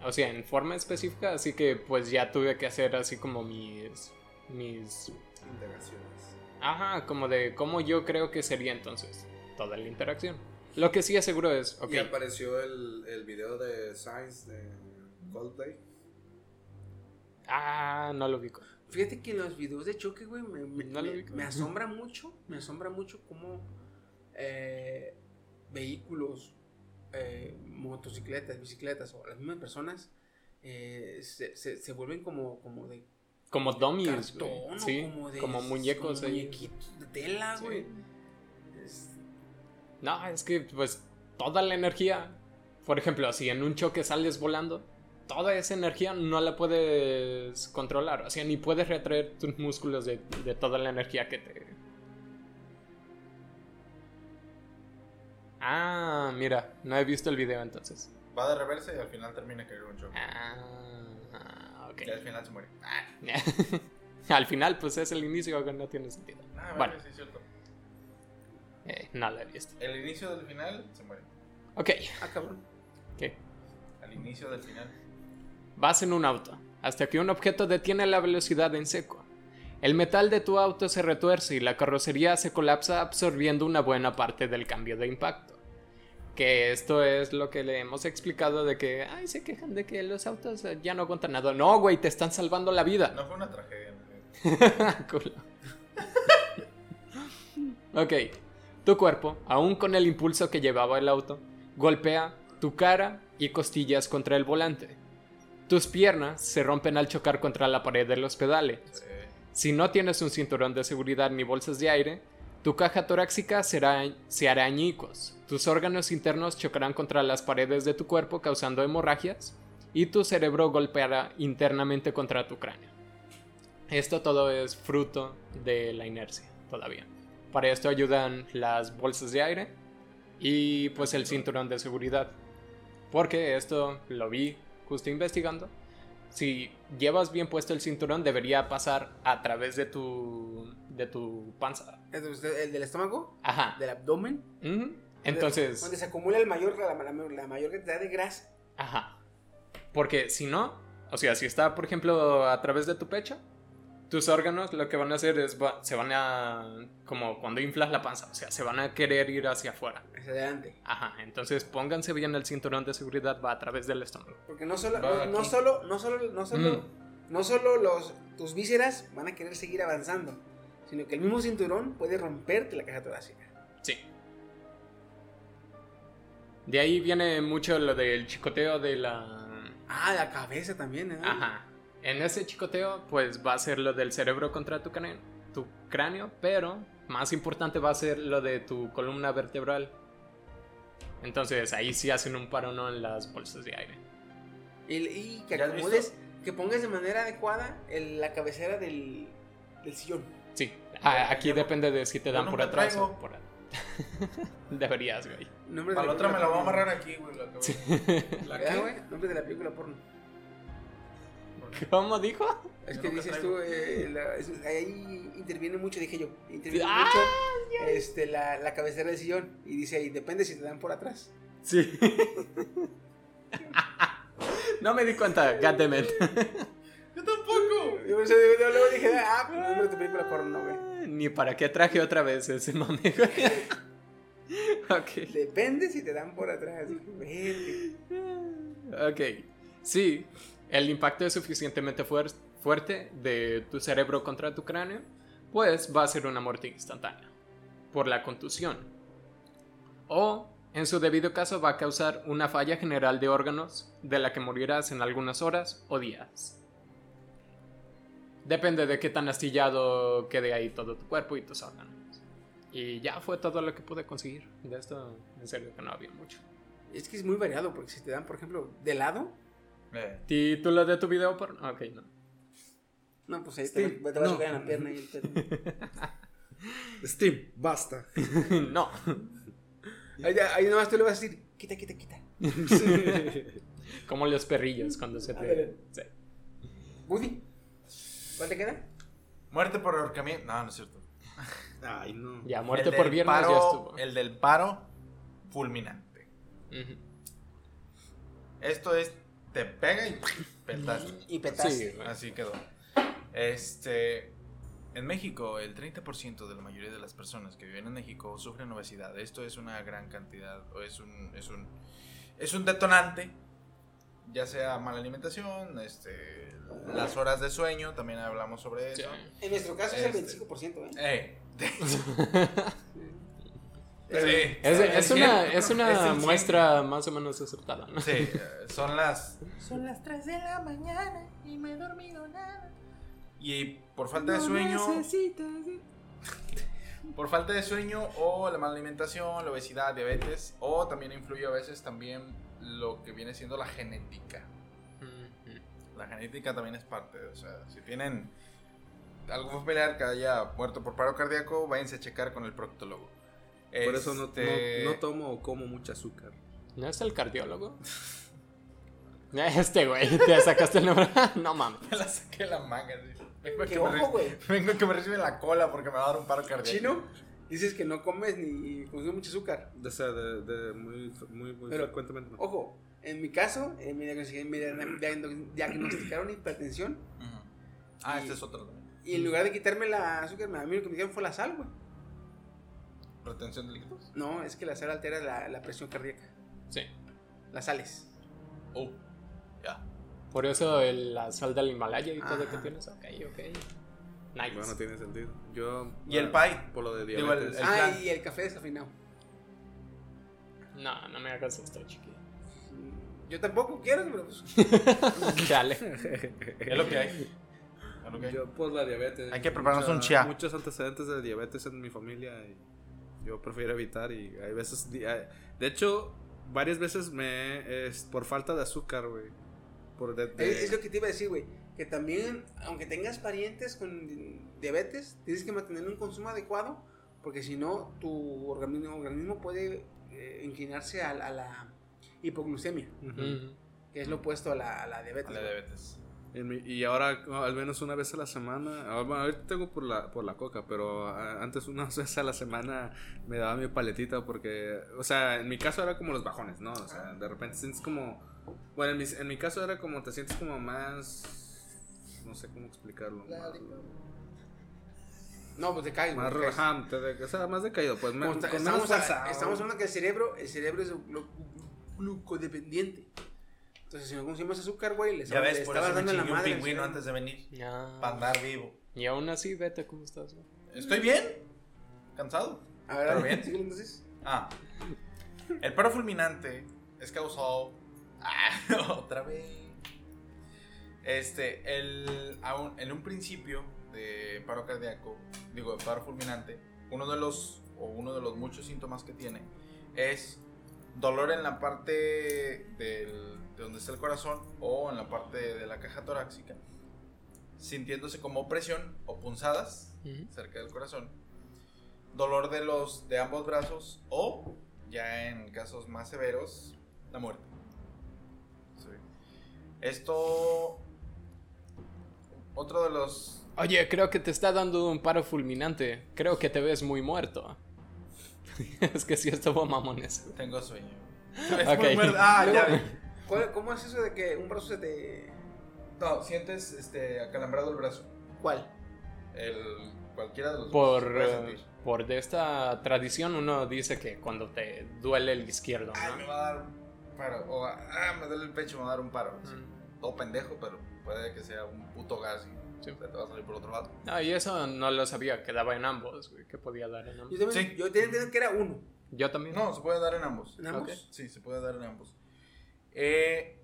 O sea, en forma específica, así que pues ya tuve que hacer así como mis mis Integraciones. ajá, como de cómo yo creo que sería entonces toda la interacción. Lo que sí es seguro es, ok, Y apareció el, el video de Science de Coldplay. ah, no lo ubico. Fíjate que en los videos de choque, güey, me, me- No lo me- ubico. me asombra mucho, me asombra mucho cómo eh, vehículos, eh, motocicletas, bicicletas o las mismas personas eh, se, se- se vuelven como, como de Como dummies, cartón, Sí, como, de, como muñecos como muñequitos de tela, Sí. güey. Es- No, es que pues toda la energía, por ejemplo, si en un choque sales volando, toda esa energía no la puedes controlar, o sea, ni puedes retraer tus músculos de, de toda la energía que te... Ah, mira, no he visto el video entonces. Va de reversa y al final termina que era un choque. Ah, ok. Y al final se muere. [LAUGHS] Al final, pues es el inicio que no tiene sentido. Ah, Bueno. vale, sí, es cierto. Eh, no la he visto. El inicio del final se muere. Ok, ah, cabrón. ¿qué? Al inicio del final. Vas en un auto, hasta que un objeto detiene la velocidad en seco. El metal de tu auto se retuerce y la carrocería se colapsa absorbiendo una buena parte del cambio de impacto. Que esto es lo que le hemos explicado de que, ay, se quejan de que los autos ya no aguantan nada. No, güey, te están salvando la vida. No fue una tragedia. ¿no? [LAUGHS] Culo. [LAUGHS] ok, tu cuerpo, aún con el impulso que llevaba el auto, golpea tu cara y costillas contra el volante. Tus piernas se rompen al chocar contra la pared de los pedales. Sí. Si no tienes un cinturón de seguridad ni bolsas de aire, tu caja torácica será, se hará añicos. Tus órganos internos chocarán contra las paredes de tu cuerpo causando hemorragias y tu cerebro golpeará internamente contra tu cráneo. Esto todo es fruto de la inercia todavía. Para esto ayudan las bolsas de aire y pues el cinturón de seguridad. Porque esto lo vi justo investigando. Si llevas bien puesto el cinturón debería pasar a través de tu de tu panza. El del estómago, Ajá. del abdomen. Entonces, Donde se acumula el mayor, la, la- la mayor cantidad de grasa. Ajá. Porque si no, o sea, si está, por ejemplo, a través de tu pecho, tus órganos lo que van a hacer es, va- se van a, como cuando inflas la panza, o sea, se van a querer ir hacia afuera. Hacia adelante. Ajá, entonces pónganse bien el cinturón de seguridad, va a través del estómago. Porque no solo, no, solo, no solo, no solo, Mm. no solo los, tus vísceras van a querer seguir avanzando, sino que el mismo cinturón puede romperte la caja torácica. Sí. De ahí viene mucho lo del chicoteo de la... Ah, la cabeza también, ¿eh? Ajá. En ese chicoteo, pues va a ser lo del cerebro contra tu cráneo, tu cráneo, pero más importante va a ser lo de tu columna vertebral. Entonces ahí sí hacen un parón en las bolsas de aire. Y, y que ¿Ya has acomodes, que pongas de manera adecuada el- la cabecera del, del sillón. Sí, a- aquí depende de si te dan por atrás o por adelante. [LAUGHS] Deberías, güey. Nombre de Para la otra me la voy a amarrar aquí, güey. la cabeza. ¿La ¿Verdad, qué? güey? Nombre de la película porno. [LAUGHS] ¿Cómo dijo? Es que dices tú, eh, la- es- ahí interviene mucho, dije yo. Interviene Ah, mucho este, la, la cabecera del sillón. Y dice ahí, depende si te dan por atrás. Sí. [LAUGHS] no me di cuenta, goddammit. Yo tampoco. Yo, luego dije, ah, pues nombre de tu película porno, güey. Ni para qué traje otra vez ese mame, güey. [LAUGHS] Ok. Depende si te dan por atrás. Vete. Ok. Sí, el impacto es suficientemente fuer- fuerte de tu cerebro contra tu cráneo, pues va a ser una muerte instantánea por la contusión. O, en su debido caso, va a causar una falla general de órganos de la que morirás en algunas horas o días. Depende de qué tan astillado quede ahí todo tu cuerpo y tus órganos. Y ya fue todo lo que pude conseguir. De esto, en serio, que no había mucho. Es que es muy variado, porque si te dan, por ejemplo, de lado, Eh, ¿Título de tu video? Por... Ok, no. no, pues ahí Sí, te, te vas a no. caer en la pierna y el pedo. [LAUGHS] Steam, basta. [LAUGHS] no. Ahí, ahí nomás tú le vas a decir, quita, quita, quita. [LAUGHS] Como los perrillos cuando se te... sí. Woody, ¿cuál te queda? muerte por ahorcamiento. No, no es cierto. Ay, no. Ya, muerte El por viernes paro- ya estuvo. El del paro fulminante. Esto es, te pega y petaste. Y petas. Sí, güey. Así quedó. Este. En México, el 30% de la mayoría de las personas que viven en México sufren obesidad. Esto es una gran cantidad, o es un, es un, es un detonante, ya sea mala alimentación, este, las horas de sueño, también hablamos sobre Sí. eso. En nuestro caso es el Este. 25%, ¿eh? Eh, Pero- [LAUGHS] [LAUGHS] [LAUGHS] sí, Es, una, es una muestra más o menos acertada, ¿no? Sí, son las Son las 3 de la mañana y no he dormido nada. y por falta de sueño, por falta de sueño o la mala alimentación, la obesidad, diabetes o también influye a veces también lo que viene siendo la genética. La genética también es parte, o sea, si tienen algún familiar que haya muerto por paro cardíaco, váyanse a checar con el proctólogo. Por eso no, Este, no, no tomo o como mucha azúcar. ¿No es el cardiólogo? [LAUGHS] Este güey, te sacaste el nombre. [LAUGHS] no mames. Me la saqué de la manga. Vengo ¿Qué que ojo, güey? Vengo que me recibe la cola porque me va a dar un paro cardíaco. Chino, dices que no comes ni consumes mucho azúcar. O sea, de, de muy, muy, muy Pero- frecuentemente. no. Ojo, en mi caso, eh, me, diagnosticaron, me diagno- diagnosticaron hipertensión. Ah, Y- este es otro. también. y en lugar de quitarme la azúcar, a mí lo que me dieron fue la sal, güey. Retención de líquidos. No, es que la sal altera la, la presión cardíaca. Sí. Las sales. Oh, ya. Por eso el- la sal del Himalaya y todo lo que tienes. Ok, ok. Nice. Bueno, tiene sentido. Yo. ¿Y el pie? Por lo de Digo, el- diabetes. el- ah, plan. y el café descafeinado. No, no me hagas esto, chiqui. Yo tampoco quiero, pero pues, [LAUGHS] Dale. [LAUGHS] Es lo que hay. Es lo que hay. Yo por la diabetes. Hay que prepararnos Mucha- un chia. Muchos antecedentes de diabetes en mi familia y yo prefiero evitar y hay veces... De hecho, varias veces me... Es por falta de azúcar, güey. Por de- de- es, es lo que te iba a decir, güey. Que también, aunque tengas parientes con di- diabetes, tienes que mantener un consumo adecuado, porque si no, tu organismo, organismo puede eh, inclinarse a, a la hipoglucemia, que es lo opuesto a la, a la diabetes. A la diabetes. En y ahora al menos una vez a la semana, ah, bueno, ahorita tengo por la, por la coca, pero ah, antes una [LAUGHS] vez a la semana me daba mi paletita porque, o sea, en mi caso era como los bajones, ¿no? O sea, de repente sientes como, bueno, en mi, en mi caso era como, te sientes como más, no sé cómo explicarlo. Más, No, pues caes. más o sea, más decaído, pues, me- Como está- estamos, a- estamos hablando que el cerebro, el cerebro es glu- glucodependiente. Entonces, si no consumimos azúcar, güey, le Ya le ves, por estabas eso dando la un madre. pingüino antes de venir. Ya. Para andar vivo. Y aún así, vete, ¿cómo estás? güey? ¿Estoy bien? ¿Cansado? A ver, ¿Pero bien? síguele entonces. Ah. El paro fulminante es causado. Ah, [LAUGHS] otra vez. Este, el, aún- en un principio de paro cardíaco, digo, de paro fulminante, uno de los, o uno de los muchos síntomas que tiene es dolor en la parte del- de donde está el corazón o en la parte de la caja torácica, sintiéndose como opresión o punzadas cerca del corazón, dolor de los de ambos brazos o ya en casos más severos la muerte. Sí. Esto otro de los Oye, creo que te está dando un paro fulminante. Creo que te ves muy muerto. [LAUGHS] es que sí estuvo mamones. tengo sueño. [LAUGHS] Ok. Ah, ya. [LAUGHS] ¿cuál- ¿Cómo es eso de que un brazo se te. No, sientes este acalambrado el brazo. ¿Cuál? El cualquiera de los Por, dos eh, por de esta tradición uno dice que cuando te duele el izquierdo, Ay, ¿no? me va a dar un paro. O, ah, me duele el pecho, me va a dar un paro. Sí. Mm. Todo pendejo, pero puede que sea un puto gas y Sí. te va a salir por otro lado. Ah, y eso no lo sabía, que daba en ambos, güey, que podía dar en Yo ambos. también, Sí. yo tenía entendido que era uno. Yo también. No, se puede dar en ambos. ¿En ambos? Ok. Sí, se puede dar en ambos. Eh,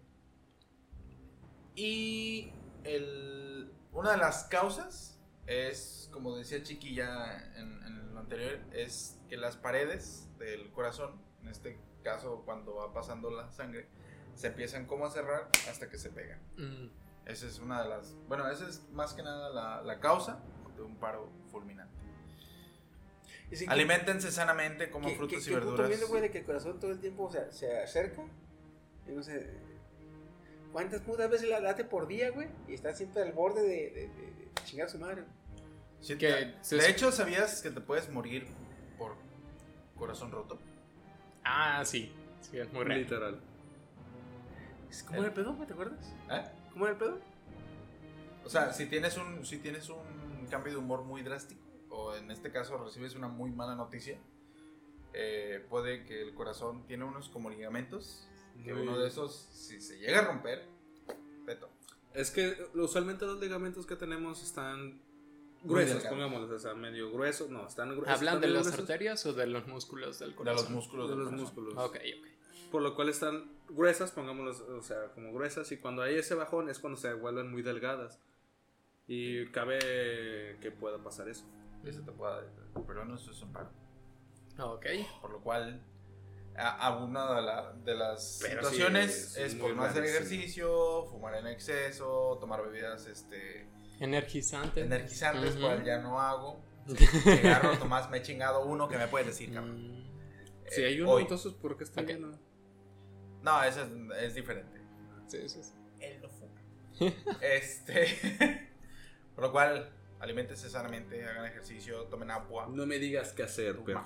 y el, una de las causas es, como decía Chiqui ya en, en lo anterior, es que las paredes del corazón, en este caso cuando va pasando la sangre, se empiezan como a cerrar hasta que se pegan. Mm. Esa es una de las... Bueno, esa es más que nada la, la causa de un paro fulminante. Aliméntense sanamente, que- frutas que- y que verduras. miedo, güey, de que el corazón todo el tiempo o sea, se acerca. No sé. ¿Cuántas putas veces la late por día, güey? Y está siempre al borde de, de, de- de chingar a su madre. Sí, Que de, se- hecho, ¿sabías que te puedes morir por corazón roto? Ah, sí. Sí, es muy real. Literal. ¿Cómo era el pedo, güey? ¿Te acuerdas? ¿Eh? ¿Cómo era el pedo? O sea, si tienes un si tienes un cambio de humor muy drástico o en este caso recibes una muy mala noticia, eh, puede que el corazón tiene unos como ligamentos que Muy- uno de esos si se llega a romper, peto. Es que usualmente los ligamentos que tenemos están gruesos, pongámoslos, o sea, medio gruesos. No, están gruesos. ¿Hablan de las gruesos, arterias o de los músculos del De corazón? los músculos De los corazón. músculos. Ok, ok. Por lo cual están gruesas, pongámoslos, o sea, como gruesas. Y cuando hay ese bajón es cuando se vuelven muy delgadas. Y cabe que pueda pasar eso. Eso te puede, pero no eso es un paro. Ok. Por lo cual, a, a una de, la- de las Pero sí, situaciones es por no hacer ejercicio, fumar en exceso, tomar bebidas este, Energizante. energizantes, Ujú. cual ya no hago. [LAUGHS] Cigarro, Tomás, me he chingado uno que me puedes decir, cabrón. Mm, Si Eh, hay uno, hoy. entonces, ¿por qué está lleno? No, eso es, es diferente. sí, sí, sí. Él no fuma. [LAUGHS] este. [LAUGHS] por lo cual, aliméntense sanamente, hagan ejercicio, tomen agua. No me digas qué hacer, pero.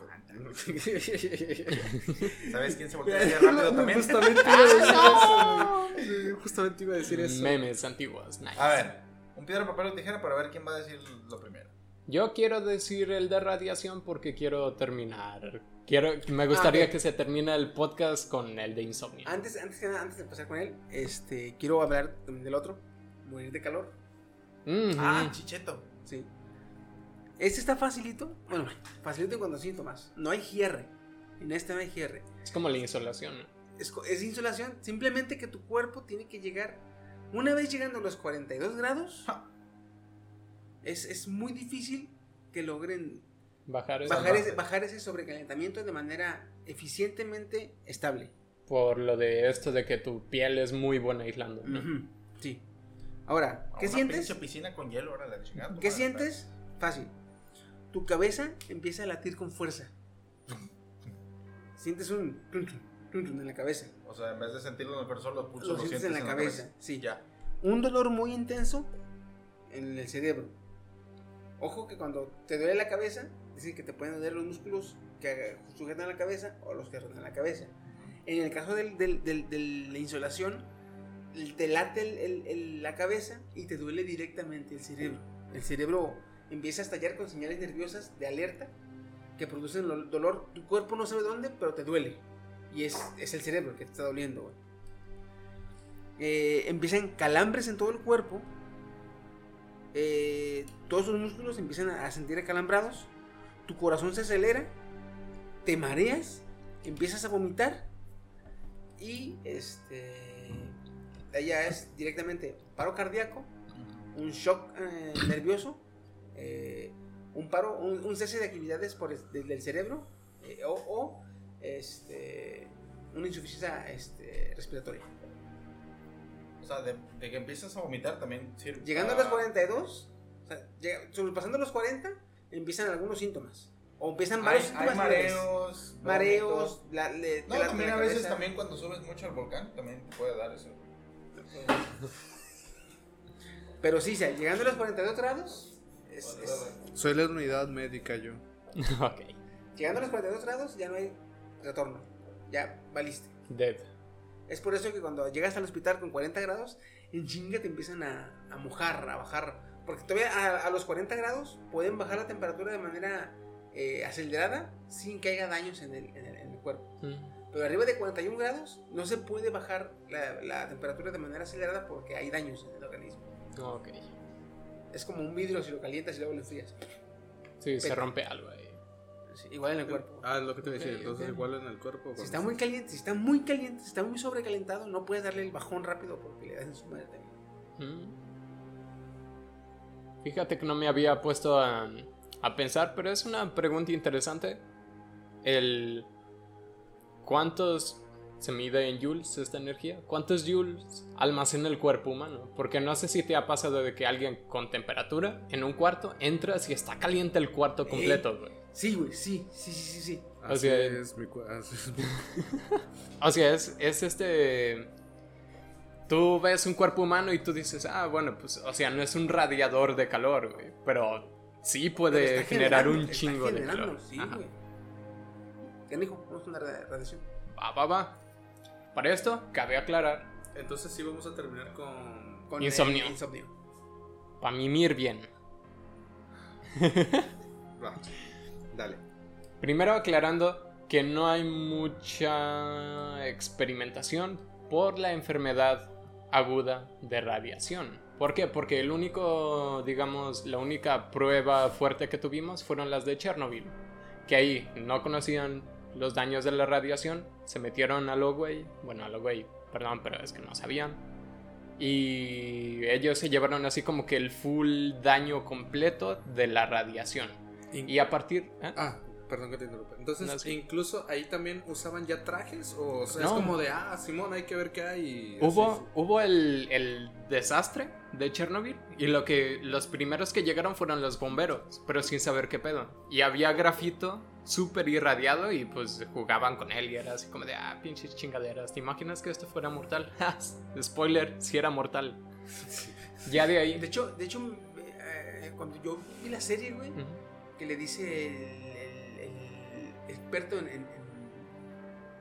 ¿Sabes quién se voltea hacia [LAUGHS] rápido también? Justamente [LAUGHS] iba a decir eso. güey. Justamente iba a decir eso. Memes antiguos. Nice. A ver, un piedra, papel o tijera para ver quién va a decir lo primero. Yo quiero decir el de radiación porque quiero terminar. Quiero, me gustaría Ah, que se termine el podcast con el de insomnio. Antes, antes, que nada, antes de empezar con él, este, quiero hablar también del otro. Morir de calor. Mhm. Ah, chicheto. Sí. Este está facilito. Bueno, facilito en cuanto a síntomas. No hay cierre. En este no hay cierre. es como la insolación. ¿no? Es, es insolación. Simplemente que tu cuerpo tiene que llegar. Una vez llegando a los 42 grados, Ja. es, es muy difícil que logren Bajar esa bajar ese, bajar ese sobrecalentamiento de manera eficientemente estable. por lo de esto de que tu piel es muy buena aislando. ¿no? Ujú, Sí. Ahora, ¿qué Una sientes? piscina con hielo, ahora la chingada. ¿Qué madre, sientes? Fácil. Tu cabeza empieza a latir con fuerza. Sientes un en la cabeza. O sea, en vez de sentirlo en el corazón, los pulsos Lo los sientes en la cabeza. Sí. Ya. Un dolor muy intenso en el cerebro. Ojo que cuando te duele la cabeza, dicen que te pueden doler los músculos que sujetan la cabeza o los que rodean la cabeza. En el caso del- del- del- de la insolación, te late la cabeza y te duele directamente el cerebro. El cerebro empieza a estallar con señales nerviosas de alerta que producen lo- dolor. Tu cuerpo no sabe dónde, pero te duele. Y es, el cerebro que te está doliendo. Eh, empiezan calambres en todo el cuerpo. Eh, todos los músculos empiezan a sentir acalambrados. Tu corazón se acelera. Te mareas. Empiezas a vomitar. Y este. Ya es directamente paro cardíaco. Un shock eh, nervioso. eh, un paro, un, un cese de actividades por el cerebro. eh, o, o, este, una insuficiencia este, respiratoria. O sea, de, de que empiezas a vomitar también sirve. Llegando a los 42, o sea, llega- sobrepasando los 40, empiezan algunos síntomas. O empiezan Hay, varios hay síntomas. mareos. Mareos, vómitos. la, le- No, también la a veces también cuando subes mucho al volcán también te puede dar eso. [LAUGHS] Pero sí, llegando a los 42 grados, es- es- Soy la unidad médica yo. [LAUGHS] ok. llegando a los 42 grados ya no hay retorno. Ya valiste. Dead. Es por eso que cuando llegas al hospital con 40 grados, en chinga te empiezan a, a mojar, a bajar Porque todavía a, a los 40 grados pueden bajar la temperatura de manera eh, acelerada sin que haya daños en el, en el- en el cuerpo. Mm. Pero arriba de 41 grados no se puede bajar la, la temperatura de manera acelerada porque hay daños en el organismo. Ok. Es como un vidrio si lo calientas y luego lo enfrías. Sí, se rompe algo ahí. Sí, igual en el cuerpo. Ah, es lo que te decía. Entonces, igual en el cuerpo. Si está muy caliente, si está muy caliente, si está muy sobrecalentado, no puedes darle el bajón rápido porque le das en su madre también. Mm. Fíjate que no me había puesto a, a pensar, pero es una pregunta interesante. El ¿Cuántos se mide en joules esta energía? ¿Cuántos joules almacena el cuerpo humano? Porque no sé si te ha pasado de que alguien con temperatura en un cuarto entras y está caliente el cuarto completo, güey. Sí, güey, sí, sí, sí, sí, sí. O Así sea, es mi así [LAUGHS] O sea, es, es este. Tú ves un cuerpo humano y tú dices, ah, bueno, pues, o sea, no es un radiador de calor, güey. Pero sí puede Pero generar un está chingo de calor. Sí, Ajá. güey. ¿Qué dijo? Vamos a una ra- radiación. Va, va, va. Para esto, cabe aclarar, Entonces, sí, vamos a terminar con. Con Insomnio. el insomnio. para mimir bien. [LAUGHS] Va, Dale. Primero aclarando que no hay mucha experimentación por la enfermedad aguda de radiación. ¿Por qué? Porque el único, digamos, la única prueba fuerte que tuvimos fueron las de Chernobyl. Que ahí no conocían los daños de la radiación, se metieron a lo güey, bueno, a lo güey, perdón, pero es que no sabían. Y ellos se llevaron así como que el full daño completo de la radiación. Y a partir... ¿eh? Ah, perdón que te interrumpa. Entonces, No, sí. incluso ahí también usaban ya trajes. O, o sea, No. es como de, ah, Simón, hay que ver qué hay. Hubo, así. hubo el, el desastre de Chernobyl y lo que los primeros que llegaron fueron los bomberos, pero sin saber qué pedo. Y había grafito súper irradiado y pues jugaban con él y era así como de, ah, pinches chingaderas, ¿te imaginas que esto fuera mortal? [LAUGHS] Spoiler, si era mortal. [LAUGHS] Ya de ahí... De hecho, de hecho eh, cuando yo vi la serie, güey, Ujú. que le dice el, el- el experto en, en-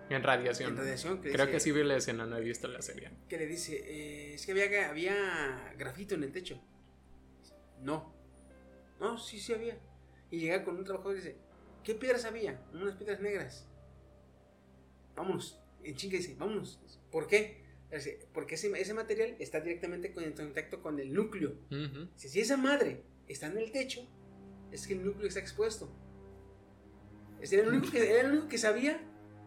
En radiación. en radiación, que, Creo dice- que sí vi la escena, no he visto la serie. que le dice, eh, es que había, había grafito en el techo. No. No, sí, sí había. Y llega con un trabajador y dice, ¿qué piedras había? Unas piedras negras. Vámonos. En chinga dice, vámonos. ¿Por qué? Porque ese, ese material está directamente con- en contacto con el núcleo. Ujú. Si, si esa madre está en el techo, es que el núcleo está expuesto. Es era el único que, era el único que sabía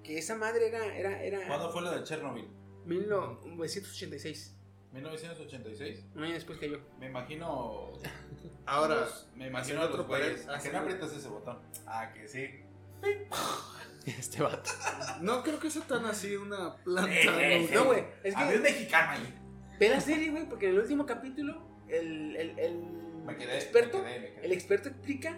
que esa madre era, era, era ¿Cuándo fue lo de Chernobyl? 1986, 1986. un año después que yo. Me imagino. Ahora, los- me imagino otro paréntesis. ¿A que no aprietas ese botón? Ah, que sí. [LAUGHS] Este vato. no creo que sea tan así una planta. Eh, No, güey, es un que mexicano ahí. ve la serie, güey, porque en el último capítulo el, el, el Me quedé. experto, me quedé, me quedé. el experto explica,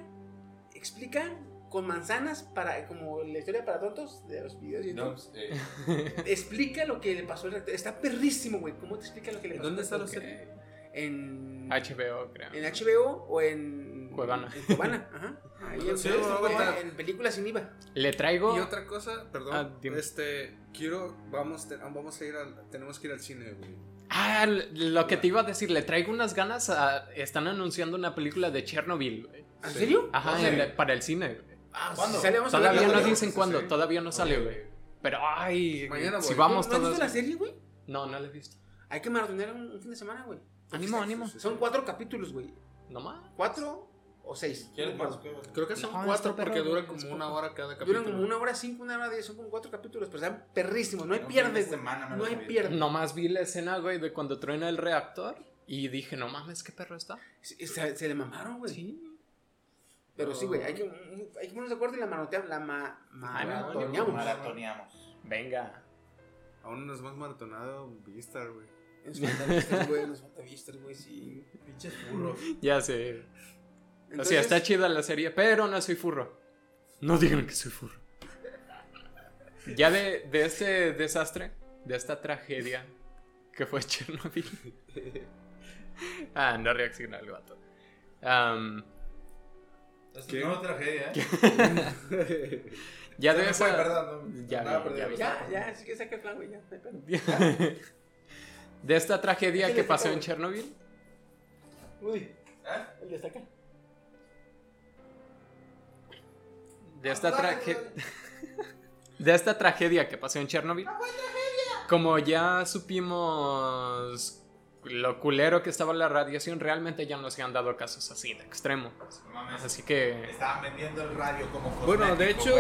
explica con manzanas para, como la historia para tontos de los videos de No, YouTube, eh, [LAUGHS] explica lo que le pasó al reactor. Está perrísimo, güey, ¿cómo te explica lo que le pasó? ¿Dónde está la serie? En HBO, creo. en HBO o en Cuevana. En Cuevana, ajá. Ahí en, Sí, en- películas sin IVA. Le traigo... Y otra cosa, perdón, Ah, este, quiero, vamos, te- vamos a ir al, tenemos que ir al cine, güey. Ah, lo que te iba a decir, le traigo unas ganas a... Están anunciando una película de Chernobyl, güey. ¿En serio? Ajá, ¿Dónde? en la- para el cine, güey. Ah, ¿Cuándo? si Todavía no dicen cuándo, todavía no sale, güey. Pero, ay, Mañana si vamos ¿No has todos... visto la serie, güey? No, no la he visto. Hay que maratonear un, un fin de semana, güey. Ánimo, ánimo. Son cuatro capítulos, güey. ¿No más? ¿Cuatro o seis? ¿Quieres No más? Creo que son No, cuatro está perro, porque es como una poco. hora cada capítulo. Duran como una hora cinco, una hora diez. Son como cuatro capítulos, pero están perrísimos. No hay Un pierde, fin de güey. semana me No hay aviento. pierde. Nomás vi la escena, güey, de cuando truena el reactor y dije, no mames, qué perro está. Se, se- se le mamaron, güey. Sí. Pero sí, güey. Hay que, hay que ponernos de acuerdo y la manoteamos. La ma, maratoneamos. Maratoneamos. Venga. Aún nos más maratonado Vistar, güey. Nos falta Vistar, güey. Nos falta Vistar, güey. Sí. Pinches burros. Ya sé. o sea, está chida la serie, pero no soy furro. No digan que soy furro. Ya de, de este desastre, de esta tragedia que fue Chernobyl. [LAUGHS] ah, no reacciona el gato. Am, Es ¿Qué? una tragedia, ¿eh? [LAUGHS] ya Se de me esa. fue, perdón, no- Ya nada vi, ya vi. Ya, ya, sí que saca el plan, güey. Ya, no pedo. [LAUGHS] de esta tragedia ¿Qué que pasó en? Chernobyl, Uy. ¿Eh? El de hasta acá. De esta tragedia. [LAUGHS] de esta tragedia que pasó en Chernobyl. Como ya supimos lo culero que estaba la radiación, realmente ya no se han dado casos así de extremo. Mames. Así que. Estaban vendiendo el radio como Bueno, de hecho,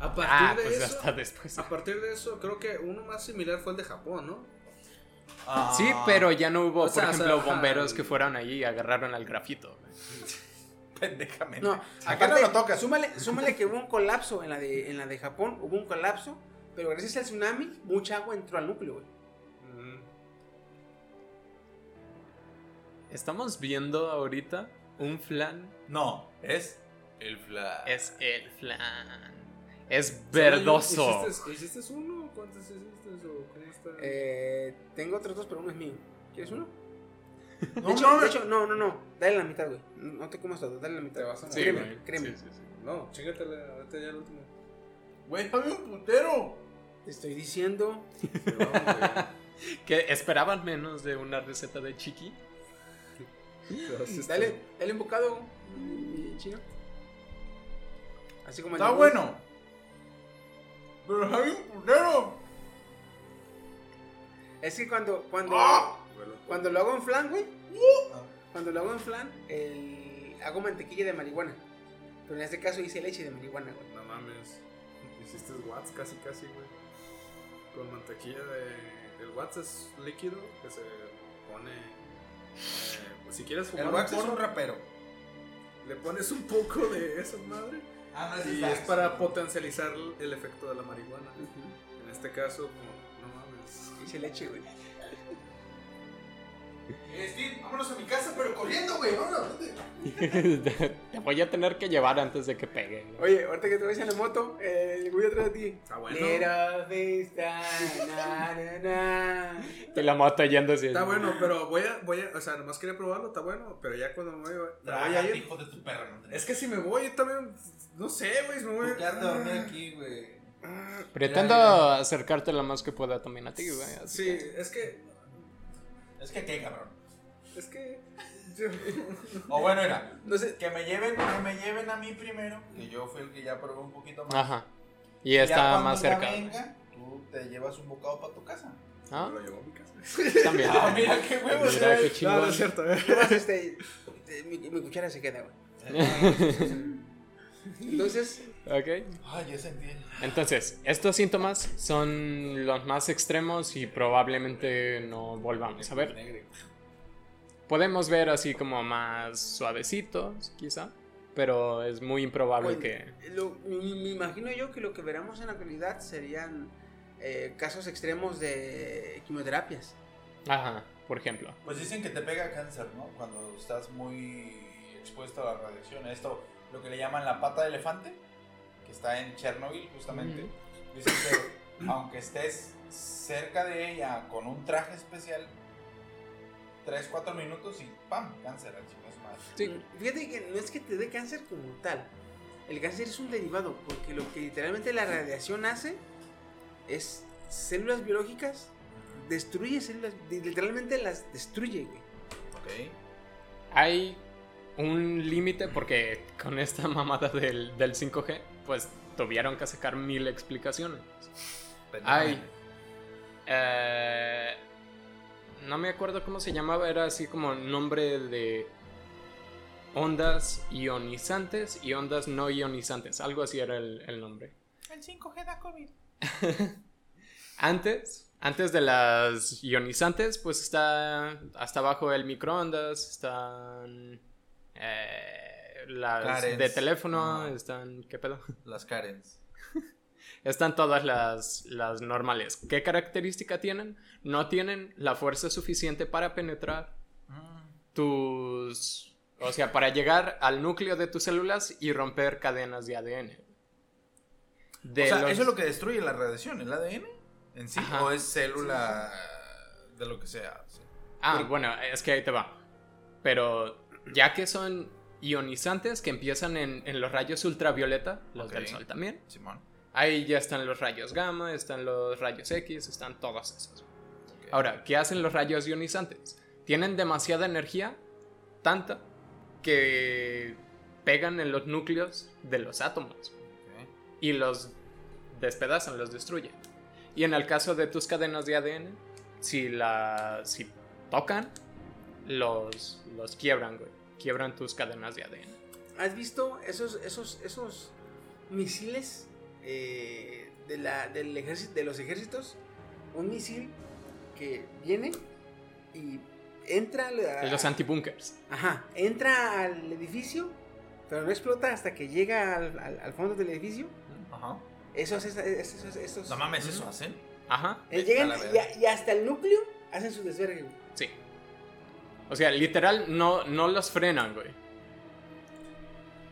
a partir Ah, de pues eso. hasta después. A partir de eso, creo que uno más similar fue el de Japón, ¿no? Ah, Sí, pero ya no hubo, O sea, por o sea, ejemplo, ajá. bomberos que fueron allí y agarraron al grafito. [LAUGHS] Pendejamente. No, Acá no lo tocas. Súmale, súmale que hubo un colapso en la, de, en la de Japón, hubo un colapso, pero gracias al tsunami, mucha agua entró al núcleo, güey. Estamos viendo ahorita un flan. No, es el flash. Es el flan. Es verdoso. ¿Hiciste, hiciste uno? ¿Cuántos hiciste? ¿O cómo está? Eh, tengo otros dos, pero uno es mío. ¿Quieres uno? [LAUGHS] No de, hecho, mames. de hecho, no, no, no. Dale la mitad, güey. No te comas todo, dale la mitad. Te vas a Sí, créeme, güey. créeme. Sí, sí, sí. No, chingatele, ahorita ya el último. Güey, pague un putero. Te estoy diciendo. [LAUGHS] Vamos. [LAUGHS] ¿Que esperaban menos de una receta de chiqui? [LAUGHS] Dale, dale un bocado, chino. Así como Está bueno. Pero pague un putero. Es que cuando, cuando, ¡Ah! Cuando lo hago en flan, güey. Cuando lo hago en flan, el- hago mantequilla de marihuana. Pero en este caso hice leche de marihuana, güey. no mames. Hiciste watts casi, casi, güey. Con mantequilla de. El watts es líquido que se pone. Pues, si quieres fumar El un wax es porro, un rapero. le pones un poco de esa madre. Ah, no, Y es para potencializar el efecto de la marihuana. En este caso, como, no mames. Hice leche, güey. Eh, Steve, vámonos a mi casa, pero corriendo, güey. Vámonos. [LAUGHS] Te voy a tener que llevar antes de que pegue. Oye, ahorita que te ves en la moto, eh, el güey atrás de ti. Está bueno. Vista, na, na, na. Te la moto yendo así. Está bueno, pero voy a, voy a, o sea, nomás quería probarlo, está bueno, pero ya cuando me voy, voy a ir. hijo de tu perra. no Es que si me voy, yo también, no sé, güey, si me voy. ¿Por qué has de dormir aquí, güey? Pretendo Mira, acercarte lo más que pueda también a ti, güey. Sí, es que, Es que qué, cabrón. es que, yo- [LAUGHS] O bueno, era. No sé, Que me lleven, que me lleven a mí primero. Que yo fui el que ya probé un poquito más. Ajá. Y Ya está más cerca. venga, tú te llevas un bocado para tu casa. ¿Ah? lo llevo a mi casa. También. [LAUGHS] Ah, mira qué huevos. Mira qué No, chingón. no es cierto, eh. este, eh, mi, mi cuchara se queda, güey. Entonces, Ok. Ay, ya sentí. Entonces, estos síntomas son los más extremos y probablemente no volvamos a ver. Podemos ver así como más suavecitos, quizá, pero es muy improbable Bueno, que... lo- me, me imagino yo que lo que veremos en la actualidad serían eh, casos extremos de quimioterapias. Ajá, por ejemplo. Pues dicen que te pega cáncer, ¿no? Cuando estás muy expuesto a la radiación. Esto, lo que le llaman la pata de elefante, que está en Chernobyl justamente. Dicen que aunque estés cerca de ella con un traje especial, 3, 4 minutos y ¡pam! Cáncer madre. Sí, Fíjate que no es que te dé cáncer como tal. El cáncer es un derivado, porque lo que literalmente la radiación hace es células biológicas, destruye células, literalmente las destruye, güey. Ok. hay un límite porque con esta mamada del, del 5G, pues tuvieron que sacar mil explicaciones. Ay. Eh, no me acuerdo cómo se llamaba, era así como nombre de ondas ionizantes y ondas no ionizantes, algo así era el, el nombre. El 5G da COVID. [LAUGHS] Antes, antes de las ionizantes, pues está hasta abajo el microondas, están eh, las Karens. de teléfono, están, ¿qué pedo? [LAUGHS] Las Karens. Están todas las, las normales. ¿Qué característica tienen? No tienen la fuerza suficiente para penetrar tus... O sea, para llegar al núcleo de tus células y romper cadenas de ADN. De o sea, los- ¿eso es lo que destruye la radiación? ¿El ADN en sí? Ajá. ¿O es célula de lo que sea? Sí. Ah, bueno, es que ahí te va. Pero ya que son ionizantes que empiezan en, en los rayos ultravioleta, los del sol también, Simón. ahí ya están los rayos gamma, están los rayos X, están todos esos. Ahora, ¿qué hacen los rayos ionizantes? Tienen demasiada energía, tanta, que pegan en los núcleos de los átomos y los despedazan, los destruyen. Y en el caso de tus cadenas de ADN, si la si tocan, los, los quiebran, güey. Quiebran tus cadenas de ADN. ¿Has visto esos, esos, esos misiles eh, de, la, del ejército, de los ejércitos? Un misil que viene y entra a, Los antibunkers. Ajá, entra al edificio, pero no explota hasta que llega al, al- al fondo del edificio. Ajá. Esos, esos, esos, esos- No mames, eso hacen. Ajá, Eh, llegan y, y hasta el núcleo hacen su desvergue. sí. O sea, literal, no, no los frenan, güey.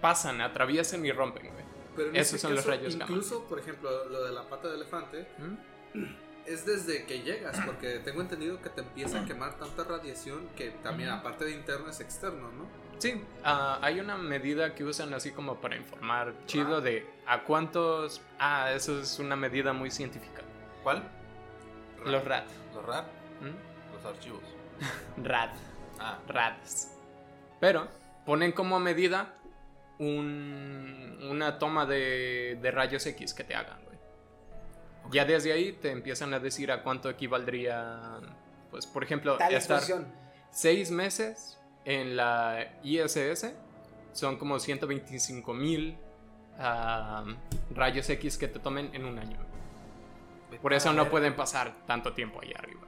Pasan, atraviesan y rompen, güey. Pero Esos son los rayos gamma. Incluso, por ejemplo, lo de la pata de elefante ¿Mm? es desde que llegas, porque tengo entendido que te empieza a quemar tanta radiación que también, aparte de interno, es externo, ¿no? Sí, ah, hay una medida que usan así como para informar chido de a cuántos... Ah, eso es una medida muy científica. ¿Cuál? Los RAD. Los RAR, ¿Mm? los archivos. [LAUGHS] RAD. Ah, RADs. Pero ponen como medida un- una toma de, de rayos X que te hagan, güey. Ya desde ahí te empiezan a decir a cuánto equivaldría, pues por ejemplo, Tal estar exposición. seis meses en la ISS son como 125 mil rayos X que te tomen en un año. Por eso no pueden pasar tanto tiempo ahí arriba.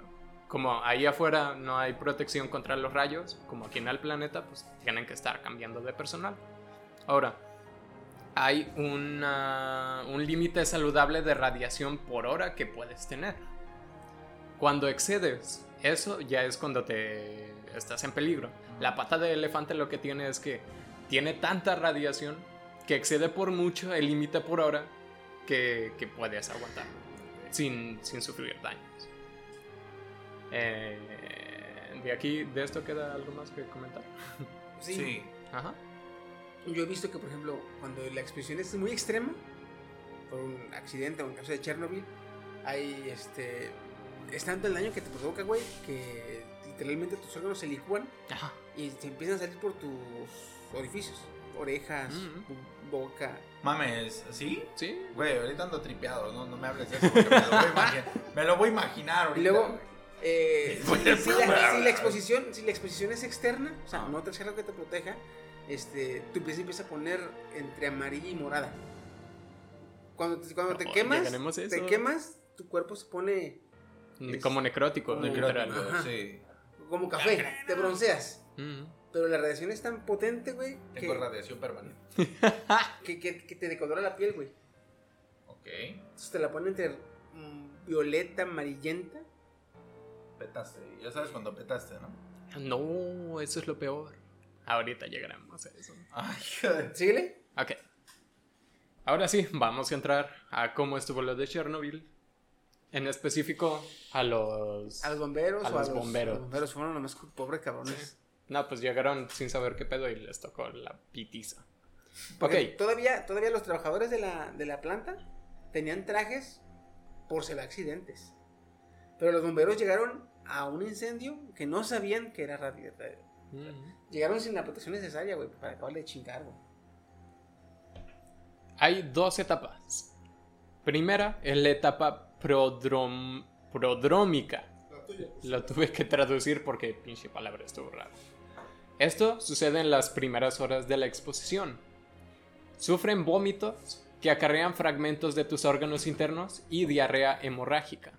Como ahí afuera no hay protección contra los rayos, como aquí en el planeta, pues tienen que estar cambiando de personal. Ahora, hay una- un límite saludable de radiación por hora que puedes tener. Cuando excedes eso, ya es cuando te estás en peligro. La pata de elefante lo que tiene es que tiene tanta radiación que excede por mucho el límite por hora que, que puedes aguantar sin, sin sufrir daños. Eh, de aquí, de esto queda algo más que comentar. Sí. sí. Ajá. Yo he visto que, por ejemplo, cuando la exposición es muy extrema, por un accidente o en caso de Chernobyl, hay este. Es tanto el daño que te provoca, güey, que literalmente tus órganos se licúan Ajá. y se empiezan a salir por tus orificios: orejas, Mm. boca. Mames, ¿sí? Sí. Güey, ahorita ando tripeado, no, no me hables de eso porque me lo voy a imaginar. [LAUGHS] Me lo voy a imaginar Y ahorita. luego, eh, si, la, si la exposición, si la exposición es externa, o sea, no te algo que te proteja, este, tu piel se empieza a poner entre amarilla y morada. Cuando te, cuando te quemas, te quemas, tu cuerpo se pone Ne- Como necrótico, Como literal. Necrótico, Ajá. sí. como café, te bronceas. Mm. Pero la radiación es tan potente, güey, Tengo que, radiación permanente. [LAUGHS] que, que- que te decolora la piel, güey. Ok. Entonces te la pone entre mm, violeta, amarillenta. Petaste. Ya sabes cuando petaste, ¿no? No, eso es lo peor. Ahorita llegaremos a eso. Ay, joder. ¿Síguele? Ok. Ahora sí, vamos a entrar a cómo estuvo lo de Chernobyl. En específico, a los... A los bomberos A o los a los bomberos. los bomberos fueron los más pobres cabrones. No, pues llegaron sin saber qué pedo y les tocó la pitiza. Porque Ok. todavía, todavía los trabajadores de la, de la planta tenían trajes por había accidentes. Pero los bomberos llegaron a un incendio que no sabían que era radio. Mm. Llegaron sin la protección necesaria, güey, para acabarle de chingar, güey. Hay dos etapas. Primera es la etapa prodrom- prodrómica. La tuya, pues. Lo tuve que traducir porque pinche palabra estuvo raro. Esto sucede en las primeras horas de la exposición. Sufren vómitos que acarrean fragmentos de tus órganos internos y diarrea hemorrágica.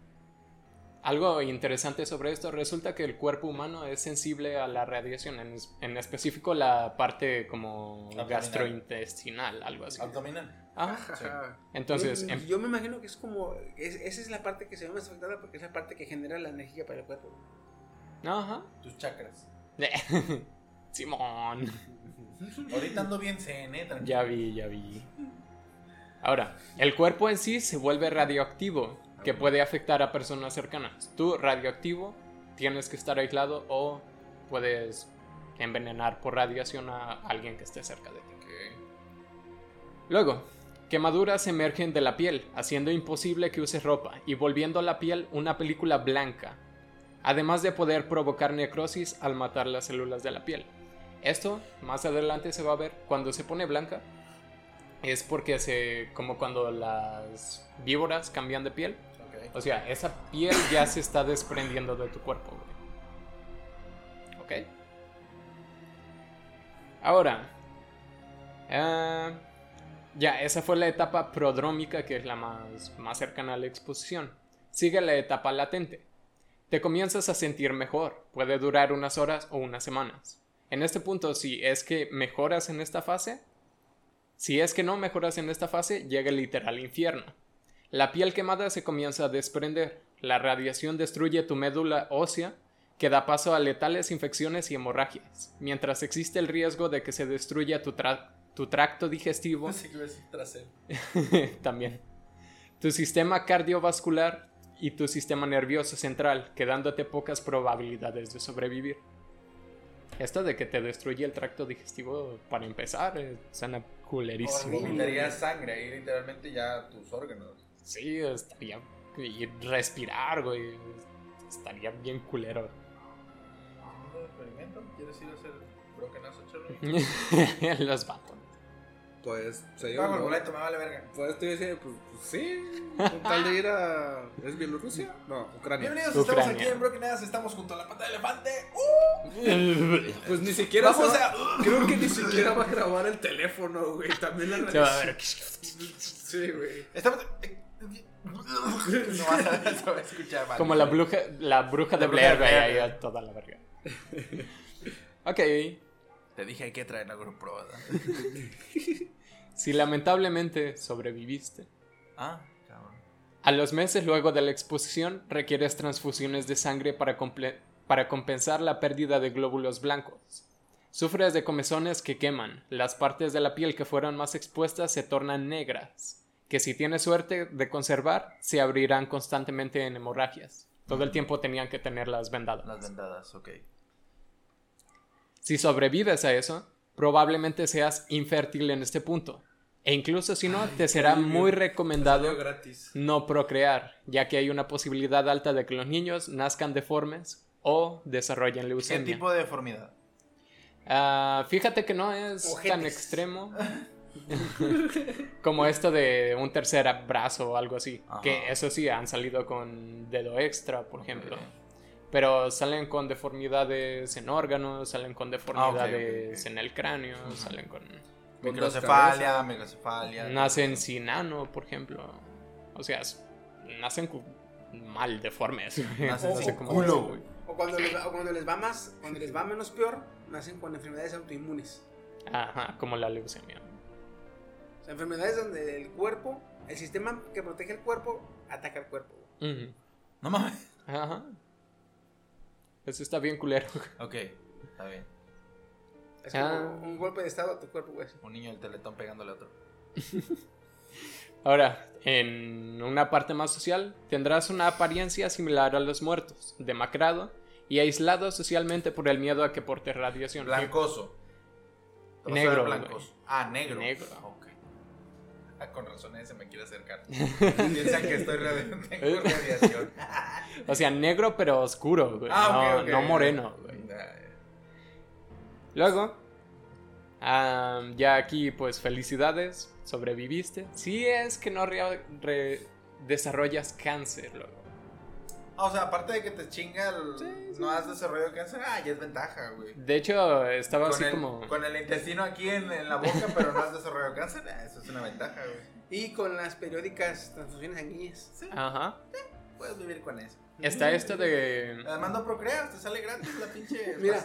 Algo interesante sobre esto resulta que el cuerpo humano es sensible a la radiación, en, es- en específico la parte como Abdominal. gastrointestinal, algo así. Abdominal. Ajá. Entonces, yo, em- yo me imagino que es como. es- esa es la parte que se ve más afectada porque es la parte que genera la energía para el cuerpo. Ajá. Tus chakras. [LAUGHS] Simón. Ahorita ando bien CN, tranquilo. Ya vi, ya vi. Ahora, el cuerpo en sí se vuelve radioactivo, que puede afectar a personas cercanas. Tú, radioactivo, tienes que estar aislado o puedes envenenar por radiación a alguien que esté cerca de ti. Luego, quemaduras emergen de la piel, haciendo imposible que uses ropa y volviendo a la piel una película blanca, además de poder provocar necrosis al matar las células de la piel. Esto más adelante se va a ver cuando se pone blanca. Es porque se. como cuando las víboras cambian de piel. O sea, esa piel ya se está desprendiendo de tu cuerpo, güey. ¿Ok? Ahora. ah, ya, esa fue la etapa prodrómica, que es la más, más cercana a la exposición. Sigue la etapa latente. Te comienzas a sentir mejor. Puede durar unas horas o unas semanas. En este punto, si es que mejoras en esta fase, si es que no mejoras en esta fase, llega el literal infierno. La piel quemada se comienza a desprender. La radiación destruye tu médula ósea, que da paso a letales infecciones y hemorragias, mientras existe el riesgo de que se destruya tu, tra- tu tracto digestivo [LAUGHS] también, tu sistema cardiovascular y tu sistema nervioso central, quedándote pocas probabilidades de sobrevivir. Esto de que te destruye el tracto digestivo, para empezar, eh, suena culerísimo. Vomitarías sangre ahí literalmente ya tus órganos. Sí, estaría. Y respirar, güey. Estaría bien culero. ¿Un experimento? ¿Quieres ir a hacer brokenazo? [LAUGHS] Los vatos. Pues se Pago lleva el boleto, me vale verga. Pues te decía, pues, pues sí, con tal de ir a. ¿Es Bielorrusia? No, Ucrania. Bienvenidos, Ucrania. estamos aquí en Broken Ass, estamos junto a la pata de elefante. ¡Uh! [LAUGHS] Pues ni siquiera. Vamos va- a- Creo que ni siquiera va a grabar el teléfono, güey. También la Se va a ver. Sí, güey. Estamos. [LAUGHS] No vas a, se va a escuchar mal. Como la bruja, la bruja de La Blair, güey, Blair. ahí a toda la verga. [LAUGHS] Ok. Te dije hay que traer la GoPro, ¿verdad? [LAUGHS] Si lamentablemente sobreviviste. Ah, cabrón. A los meses luego de la exposición requieres transfusiones de sangre para, para compensar la pérdida de glóbulos blancos. Sufres de comezones que queman. Las partes de la piel que fueron más expuestas se tornan negras, que si tienes suerte de conservar, se abrirán constantemente en hemorragias. Todo el tiempo tenían que tenerlas vendadas. Las vendadas, ok. Si sobrevives a eso, probablemente seas infértil en este punto. E incluso si no, te será muy recomendado Salió gratis. no procrear, ya que hay una posibilidad alta de que los niños nazcan deformes o desarrollen ¿Qué leucemia. tipo de deformidad? Ah, fíjate que no es tan extremo [LAUGHS] [LAUGHS] como esto de un tercer brazo o algo así. Ajá. Que eso sí, han salido con dedo extra, por ejemplo. Ok. Pero salen con deformidades en órganos, salen con deformidades Ah, ok, ok. en el cráneo, salen con... Microcefalia, microcefalia. Nacen sin ano, por ejemplo. O sea, nacen mal deformes. Nacen [LAUGHS] No sé sin cómo culo, güey. O cuando, les va, o cuando les va más, cuando les va menos peor, nacen con enfermedades autoinmunes. Ajá, como la leucemia. O sea, enfermedades donde el cuerpo, el sistema que protege el cuerpo, ataca al cuerpo. No mames. Ajá. Eso está bien culero. [LAUGHS] Ok, está bien. Es Ah. como un golpe de estado a tu cuerpo, güey. Un niño del teletón pegándole a otro. Ahora, en una parte más social, tendrás una apariencia similar a los muertos, demacrado y aislado socialmente por el miedo a que porte radiación. Blancoso. Negro. Ah, negro. Negro. [LAUGHS] Con razón ese me quiere acercar. [LAUGHS] Piensan que estoy [LAUGHS] tengo radiación. O sea, negro pero oscuro, güey. Ah, no, moreno, güey. Luego, ah, ya aquí, pues felicidades, sobreviviste. Si es que no re- re- desarrollas cáncer, luego. O sea, aparte de que te chinga, el- no has desarrollado cáncer, ah, ya es ventaja, güey. De hecho, estaba Con así el, como. con el intestino aquí en, en la boca, pero no has desarrollado cáncer, ah, eso es una ventaja, güey. Y con las periódicas transfusiones sanguíneas. Sí, Ajá. puedes vivir con eso. Está esto de. Además no procreas, te sale gratis la pinche [LAUGHS] Mira.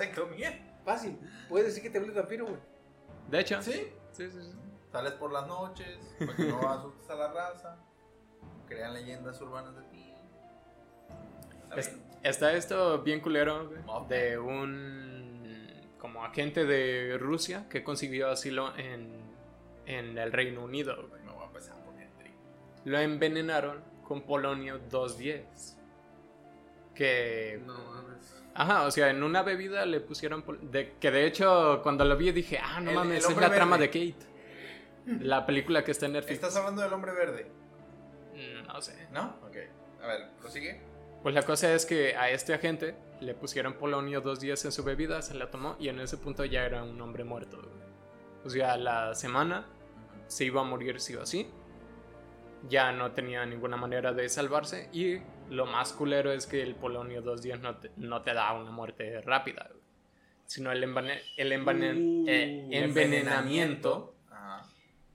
Fácil. Puedes decir que te vuelves vampiro, güey. De hecho. Sí, Sí, sí, sí. sales por las noches, para que no [LAUGHS] asustes a la raza, crean leyendas urbanas de Es- está esto bien culero de un como agente de Rusia que consiguió asilo en, en el Reino Unido. güey. Me voy a empezar a poner tri. Lo envenenaron con polonio 210. Que... No mames. Ajá, o sea, en una bebida le pusieron... De, que de hecho, cuando lo vi dije, ah, no El- mames, el es la trama de. Kate. La película que está Mm. en Mm, Netflix. Mm, ¿Estás hablando del hombre verde? No sé. ¿No? Ok. A ver, prosigue. Pues la cosa es que a este agente le pusieron polonio dos días en su bebida, se la tomó y en ese punto ya era un hombre muerto. güey. O sea, la semana se iba a morir sí o sí. Ya no tenía ninguna manera de salvarse. Y lo más culero es que el polonio dos días no te, no te da una muerte rápida, güey. sino el, envane- eh, envenenamiento.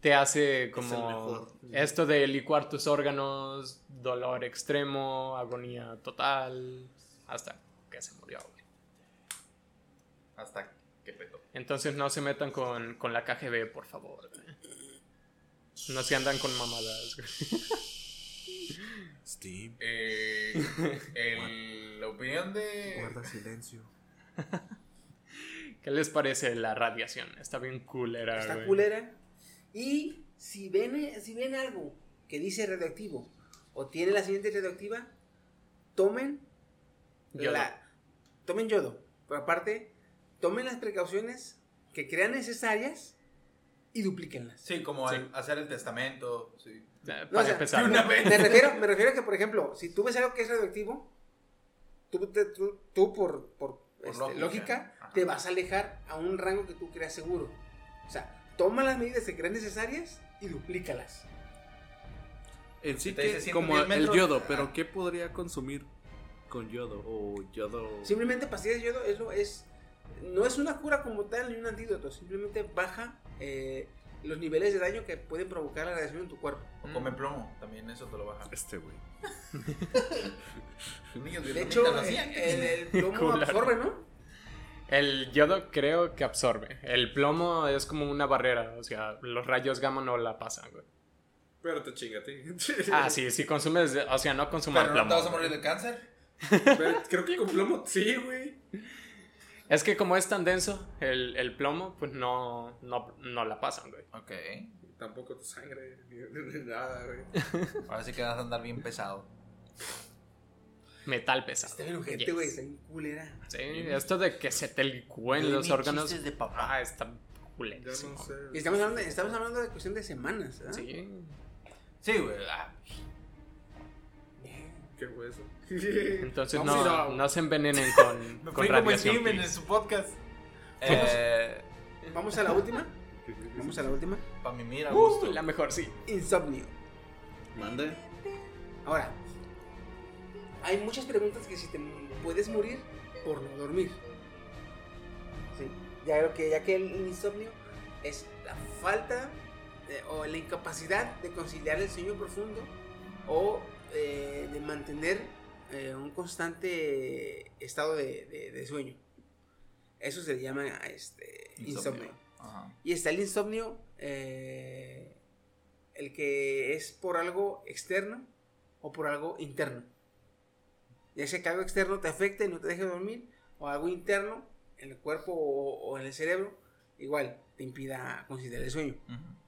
Te hace como esto de licuar tus órganos, dolor extremo, agonía total, hasta que se murió. güey. Hasta que petó. Entonces no se metan con, con la KGB, por favor. güey. No se andan con mamadas. güey. Steve, Eh, el- la opinión de. guarda silencio. [LAUGHS] ¿Qué les parece la radiación? Está bien culera. Está güey. culera. Y si ven, si ven algo que dice radioactivo o tiene la siguiente radioactiva, tomen Yodo. la tomen yodo. Pero aparte, tomen las precauciones que crean necesarias y duplíquenlas. Sí, como Sí. el- hacer el testamento. Sí. No, Para o sea, empezar. una vez. Me refiero, me refiero a que, por ejemplo, si tú ves algo que es radioactivo, tú, te- tú, tú por, por, Por este, lógica. lógica, te vas a alejar a un rango que tú creas seguro. O sea, toma las medidas que creas necesarias y duplícalas. En sí Te que, dice 110 como el yodo, ah. pero ¿qué podría consumir con yodo? O yodo... Simplemente pastillas de yodo es, lo- es no es una cura como tal ni un antídoto, simplemente baja eh, los niveles de daño que pueden provocar la radiación en tu cuerpo. O come plomo, también eso te lo baja. Este güey. [LAUGHS] De hecho, el, el- el plomo [LAUGHS] absorbe, ¿no? El yodo creo que absorbe. El plomo es como una barrera. O sea, los rayos gamma no la pasan, güey. Pero te chinga a ti. [LAUGHS] Ah, sí, si consumes. O sea, no consumas Pero no plomo. te vas a morir de cáncer. Pero creo que con plomo sí, güey. Es que como es tan denso el, el plomo, pues no, no, no la pasan, güey. Ok. Tampoco tu sangre, ni, ni nada, güey. Ahora sí que vas a andar bien pesado. Metal pesado. Está bien urgente, Yes. güey, está bien culera. Sí, esto de que se te licúen los órganos. de papá. Ah, está no sé. Y estamos hablando, de, estamos hablando de cuestión de semanas, ¿verdad? Sí. Sí, güey. ah, Qué hueso. Entonces no, a- no se envenenen con, [LAUGHS] Me con fui como radiación. Steven en su podcast. Eh, Vamos a la última. Vamos a la última. para mimir a Uh, gusto. la mejor, sí. Insomnio. Mande. Ahora, hay muchas preguntas que si te puedes morir por no dormir. Sí. Ya creo que ya que el insomnio es la falta o la incapacidad de conciliar el sueño profundo o eh, de mantener eh, un constante estado de, de- de sueño. Eso se le llama este, insomnio. Ajá. Y está el insomnio, eh, el que es por algo externo o por algo interno. Ya sea que algo externo te afecte y no te deje dormir, o algo interno en el cuerpo o, o en el cerebro, igual te impida conciliar el sueño.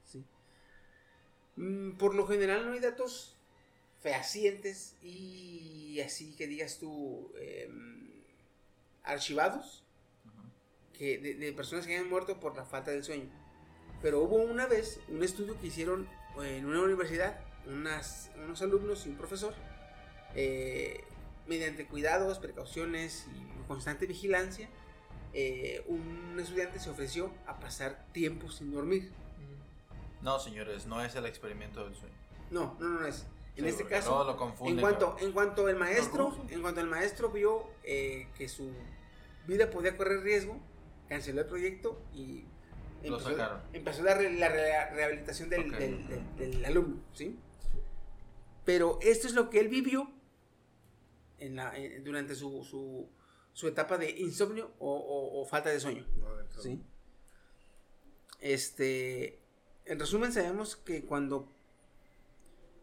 ¿sí? Mm, Por lo general no hay datos fehacientes y así que digas tú em, archivados que de, de personas que hayan muerto por la falta del sueño. Pero hubo una vez un estudio que hicieron en una universidad, unas- unos alumnos y un profesor, eh, mediante cuidados, precauciones y constante vigilancia, eh, un estudiante se ofreció a pasar tiempo sin dormir. No, señores, no es el experimento del sueño. No, no, no es. En Sí, este caso, lo en cuanto, en cuanto el maestro, en cuanto el maestro vio eh, que su vida podía correr riesgo, canceló el proyecto y empezó, la, re- la re- rehabilitación del, Ok. del- del- del alumno, ¿sí? Pero esto es lo que él vivió en la, en- durante su, su, su etapa de insomnio o, o- o falta de sueño. ¿sí? Este, en resumen, sabemos que cuando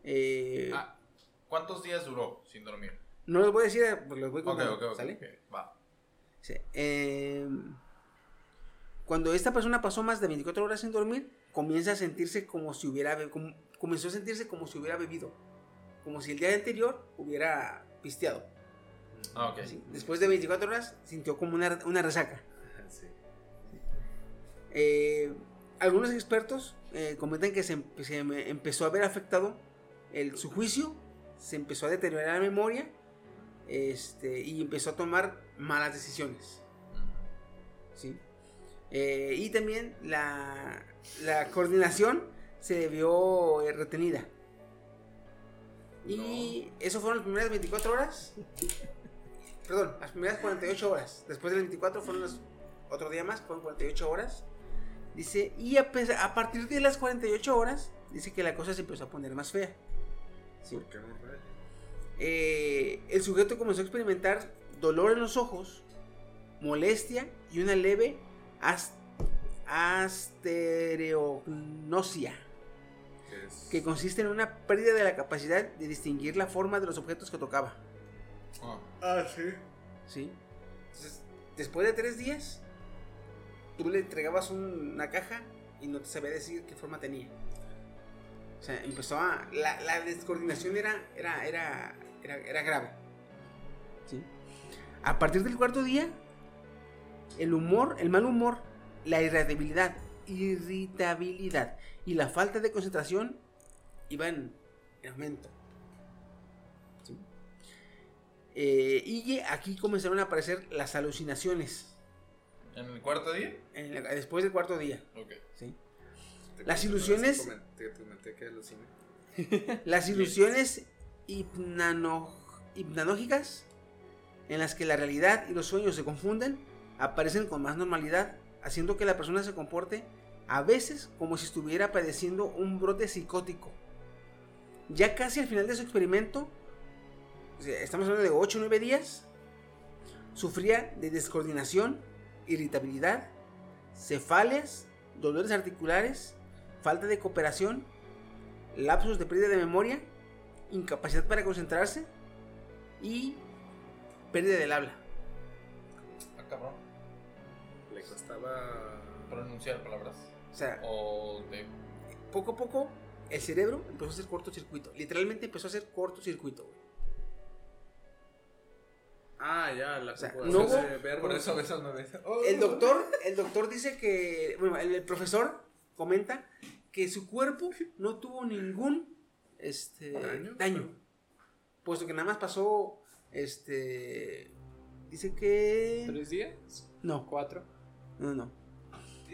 eh, Ah, ¿Cuántos días duró sin dormir? no les voy a decir, pues los voy Ok, contando, ok, ok. ¿sale? Va. Sí, eh, cuando esta persona pasó más de 24 horas sin dormir, comienza a sentirse como si hubiera como- comenzó a sentirse como si hubiera bebido, como si el día anterior hubiera pisteado. Ah, ok. ¿sí? Después de 24 horas sintió como una, una resaca. [LAUGHS] Sí. Eh, algunos expertos eh, comentan que se, se empezó a ver afectado el, su juicio, se empezó a deteriorar la memoria este, y empezó a tomar malas decisiones. ¿sí? Eh, y también la, la coordinación se vio eh, retenida. Y eso fueron las primeras 24 horas. Perdón, las primeras 48 horas. Después de las 24 fueron los, otro día más, fueron 48 horas. Dice, y a, pesar- a partir de las 48 horas, dice que la cosa se empezó a poner más fea. ¿sí? ¿Por qué no? Eh, el sujeto comenzó a experimentar dolor en los ojos, molestia y una leve as- astereognosia, Que consiste en una pérdida de la capacidad de distinguir la forma de los objetos que tocaba. Ah, Ah, sí. ¿sí? Entonces, después de tres días, tú le entregabas un- una caja y no te sabía decir qué forma tenía. O sea, empezó a... La, la descoordinación era, era, era, era, era grave. ¿sí? A partir del cuarto día, el humor, el mal humor, la irritabilidad, irritabilidad y la falta de concentración iban en aumento. ¿sí? Eh, y aquí comenzaron a aparecer las alucinaciones ¿En el cuarto día? en después del cuarto día. Ok. Las ilusiones- Te comenté, que aluciné. [LAUGHS] Las ilusiones hipnano- hipnológicas, en las que la realidad y los sueños se confunden, aparecen con más normalidad, haciendo que la persona se comporte a veces como si estuviera padeciendo un brote psicótico. Ya casi al final de su experimento, estamos hablando de 8 o 9 días, sufría de descoordinación, irritabilidad, cefaleas, dolores articulares, falta de cooperación, lapsos de pérdida de memoria, incapacidad para concentrarse y pérdida del habla. Ah, cabrón. Le costaba. Pronunciar palabras. O sea, de. poco a poco el cerebro empezó a hacer cortocircuito. Literalmente empezó a hacer cortocircuito. güey. Ah, ya, la O sea, no ese hubo- verbo. Por eso ves. El doctor, el doctor dice que, bueno, el, el profesor comenta que su cuerpo no tuvo ningún este, ¿Daño? daño, puesto que nada más pasó, este, dice que, ¿Tres días? no, ¿Cuatro? no, no,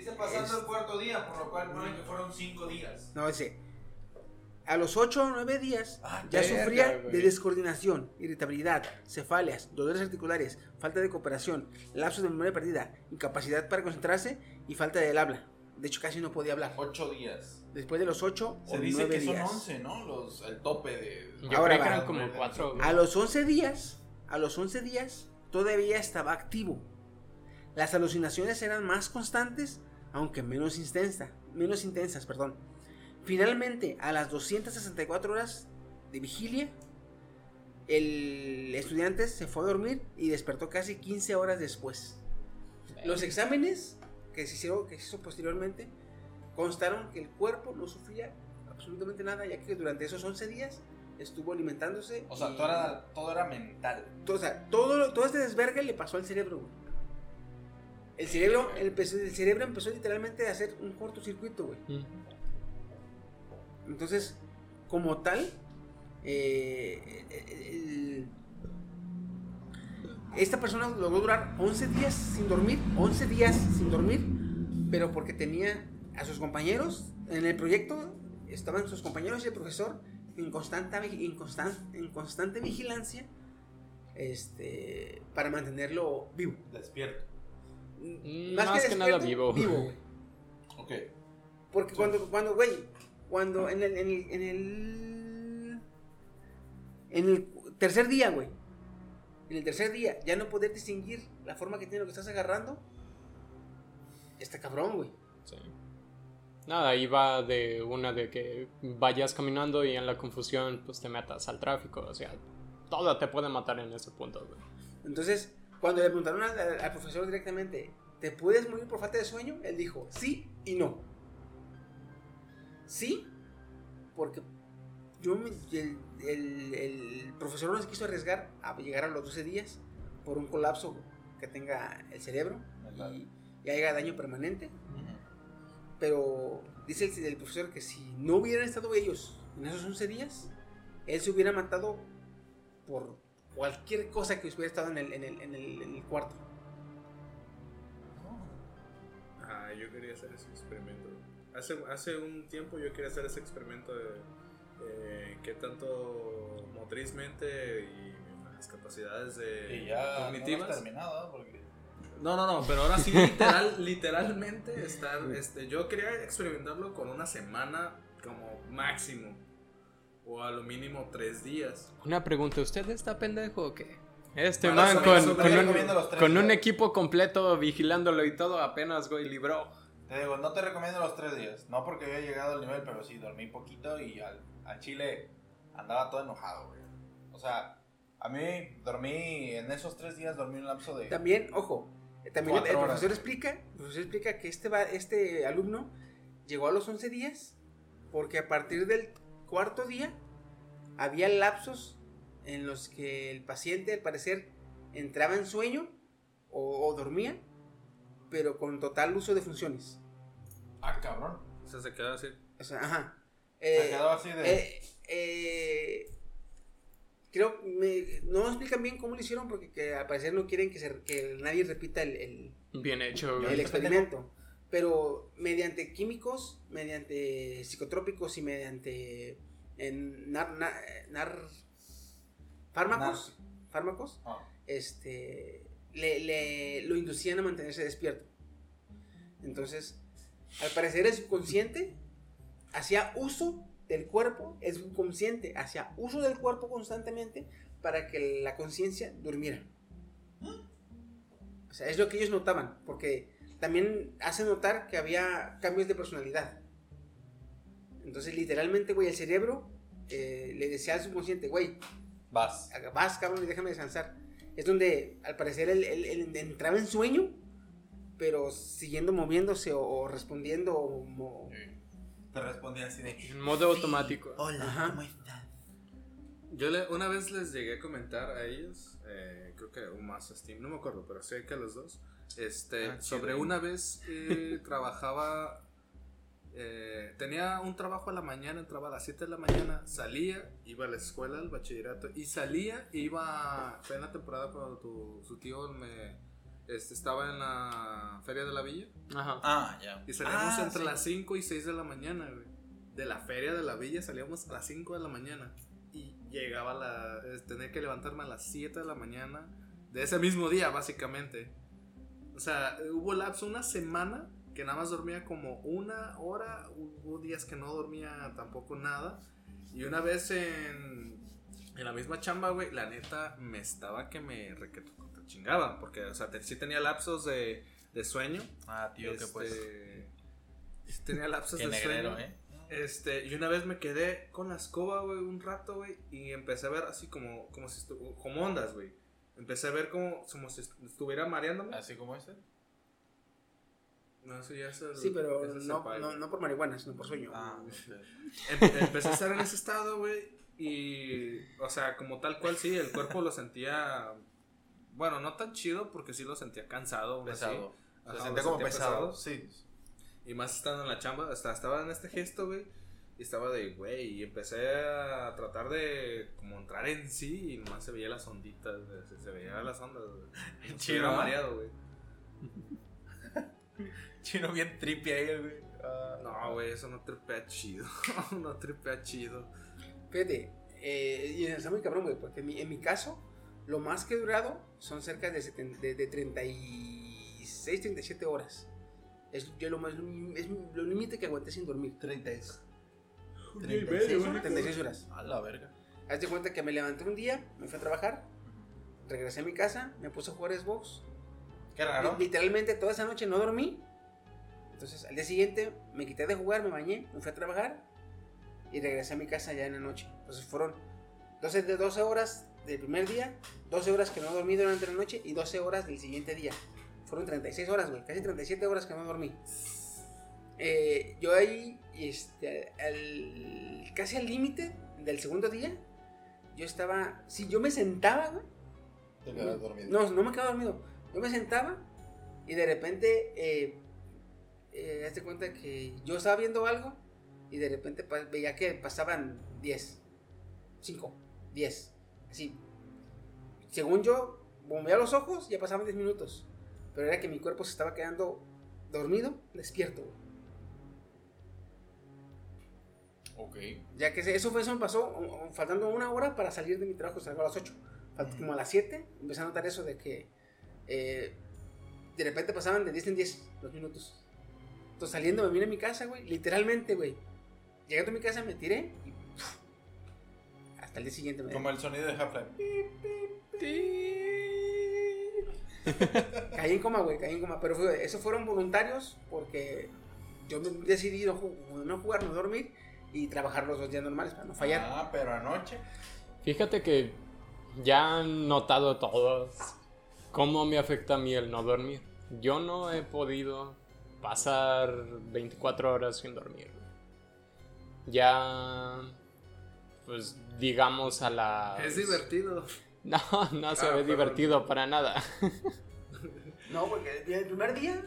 Dice pasando el cuarto día, por lo cual ponen que fueron cinco días. no, dice, a los 8 o 9 días Ah, ya sufría de descoordinación, irritabilidad, cefaleas, dolores articulares, falta de cooperación, lapsos de memoria perdida, incapacidad para concentrarse y falta del habla. De hecho, casi no podía hablar. Ocho días. Después de los 8 o Se 9 dice que días. son once, ¿no? Los, el tope de. Yo Ahora creí que eran como cuatro. A los 11 días, a los 11 días, todavía estaba activo. Las alucinaciones eran más constantes, aunque menos, intensa, menos intensas. Perdón. Finalmente, a las 264 horas de vigilia, el estudiante se fue a dormir y despertó casi 15 horas después. Los exámenes que se hicieron, que se hizo posteriormente constaron que el cuerpo no sufría absolutamente nada, ya que durante esos 11 días estuvo alimentándose. O sea, y- todo era, todo era mental. o sea, todo, todo este desvergue le pasó al cerebro, güey. El cerebro, el, cerebro empezó literalmente a hacer un cortocircuito, güey. Mm. Entonces, como tal, eh, el- esta persona logró durar 11 días sin dormir, 11 días sin dormir, pero porque tenía a sus compañeros en el proyecto, estaban sus compañeros y el profesor en constante, en constan- en constante vigilancia este, para mantenerlo vivo. Despierto. Mm, más que nada vivo. güey. Ok. Porque cuando, cuando, güey, cuando en el, en el, en el, en el tercer día, güey, en el tercer día, ya no poder distinguir la forma que tiene lo que estás agarrando, está cabrón, güey. Sí. Nada, ahí va de una de que vayas caminando y en la confusión pues te metas al tráfico. O sea, todo te puede matar en ese punto, güey. Entonces, cuando le preguntaron al, profesor directamente, ¿te puedes morir por falta de sueño? Él dijo, sí y no. Sí, porque yo me- el, el- el profesor no se quiso arriesgar a llegar a los 12 días por un colapso que tenga el cerebro y, y haya daño permanente. Pero dice el, el profesor que si no hubieran estado ellos en esos 11 días, él se hubiera matado por cualquier cosa que hubiera estado en el, en el, en el, en el cuarto. Ah, yo quería hacer ese experimento. Hace, hace un tiempo yo quería hacer ese experimento de eh, qué tanto motrizmente y las capacidades de Y ya no cognitivas. hemos terminado, ¿no? Porque No, no, no, pero ahora sí literal, [LAUGHS] literalmente estar, este, yo quería experimentarlo con una semana como máximo o a lo mínimo tres días. Una pregunta, ¿usted está pendejo o qué? Este Bueno, man con, un, con equipo completo vigilándolo y todo, apenas, güey, libró. Te digo, no te recomiendo los tres días. No porque había llegado al nivel, pero sí dormí poquito y al, al chile andaba todo enojado, güey. O sea, a mí dormí, en esos tres días dormí un lapso de... También, ojo, eh, también el, profesor explica, el profesor explica que este, va- este alumno llegó a los 11 días porque a partir del cuarto día había lapsos en los que el paciente al parecer entraba en sueño o, o dormía, pero con total uso de funciones. Ah, cabrón. O sea, se queda así. O sea, ajá. Se Eh, quedó así de... eh, eh, creo me, no explican bien cómo lo hicieron porque que al parecer no quieren que, se- que nadie repita el- el, Bien hecho, el experimento. Pero mediante químicos, mediante psicotrópicos y mediante en nar, na- nar- fármacos, fármacos, Ah. este, le, le- lo inducían a mantenerse despierto. Entonces, al parecer el subconsciente hacía uso del cuerpo, el subconsciente hacía uso del cuerpo constantemente para que la conciencia durmiera. O sea, es lo que ellos notaban, porque también hace notar que había cambios de personalidad. Entonces, literalmente, güey, el cerebro eh, le decía al subconsciente, güey, Vas. vas, cabrón, y déjame descansar. Es donde, al parecer, él, él- él entraba en sueño, pero siguiendo moviéndose o, o respondiendo. o mo- Te respondí así de... En modo automático. Hola, Ajá. ¿cómo estás? Yo le- una vez les llegué a comentar a ellos, eh, creo que un más a Steam, no me acuerdo, pero sé que a los dos, este, Ah, sobre una vez eh, [LAUGHS] trabajaba, eh, tenía un trabajo a la mañana, entraba a las 7 de la mañana, salía, iba a la escuela, al bachillerato, y salía, iba, fue en la temporada cuando tu, su tío me, este, estaba en la feria de la villa, Ajá. Ah, ya. y salíamos Ah, entre sí. las 5 y 6 de la mañana, güey. De la feria de la villa salíamos a las 5 de la mañana. Y llegaba a la. eh, Tenía que levantarme a las 7 de la mañana. De ese mismo día, básicamente. O sea, hubo lapso una semana que nada más dormía como una hora. Hubo días que no dormía tampoco nada. Y una vez en. En la misma chamba, güey, la neta me estaba que me requete chingaban. Porque, o sea, te- sí tenía lapsos de, de sueño. Ah, tío, que pues... Este, Tenía lapsos de negrero, sueño. ¿eh? Este, y una vez me quedé con la escoba, güey, un rato, güey, y empecé a ver así como, como si como ondas, güey. Empecé a ver como, como si est- estuviera mareándome. Así como este. No, eso ya es el- Sí, pero ese es no, no, por marihuana, sino por sueño. Ah, Em- empecé a estar en ese estado, güey, y, o sea, como tal cual, sí, el cuerpo lo sentía, bueno, no tan chido, porque sí lo sentía cansado, así. pesado. Ajá, Se sentía como sentía pesado. pesado. Sí. Y más estando en la chamba, hasta estaba en este gesto, güey. Y estaba de, güey, y empecé a tratar de como entrar en sí y nomás se veía las onditas, se, se veía las ondas, güey. [LAUGHS] Chido, Chido, ¿no? mareado, güey. [LAUGHS] Chino bien trippy ahí, güey. Ah, No, güey, eso no tripea chido. [LAUGHS] no tripea chido. Fíjate, eh, y está muy cabrón, güey, porque en mi, en mi caso, lo más que he durado son cerca de, seten- de, de 36, 37 horas. Es, yo lo más, es lo límite que aguanté sin dormir. 36. 36 horas. 36 horas. A la verga. Haz de cuenta que me levanté un día, me fui a trabajar, regresé a mi casa, me puse a jugar Xbox. Qué raro. Li- Literalmente toda esa noche no dormí. Entonces al día siguiente me quité de jugar, me bañé, me fui a trabajar y regresé a mi casa ya en la noche. Entonces fueron 12, de 12 horas del primer día, 12 horas que no dormí durante la noche y 12 horas del siguiente día. Fueron 36 horas, güey, casi 37 horas que no dormí. Eh, yo ahí, este, casi al límite del segundo día, yo estaba, si yo me sentaba, güey, Te quedas dormido. no, no me quedaba dormido. Yo me sentaba y de repente, eh, eh, hazte cuenta que yo estaba viendo algo y de repente veía que pasaban 10, 5, 10, así. según yo, bombeaba los ojos, ya pasaban 10 minutos. Pero era que mi cuerpo se estaba quedando dormido, despierto. güey. Ok. Ya que eso, fue, eso me pasó faltando una hora para salir de mi trabajo, salgo a las 8. Falt- Como a las 7 empecé a notar eso de que eh, de repente pasaban de 10 en 10 los minutos. Entonces saliendo me vine a mi casa, güey, literalmente, güey. Llegando a mi casa me tiré y ¡puf! hasta el día siguiente me Como el sonido de Half-Life. caí en coma, güey, caí en coma. Pero fue, esos fueron voluntarios porque yo decidí no, no jugar, no dormir y trabajar los dos días normales para no fallar. Ah, pero anoche. Fíjate que ya han notado todos cómo me afecta a mí el no dormir. Yo no he podido pasar 24 horas sin dormir. Ya, pues digamos a la... Es divertido. No, no se Ah, ve perdón. divertido para nada. [LAUGHS] No, porque el primer día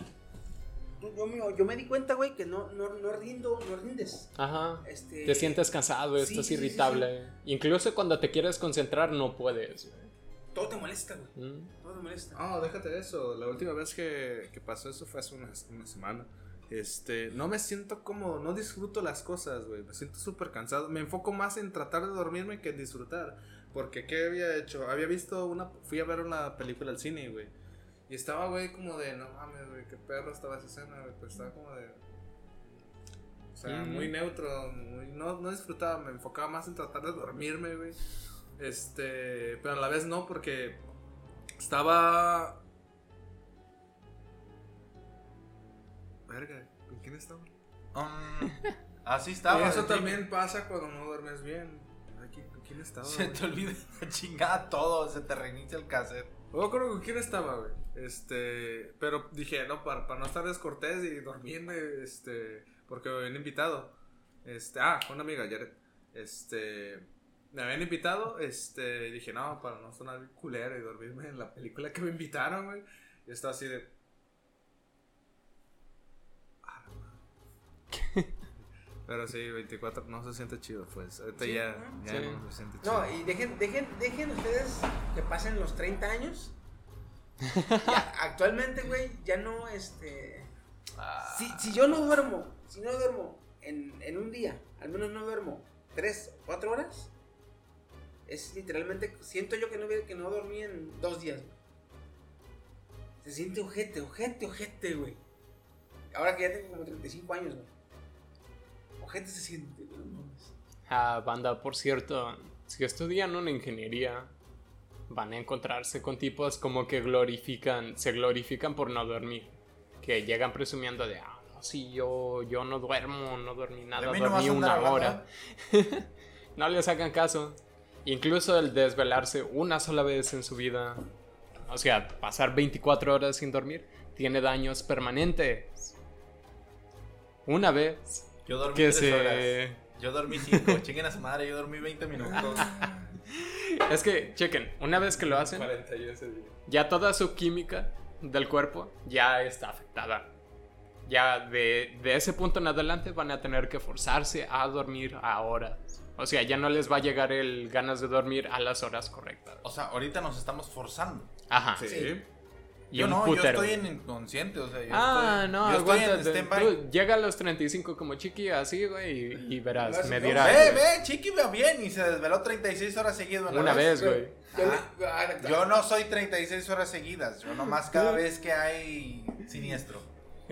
yo, yo me, yo me di cuenta, güey, que no, no, no rindo, no rindes. Ajá. Este, Te sientes cansado, sí, estás sí, sí, sí, irritable. Incluso cuando te quieres concentrar no puedes. güey. Todo te molesta, güey. ¿Mm? Todo te molesta. No, déjate de eso. La última vez que, que pasó eso fue hace una, una semana. Este, no me siento cómodo, no disfruto las cosas, güey. Me siento súper cansado. Me enfoco más en tratar de dormirme que en disfrutar. Porque, ¿qué había hecho? Había visto una. Fui a ver una película al cine, güey. Y estaba, güey, como de, no mames, güey, qué perro estaba esa escena, güey. Pues estaba como de. O sea, muy neutro. muy- no, no disfrutaba, me enfocaba más en tratar de dormirme, güey. Este, pero a la vez no, porque estaba. Verga, ¿con quién estaba? Um, así y [LAUGHS] estaba. eso de también pasa cuando no duermes bien. Ay, ¿quién- ¿Con quién estaba? Se güey? te olvida [LAUGHS] la chingada todo, se te reinicia el cassette. No creo con quién estaba, güey. Este, pero dije, no, para, para no estar descortés y dormirme, este, porque me habían invitado. Este, ah, una amiga, Jared. Este, me habían invitado, este, y dije, no, para no sonar culero y dormirme en la película que me invitaron, güey. Y estaba así de. Ah, mames. [LAUGHS] Pero sí, 24 no se siente chido, pues. Ahorita Sí, ya, ¿no? ya Sí. no se siente chido. No, y dejen, dejen, dejen ustedes que pasen los 30 años. [LAUGHS] Ya, actualmente, güey, ya no, este... Ah, Si, si yo no duermo, si no duermo en, en un día, al menos no duermo 3 o 4 horas, es literalmente, siento yo que no, que no dormí en dos días. Se siente ojete, ojete, ojete, güey. Ahora que ya tengo como 35 años, güey. Ojete se siente, güey. no mames. Ah, banda, por cierto, si estudian una ingeniería, van a encontrarse con tipos como que glorifican, se glorifican por no dormir. Que llegan presumiendo de, ah, no, si yo, yo no duermo, no dormí nada, no dormí una hablando, hora. [LAUGHS] no les hagan caso. Incluso el desvelarse una sola vez en su vida, o sea, pasar 24 horas sin dormir, tiene daños permanentes. Una vez Yo dormí que tres se... horas. Yo dormí 5, chinguen a su madre, yo dormí 20 minutos. [LAUGHS] Es que, chequen, una vez que lo hacen, 41 ese día. ya toda su química del cuerpo ya está afectada. Ya de, de ese punto en adelante van a tener que forzarse a dormir a horas. O sea, ya no les va a llegar el ganas de dormir a las horas correctas. O sea, ahorita nos estamos forzando. Ajá. Sí. Sí. Y yo no, putero. yo estoy en inconsciente, o sea, yo Ah, estoy, no, yo estoy en aguántate. stand-by. Tú llega a los 35 como chiqui así, güey, y, y verás, me dirás. Ve, güey. ve, Chiqui va bien y se desveló 36 horas seguidas. Una vez, güey. Yo, Ah, Yo no soy 36 horas seguidas, yo nomás cada vez que hay siniestro.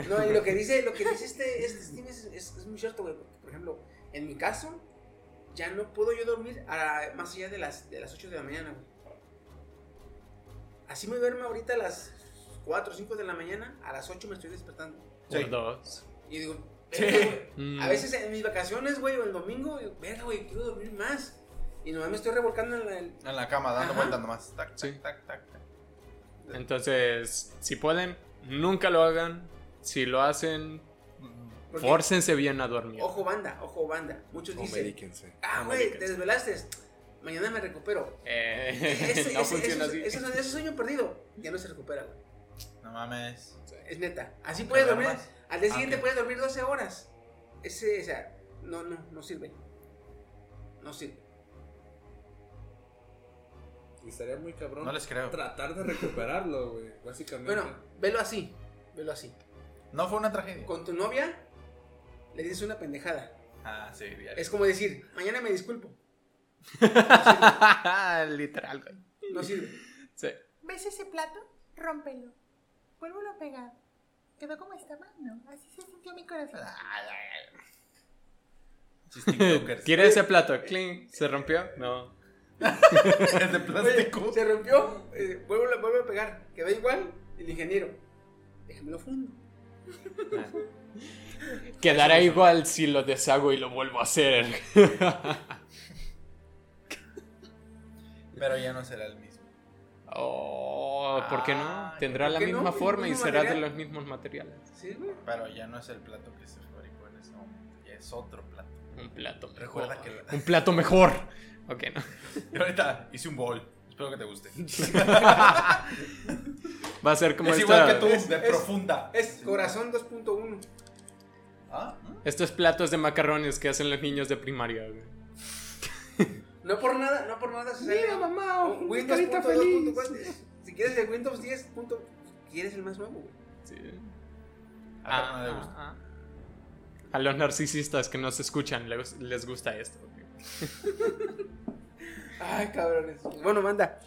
No, y lo que dice, lo que dice este, este Steve es, es- es muy cierto, güey. Porque, por ejemplo, en mi caso, ya no puedo yo dormir a- más allá de las, de las 8 de la mañana, güey. Así me duermo ahorita a las 4 o 5 de la mañana, a las 8 me estoy despertando. Por dos. Y digo, Sí. Mm. a veces en mis vacaciones, güey, o el domingo, digo, verga, güey, quiero dormir más. Y nomás me estoy revolcando en la... en- En la cama, dando vueltas nomás. Tac, tac, Sí. tac, tac, tac. Entonces, si pueden, nunca lo hagan. Si lo hacen, Porque- fórcense bien a dormir. Ojo banda, ojo banda. Muchos O dicen, medíquense. ah, güey, te desvelaste. Mañana me recupero. Eh, [LAUGHS] Ese, no ese- funciona ese- así. ese- ese sueño perdido ya no se recupera, güey. No mames. Es neta. Así puedes ¿Te dormir. Al día Ah, siguiente ok. puedes dormir 12 horas. Ese, o sea, no, no, no sirve. No sirve. Y estaría muy cabrón. No les creo. Tratar de recuperarlo, güey, básicamente. Bueno, velo así. Velo así. No fue una tragedia. Con tu novia le dices una pendejada. Ah, sí. Es como decir, mañana me disculpo. [LAUGHS] Literal, güey. No sirve. Sí. ¿Ves ese plato? Rómpelo. Vuélvelo a pegar. Quedó como estaba, ¿no? Así se sintió mi corazón. [LAUGHS] ¿Quiere ese plato? Cling. ¿Se rompió? No. [LAUGHS] es de Oye, plástico. se rompió. Eh, vuelvo, a- vuelvo a pegar. Quedó igual. El ingeniero. Déjamelo fundo. [LAUGHS] Quedará igual si lo deshago y lo vuelvo a hacer. Pero ya no será el mismo. Oh, ¿por qué no? Ah, Tendrá ¿por la no? misma forma y será de los mismos materiales. Sí, güey. Pero ya no es el plato que se fabricó en ese momento. Ya es otro plato. Un plato mejor. Recuerda que- Un plato mejor. [LAUGHS] Ok, no. Y ahorita hice un bowl. Espero que te guste. [LAUGHS] Va a ser como es esta- igual que tú, Es- de es- profunda. Es corazón 2.1. ¿Ah? estos platos de macarrones que hacen los niños de primaria. güey. [LAUGHS] No por nada, no por nada se sale. Mira, mamá, un Windows carita punto feliz. punto. Si quieres el Windows 10. punto- Quieres el más nuevo, güey. Sí. Ah, no Ah, le gusta. ah, ah. A los narcisistas que nos escuchan les, les gusta esto. [LAUGHS] Ay, cabrones. Bueno, manda.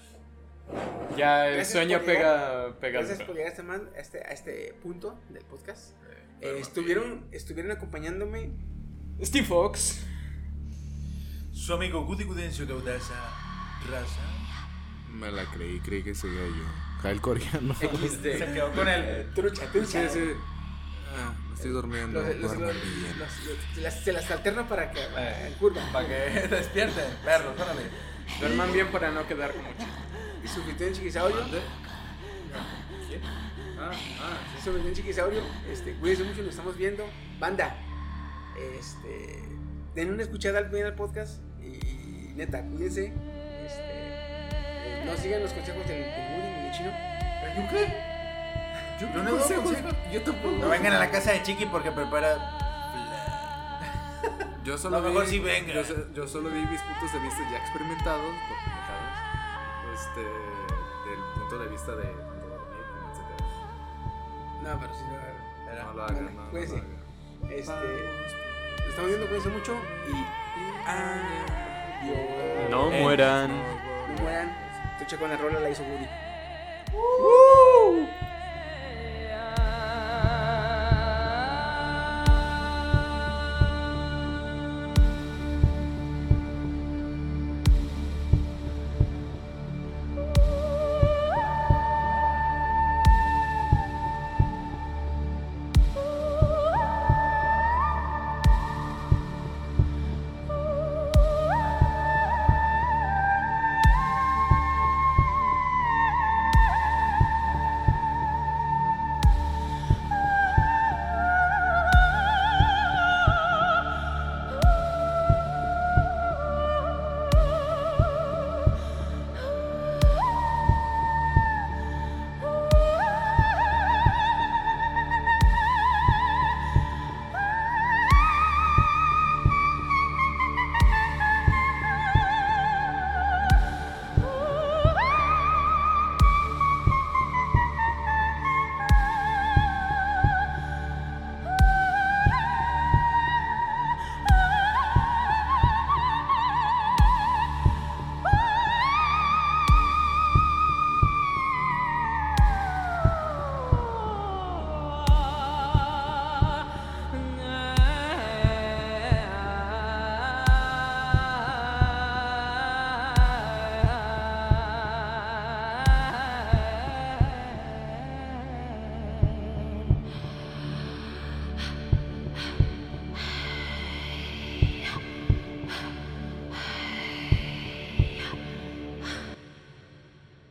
Ya el Gracias sueño por pega, pega Gracias por llegar a este, man- a este, a este punto del podcast. Eh, bueno, estuvieron, estuvieron acompañándome. Steve Fox. Su amigo Goody Gudencio de Audacia Raza Me la creí, creí que seguía yo. Jael Coreano. [LAUGHS] se quedó con el. Trucha, trucha. Sí, sí. Ah, me estoy durmiendo. Los- los- duerman los- bien. los- los- se, las, se las alterna para que Eh. en curva. Para que [LAUGHS] despierten, perros, órale. Duerman bien para no quedar como chico. Y su en Chiquisaurio. Ah, ah, Su en Chiquisaurio. Este, cuídense mucho, nos estamos viendo. Banda. Este. Den una escuchada al bien al podcast. Y neta, cuídense. Este. eh, no sigan los consejos del, del Woody ni del chino. ¿Yo qué? Yo no. Yo tampoco. No vengan a la casa de Chiqui porque prepara. [LAUGHS] Yo solo A lo mejor vi- sí venga. Yo, so- yo solo di mis puntos de vista ya experimentados, este, del punto de vista de. No, pero si no. No lo hagan, no, no lo hagan. Este. Estamos viendo, cuídense mucho. Y. Adiós. No Eh. mueran. No mueran. Estoy con la rola, la hizo Woody. Uh.